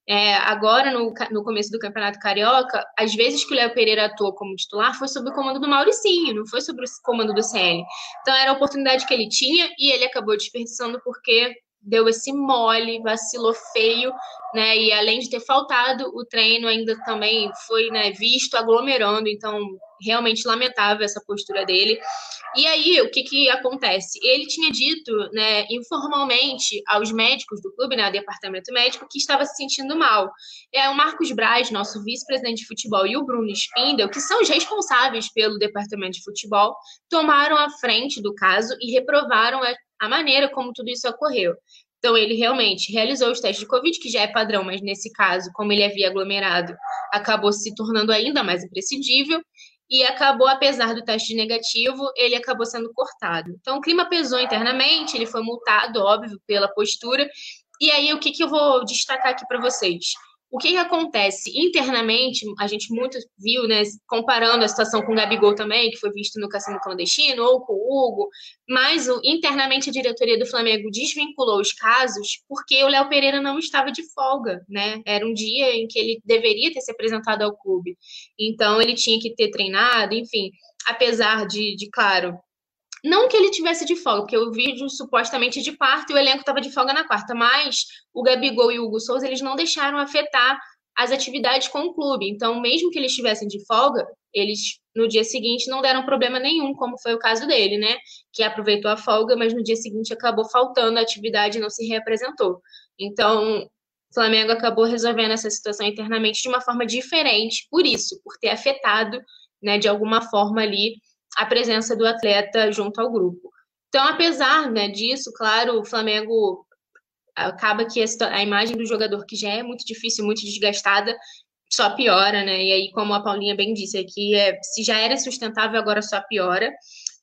É, agora, no, no começo do Campeonato Carioca, às vezes que o Léo Pereira atuou como titular foi sob o comando do Mauricinho, não foi sob o comando do CL. Então, era a oportunidade que ele tinha e ele acabou desperdiçando porque deu esse mole, vacilou feio, né? E além de ter faltado o treino, ainda também foi né, visto aglomerando, então realmente lamentável essa postura dele. E aí, o que, que acontece? Ele tinha dito, né, informalmente aos médicos do clube, né, ao departamento médico, que estava se sentindo mal. É, o Marcos Braz, nosso vice-presidente de futebol, e o Bruno Spindel, que são os responsáveis pelo departamento de futebol, tomaram a frente do caso e reprovaram a, maneira como tudo isso ocorreu. Então, ele realmente realizou os testes de Covid, que já é padrão, mas nesse caso, como ele havia aglomerado, acabou se tornando ainda mais imprescindível e acabou, apesar do teste negativo, ele acabou sendo cortado. Então, o clima pesou internamente, ele foi multado, óbvio, pela postura. E aí, o que, que eu vou destacar aqui para vocês? O que, que, acontece internamente, a gente muito viu, né, comparando a situação com o Gabigol também, que foi visto no cassino clandestino, ou com o Hugo, mas o, internamente a diretoria do Flamengo desvinculou os casos porque o Léo Pereira não estava de folga, né? Era um dia em que ele deveria ter se apresentado ao clube. Então ele tinha que ter treinado, enfim, apesar de, de claro, não que ele tivesse de folga, porque o vídeo supostamente de quarta e o elenco estava de folga na quarta, mas o Gabigol e o Hugo Souza eles não deixaram afetar as atividades com o clube. Então, mesmo que eles estivessem de folga, eles no dia seguinte não deram problema nenhum, como foi o caso dele, né? Que aproveitou a folga, mas no dia seguinte acabou faltando a atividade e não se reapresentou. Então, o Flamengo acabou resolvendo essa situação internamente de uma forma diferente, por isso, por ter afetado, né, de alguma forma ali a presença do atleta junto ao grupo. Então, apesar né, disso, claro, o Flamengo acaba que a, imagem do jogador, que já é muito difícil, muito desgastada, só piora, né? E aí, como a Paulinha bem disse aqui, é, se já era sustentável, agora só piora.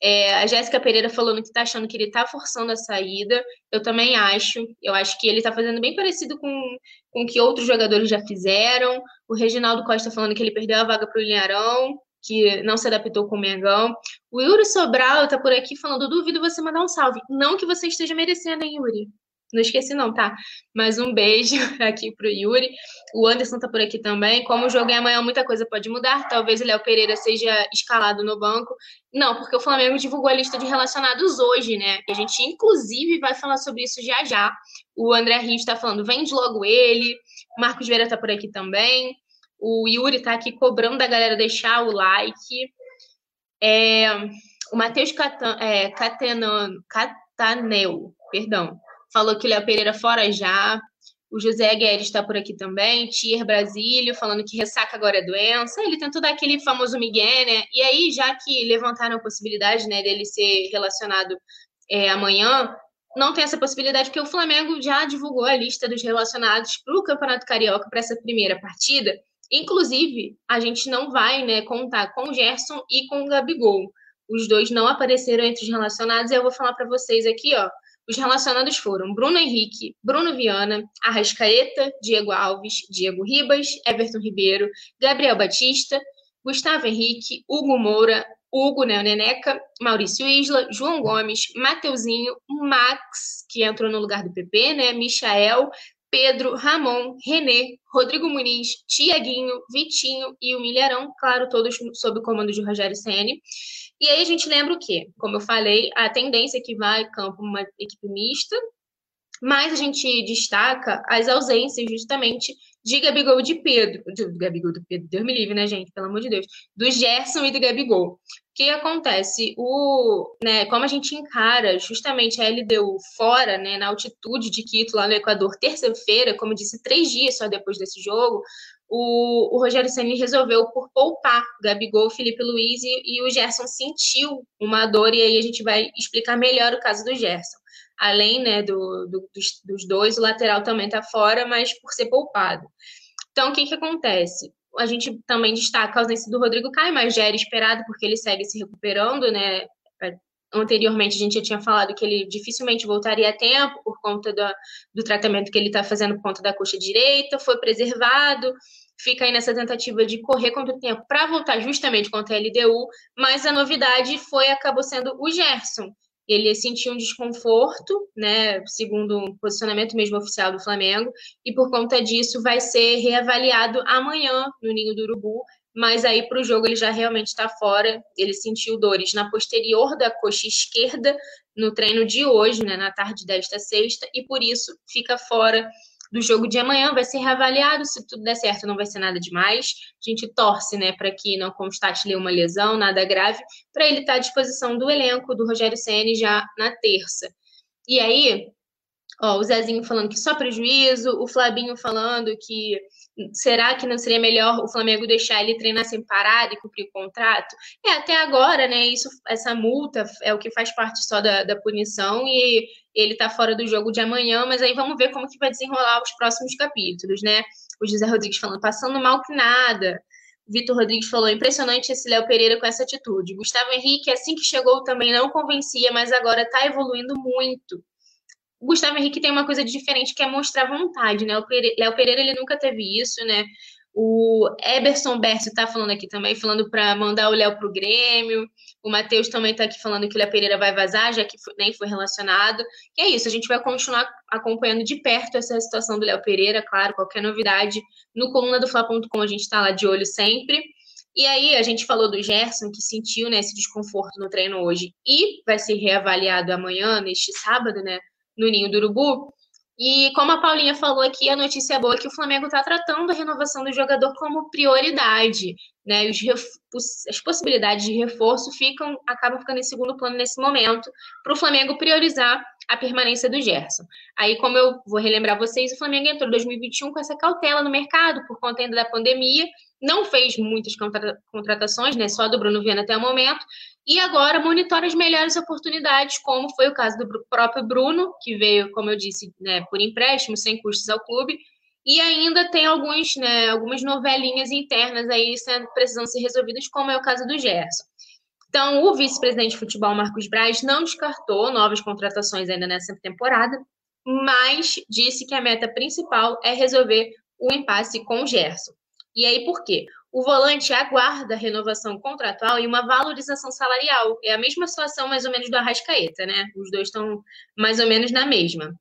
É, a Jéssica Pereira falando que tá achando que ele tá forçando a saída. Eu também acho. Eu acho que ele tá fazendo bem parecido com o que outros jogadores já fizeram. O Reginaldo Costa falando que ele perdeu a vaga para o Ilharão que não se adaptou com o Mengão. O Yuri Sobral tá por aqui falando: duvido você mandar um salve. Não que você esteja merecendo, hein, Yuri? Não esqueci, não, tá? Mas um beijo aqui pro Yuri. O Anderson tá por aqui também. Como o jogo é amanhã, muita coisa pode mudar. Talvez o Léo Pereira seja escalado no banco. Não, porque o Flamengo divulgou a lista de relacionados hoje, né? A gente, inclusive, vai falar sobre isso já já. O André Rios tá falando: vende logo ele. Marcos Vera tá por aqui também. O Yuri tá aqui cobrando da galera deixar o like. É, o Matheus Catan, é, Cataneu, perdão, falou que Léo Pereira fora já. O José Guedes está por aqui também. Tier Brasílio falando que ressaca agora é doença. Ele tentou dar aquele famoso Miguel, né? E aí, já que levantaram a possibilidade né, dele ser relacionado é, amanhã, não tem essa possibilidade, porque o Flamengo já divulgou a lista dos relacionados para o Campeonato Carioca para essa primeira partida. Inclusive, a gente não vai né, contar com o Gerson e com o Gabigol. Os dois não apareceram entre os relacionados, e eu vou falar para vocês aqui, ó. Os relacionados foram Bruno Henrique, Bruno Viana, Arrascaeta, Diego Alves, Diego Ribas, Everton Ribeiro, Gabriel Batista, Gustavo Henrique, Hugo Moura, Hugo Neoneneca, Maurício Isla, João Gomes, Mateuzinho, Max, que entrou no lugar do PP, né? Michael, Pedro, Ramon, Renê, Rodrigo Muniz, Tiaguinho, Vitinho e o Milharão, claro, todos sob o comando de Rogério Ceni. E aí a gente lembra o quê? Como eu falei, a tendência é que vai campo uma equipe mista, mas a gente destaca as ausências justamente de Gabigol de Pedro, do Gabigol do Pedro, Deus me livre, né, gente? Pelo amor de Deus. Do Gerson e do Gabigol. O que acontece? O, né, como a gente encara justamente a LDU fora, né, na altitude de Quito, lá no Equador, terça-feira, como disse, três dias só depois desse jogo, o, o Rogério Ceni resolveu por poupar Gabigol, Felipe Luiz e, e o Gerson sentiu uma dor, e aí a gente vai explicar melhor o caso do Gerson além né, do, do dos, dos, dois, o lateral também está fora, mas por ser poupado. Então, o que, que acontece? A gente também destaca a ausência do Rodrigo Caio, mas já era esperado porque ele segue se recuperando, né? Anteriormente a gente já tinha falado que ele dificilmente voltaria a tempo por conta do, do tratamento que ele está fazendo por conta da coxa direita, foi preservado, fica aí nessa tentativa de correr contra o tempo para voltar justamente contra a LDU, mas a novidade foi acabou sendo o Gerson, ele sentiu um desconforto, né, segundo o posicionamento mesmo oficial do Flamengo, e por conta disso vai ser reavaliado amanhã no Ninho do Urubu, mas aí para o jogo ele já realmente está fora, ele sentiu dores na posterior da coxa esquerda no treino de hoje, né, na tarde desta sexta, e por isso fica fora do jogo de amanhã vai ser reavaliado. Se tudo der certo, não vai ser nada demais. A gente torce, né, para que não constate uma lesão, nada grave, para ele estar tá à disposição do elenco do Rogério Ceni já na terça. E aí, ó, o Zezinho falando que só prejuízo, o Flabinho falando que será que não seria melhor o Flamengo deixar ele treinar sem parar e cumprir o contrato? É, até agora, né, isso, essa multa é o que faz parte só da, da punição e ele tá fora do jogo de amanhã, mas aí vamos ver como que vai desenrolar os próximos capítulos, né? O José Rodrigues falando, passando mal que nada. Vitor Rodrigues falou, impressionante esse Léo Pereira com essa atitude. Gustavo Henrique, assim que chegou, também não convencia, mas agora tá evoluindo muito o Gustavo Henrique tem uma coisa diferente que é mostrar vontade, né? O Léo Pereira ele nunca teve isso, né? O Eberson Bercio tá falando aqui também, falando para mandar o Léo pro Grêmio. O Matheus também tá aqui falando que o Léo Pereira vai vazar, já que nem foi relacionado. E é isso, a gente vai continuar acompanhando de perto essa situação do Léo Pereira, claro, qualquer novidade no coluna do Fla.com a gente está lá de olho sempre. E aí a gente falou do Gerson, que sentiu né, esse desconforto no treino hoje e vai ser reavaliado amanhã, neste sábado, né? No Ninho do Urubu. E como a Paulinha falou aqui, a notícia boa é que o Flamengo está tratando a renovação do jogador como prioridade. Né? As possibilidades de reforço ficam, acabam ficando em segundo plano nesse momento, para o Flamengo priorizar a permanência do Gerson. Aí, como eu vou relembrar vocês, o Flamengo entrou em 2021 com essa cautela no mercado por conta ainda da pandemia, não fez muitas contratações, né? Só do Bruno Viana até o momento, e agora monitora as melhores oportunidades, como foi o caso do próprio Bruno, que veio, como eu disse, né, por empréstimo, sem custos ao clube, e ainda tem alguns, né, algumas novelinhas internas aí sendo, precisam ser resolvidas, como é o caso do Gerson. Então, o vice-presidente de futebol, Marcos Braz, não descartou novas contratações ainda nessa temporada, mas disse que a meta principal é resolver o impasse com o Gerson. E aí, por quê? O volante aguarda renovação contratual e uma valorização salarial. É a mesma situação, mais ou menos, do Arrascaeta, né? Os dois estão mais ou menos na mesma.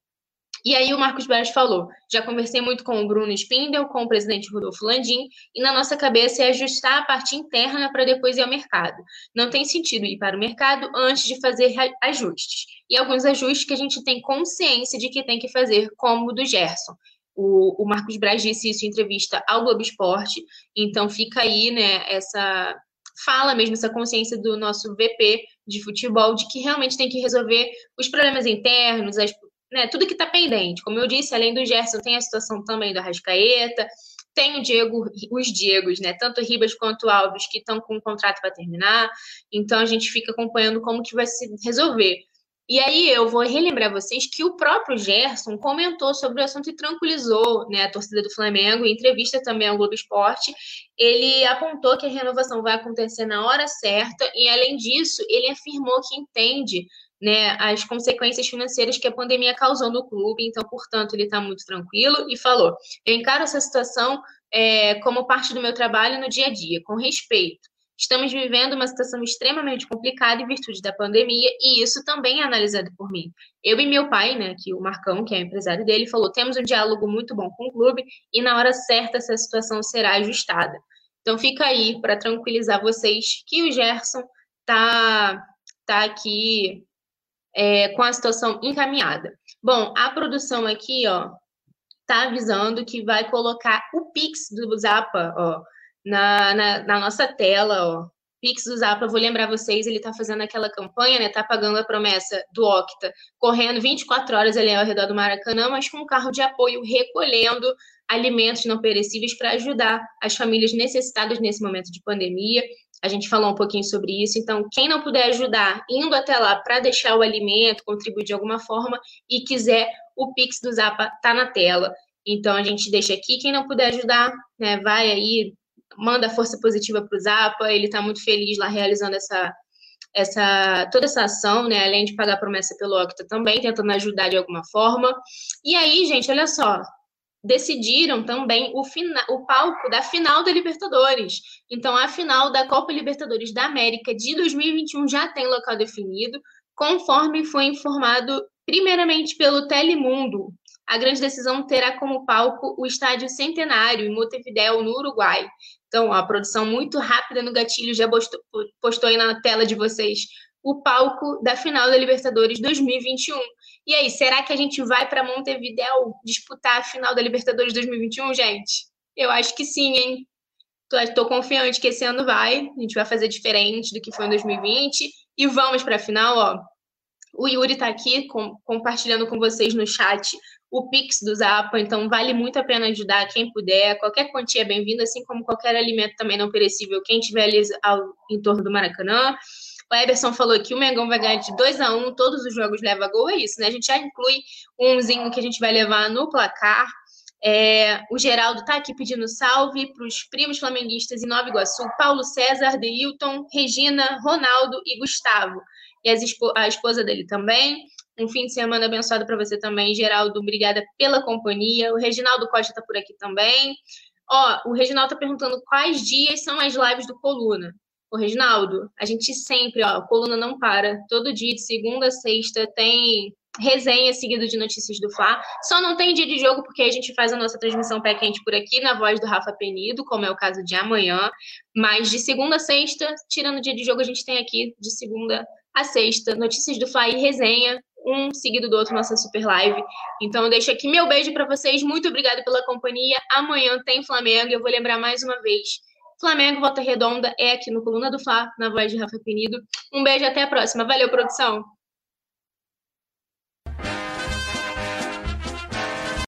E aí o Marcos Braz falou: já conversei muito com o Bruno Spindel, com o presidente Rodolfo Landim, e na nossa cabeça é ajustar a parte interna para depois ir ao mercado. Não tem sentido ir para o mercado antes de fazer ajustes. E alguns ajustes que a gente tem consciência de que tem que fazer, como o do Gerson. O, o Marcos Braz disse isso em entrevista ao Globo Esporte, então fica aí, né, essa fala mesmo, essa consciência do nosso VP de futebol, de que realmente tem que resolver os problemas internos, as, né, tudo que está pendente. Como eu disse, além do Gerson, tem a situação também da Rascaeta, tem o Diego, os Diegos, né? Tanto Ribas quanto Alves, que estão com o contrato para terminar. Então a gente fica acompanhando como que vai se resolver. E aí eu vou relembrar vocês que o próprio Gerson comentou sobre o assunto e tranquilizou né, a torcida do Flamengo, em entrevista também ao Globo Esporte. Ele apontou que a renovação vai acontecer na hora certa e, além disso, ele afirmou que entende né, as consequências financeiras que a pandemia causou no clube, então, portanto, ele está muito tranquilo e falou: Eu encaro essa situação é, como parte do meu trabalho no dia a dia, com respeito Estamos vivendo uma situação extremamente complicada em virtude da pandemia, e isso também é analisado por mim. Eu e meu pai, né, que o Marcão, que é o empresário dele, falou: temos um diálogo muito bom com o clube e na hora certa essa situação será ajustada. Então fica aí para tranquilizar vocês que o Gerson tá, tá aqui é, com a situação encaminhada. Bom, a produção aqui, ó, tá avisando que vai colocar o Pix do Zapa, ó na, na, na nossa tela, ó. Pix do Zapa, vou lembrar vocês, ele está fazendo aquela campanha, né? Tá pagando a promessa do Octa, correndo 24 horas ali ao redor do Maracanã, mas com um carro de apoio recolhendo alimentos não perecíveis para ajudar as famílias necessitadas nesse momento de pandemia. A gente falou um pouquinho sobre isso. Então, quem não puder ajudar indo até lá para deixar o alimento, contribuir de alguma forma e quiser, o Pix do Zapa tá na tela. Então, a gente deixa aqui. Quem não puder ajudar, né, vai aí, manda força positiva para o Zapa, ele está muito feliz lá realizando essa, essa toda essa ação, né? Além de pagar promessa pelo Octa também, tentando ajudar de alguma forma. E aí, gente, olha só, decidiram também o, fina, o palco da final da Libertadores. Então, a final da Copa Libertadores da América de 2021 já tem local definido, conforme foi informado primeiramente pelo Telemundo. A grande decisão terá como palco o Estádio Centenário, em Montevideo, no Uruguai. Então, a produção muito rápida no gatilho já postou, postou aí na tela de vocês o palco da final da Libertadores 2021. E aí, será que a gente vai para Montevideo disputar a final da Libertadores 2021, gente? Eu acho que sim, hein? Estou confiante que esse ano vai, a gente vai fazer diferente do que foi em 2020 e vamos para a final, ó. O Yuri está aqui com, compartilhando com vocês no chat o Pix do Zapa, então vale muito a pena ajudar quem puder. Qualquer quantia é bem-vinda, assim como qualquer alimento também não perecível, quem tiver ali ao, em torno do Maracanã. O Eberson falou que o Mengão vai ganhar de 2 a 1 um, todos os jogos leva gol, é isso, né? A gente já inclui umzinho que a gente vai levar no placar. É, o Geraldo tá aqui pedindo salve para os primos flamenguistas em Nova Iguaçu, Paulo César, Deilton, Regina, Ronaldo e Gustavo. E a esposa dele também. Um fim de semana abençoado para você também, Geraldo. Obrigada pela companhia. O Reginaldo Costa está por aqui também. Ó, o Reginaldo está perguntando quais dias são as lives do Coluna. O Reginaldo, a gente sempre, ó, Coluna não para. Todo dia, de segunda a sexta, tem resenha seguido de notícias do Fla. Só não tem dia de jogo porque a gente faz a nossa transmissão pé quente por aqui na voz do Rafa Penido, como é o caso de amanhã. Mas de segunda a sexta, tirando o dia de jogo, a gente tem aqui de segunda a sexta notícias do Fla e resenha um seguido do outro nossa super live. Então, deixo aqui meu beijo para vocês. Muito obrigada pela companhia. Amanhã tem Flamengo. Eu vou lembrar mais uma vez. Flamengo, Volta Redonda, é aqui no Coluna do Fla, na voz de Rafa Penido. Um beijo, até a próxima. Valeu, produção!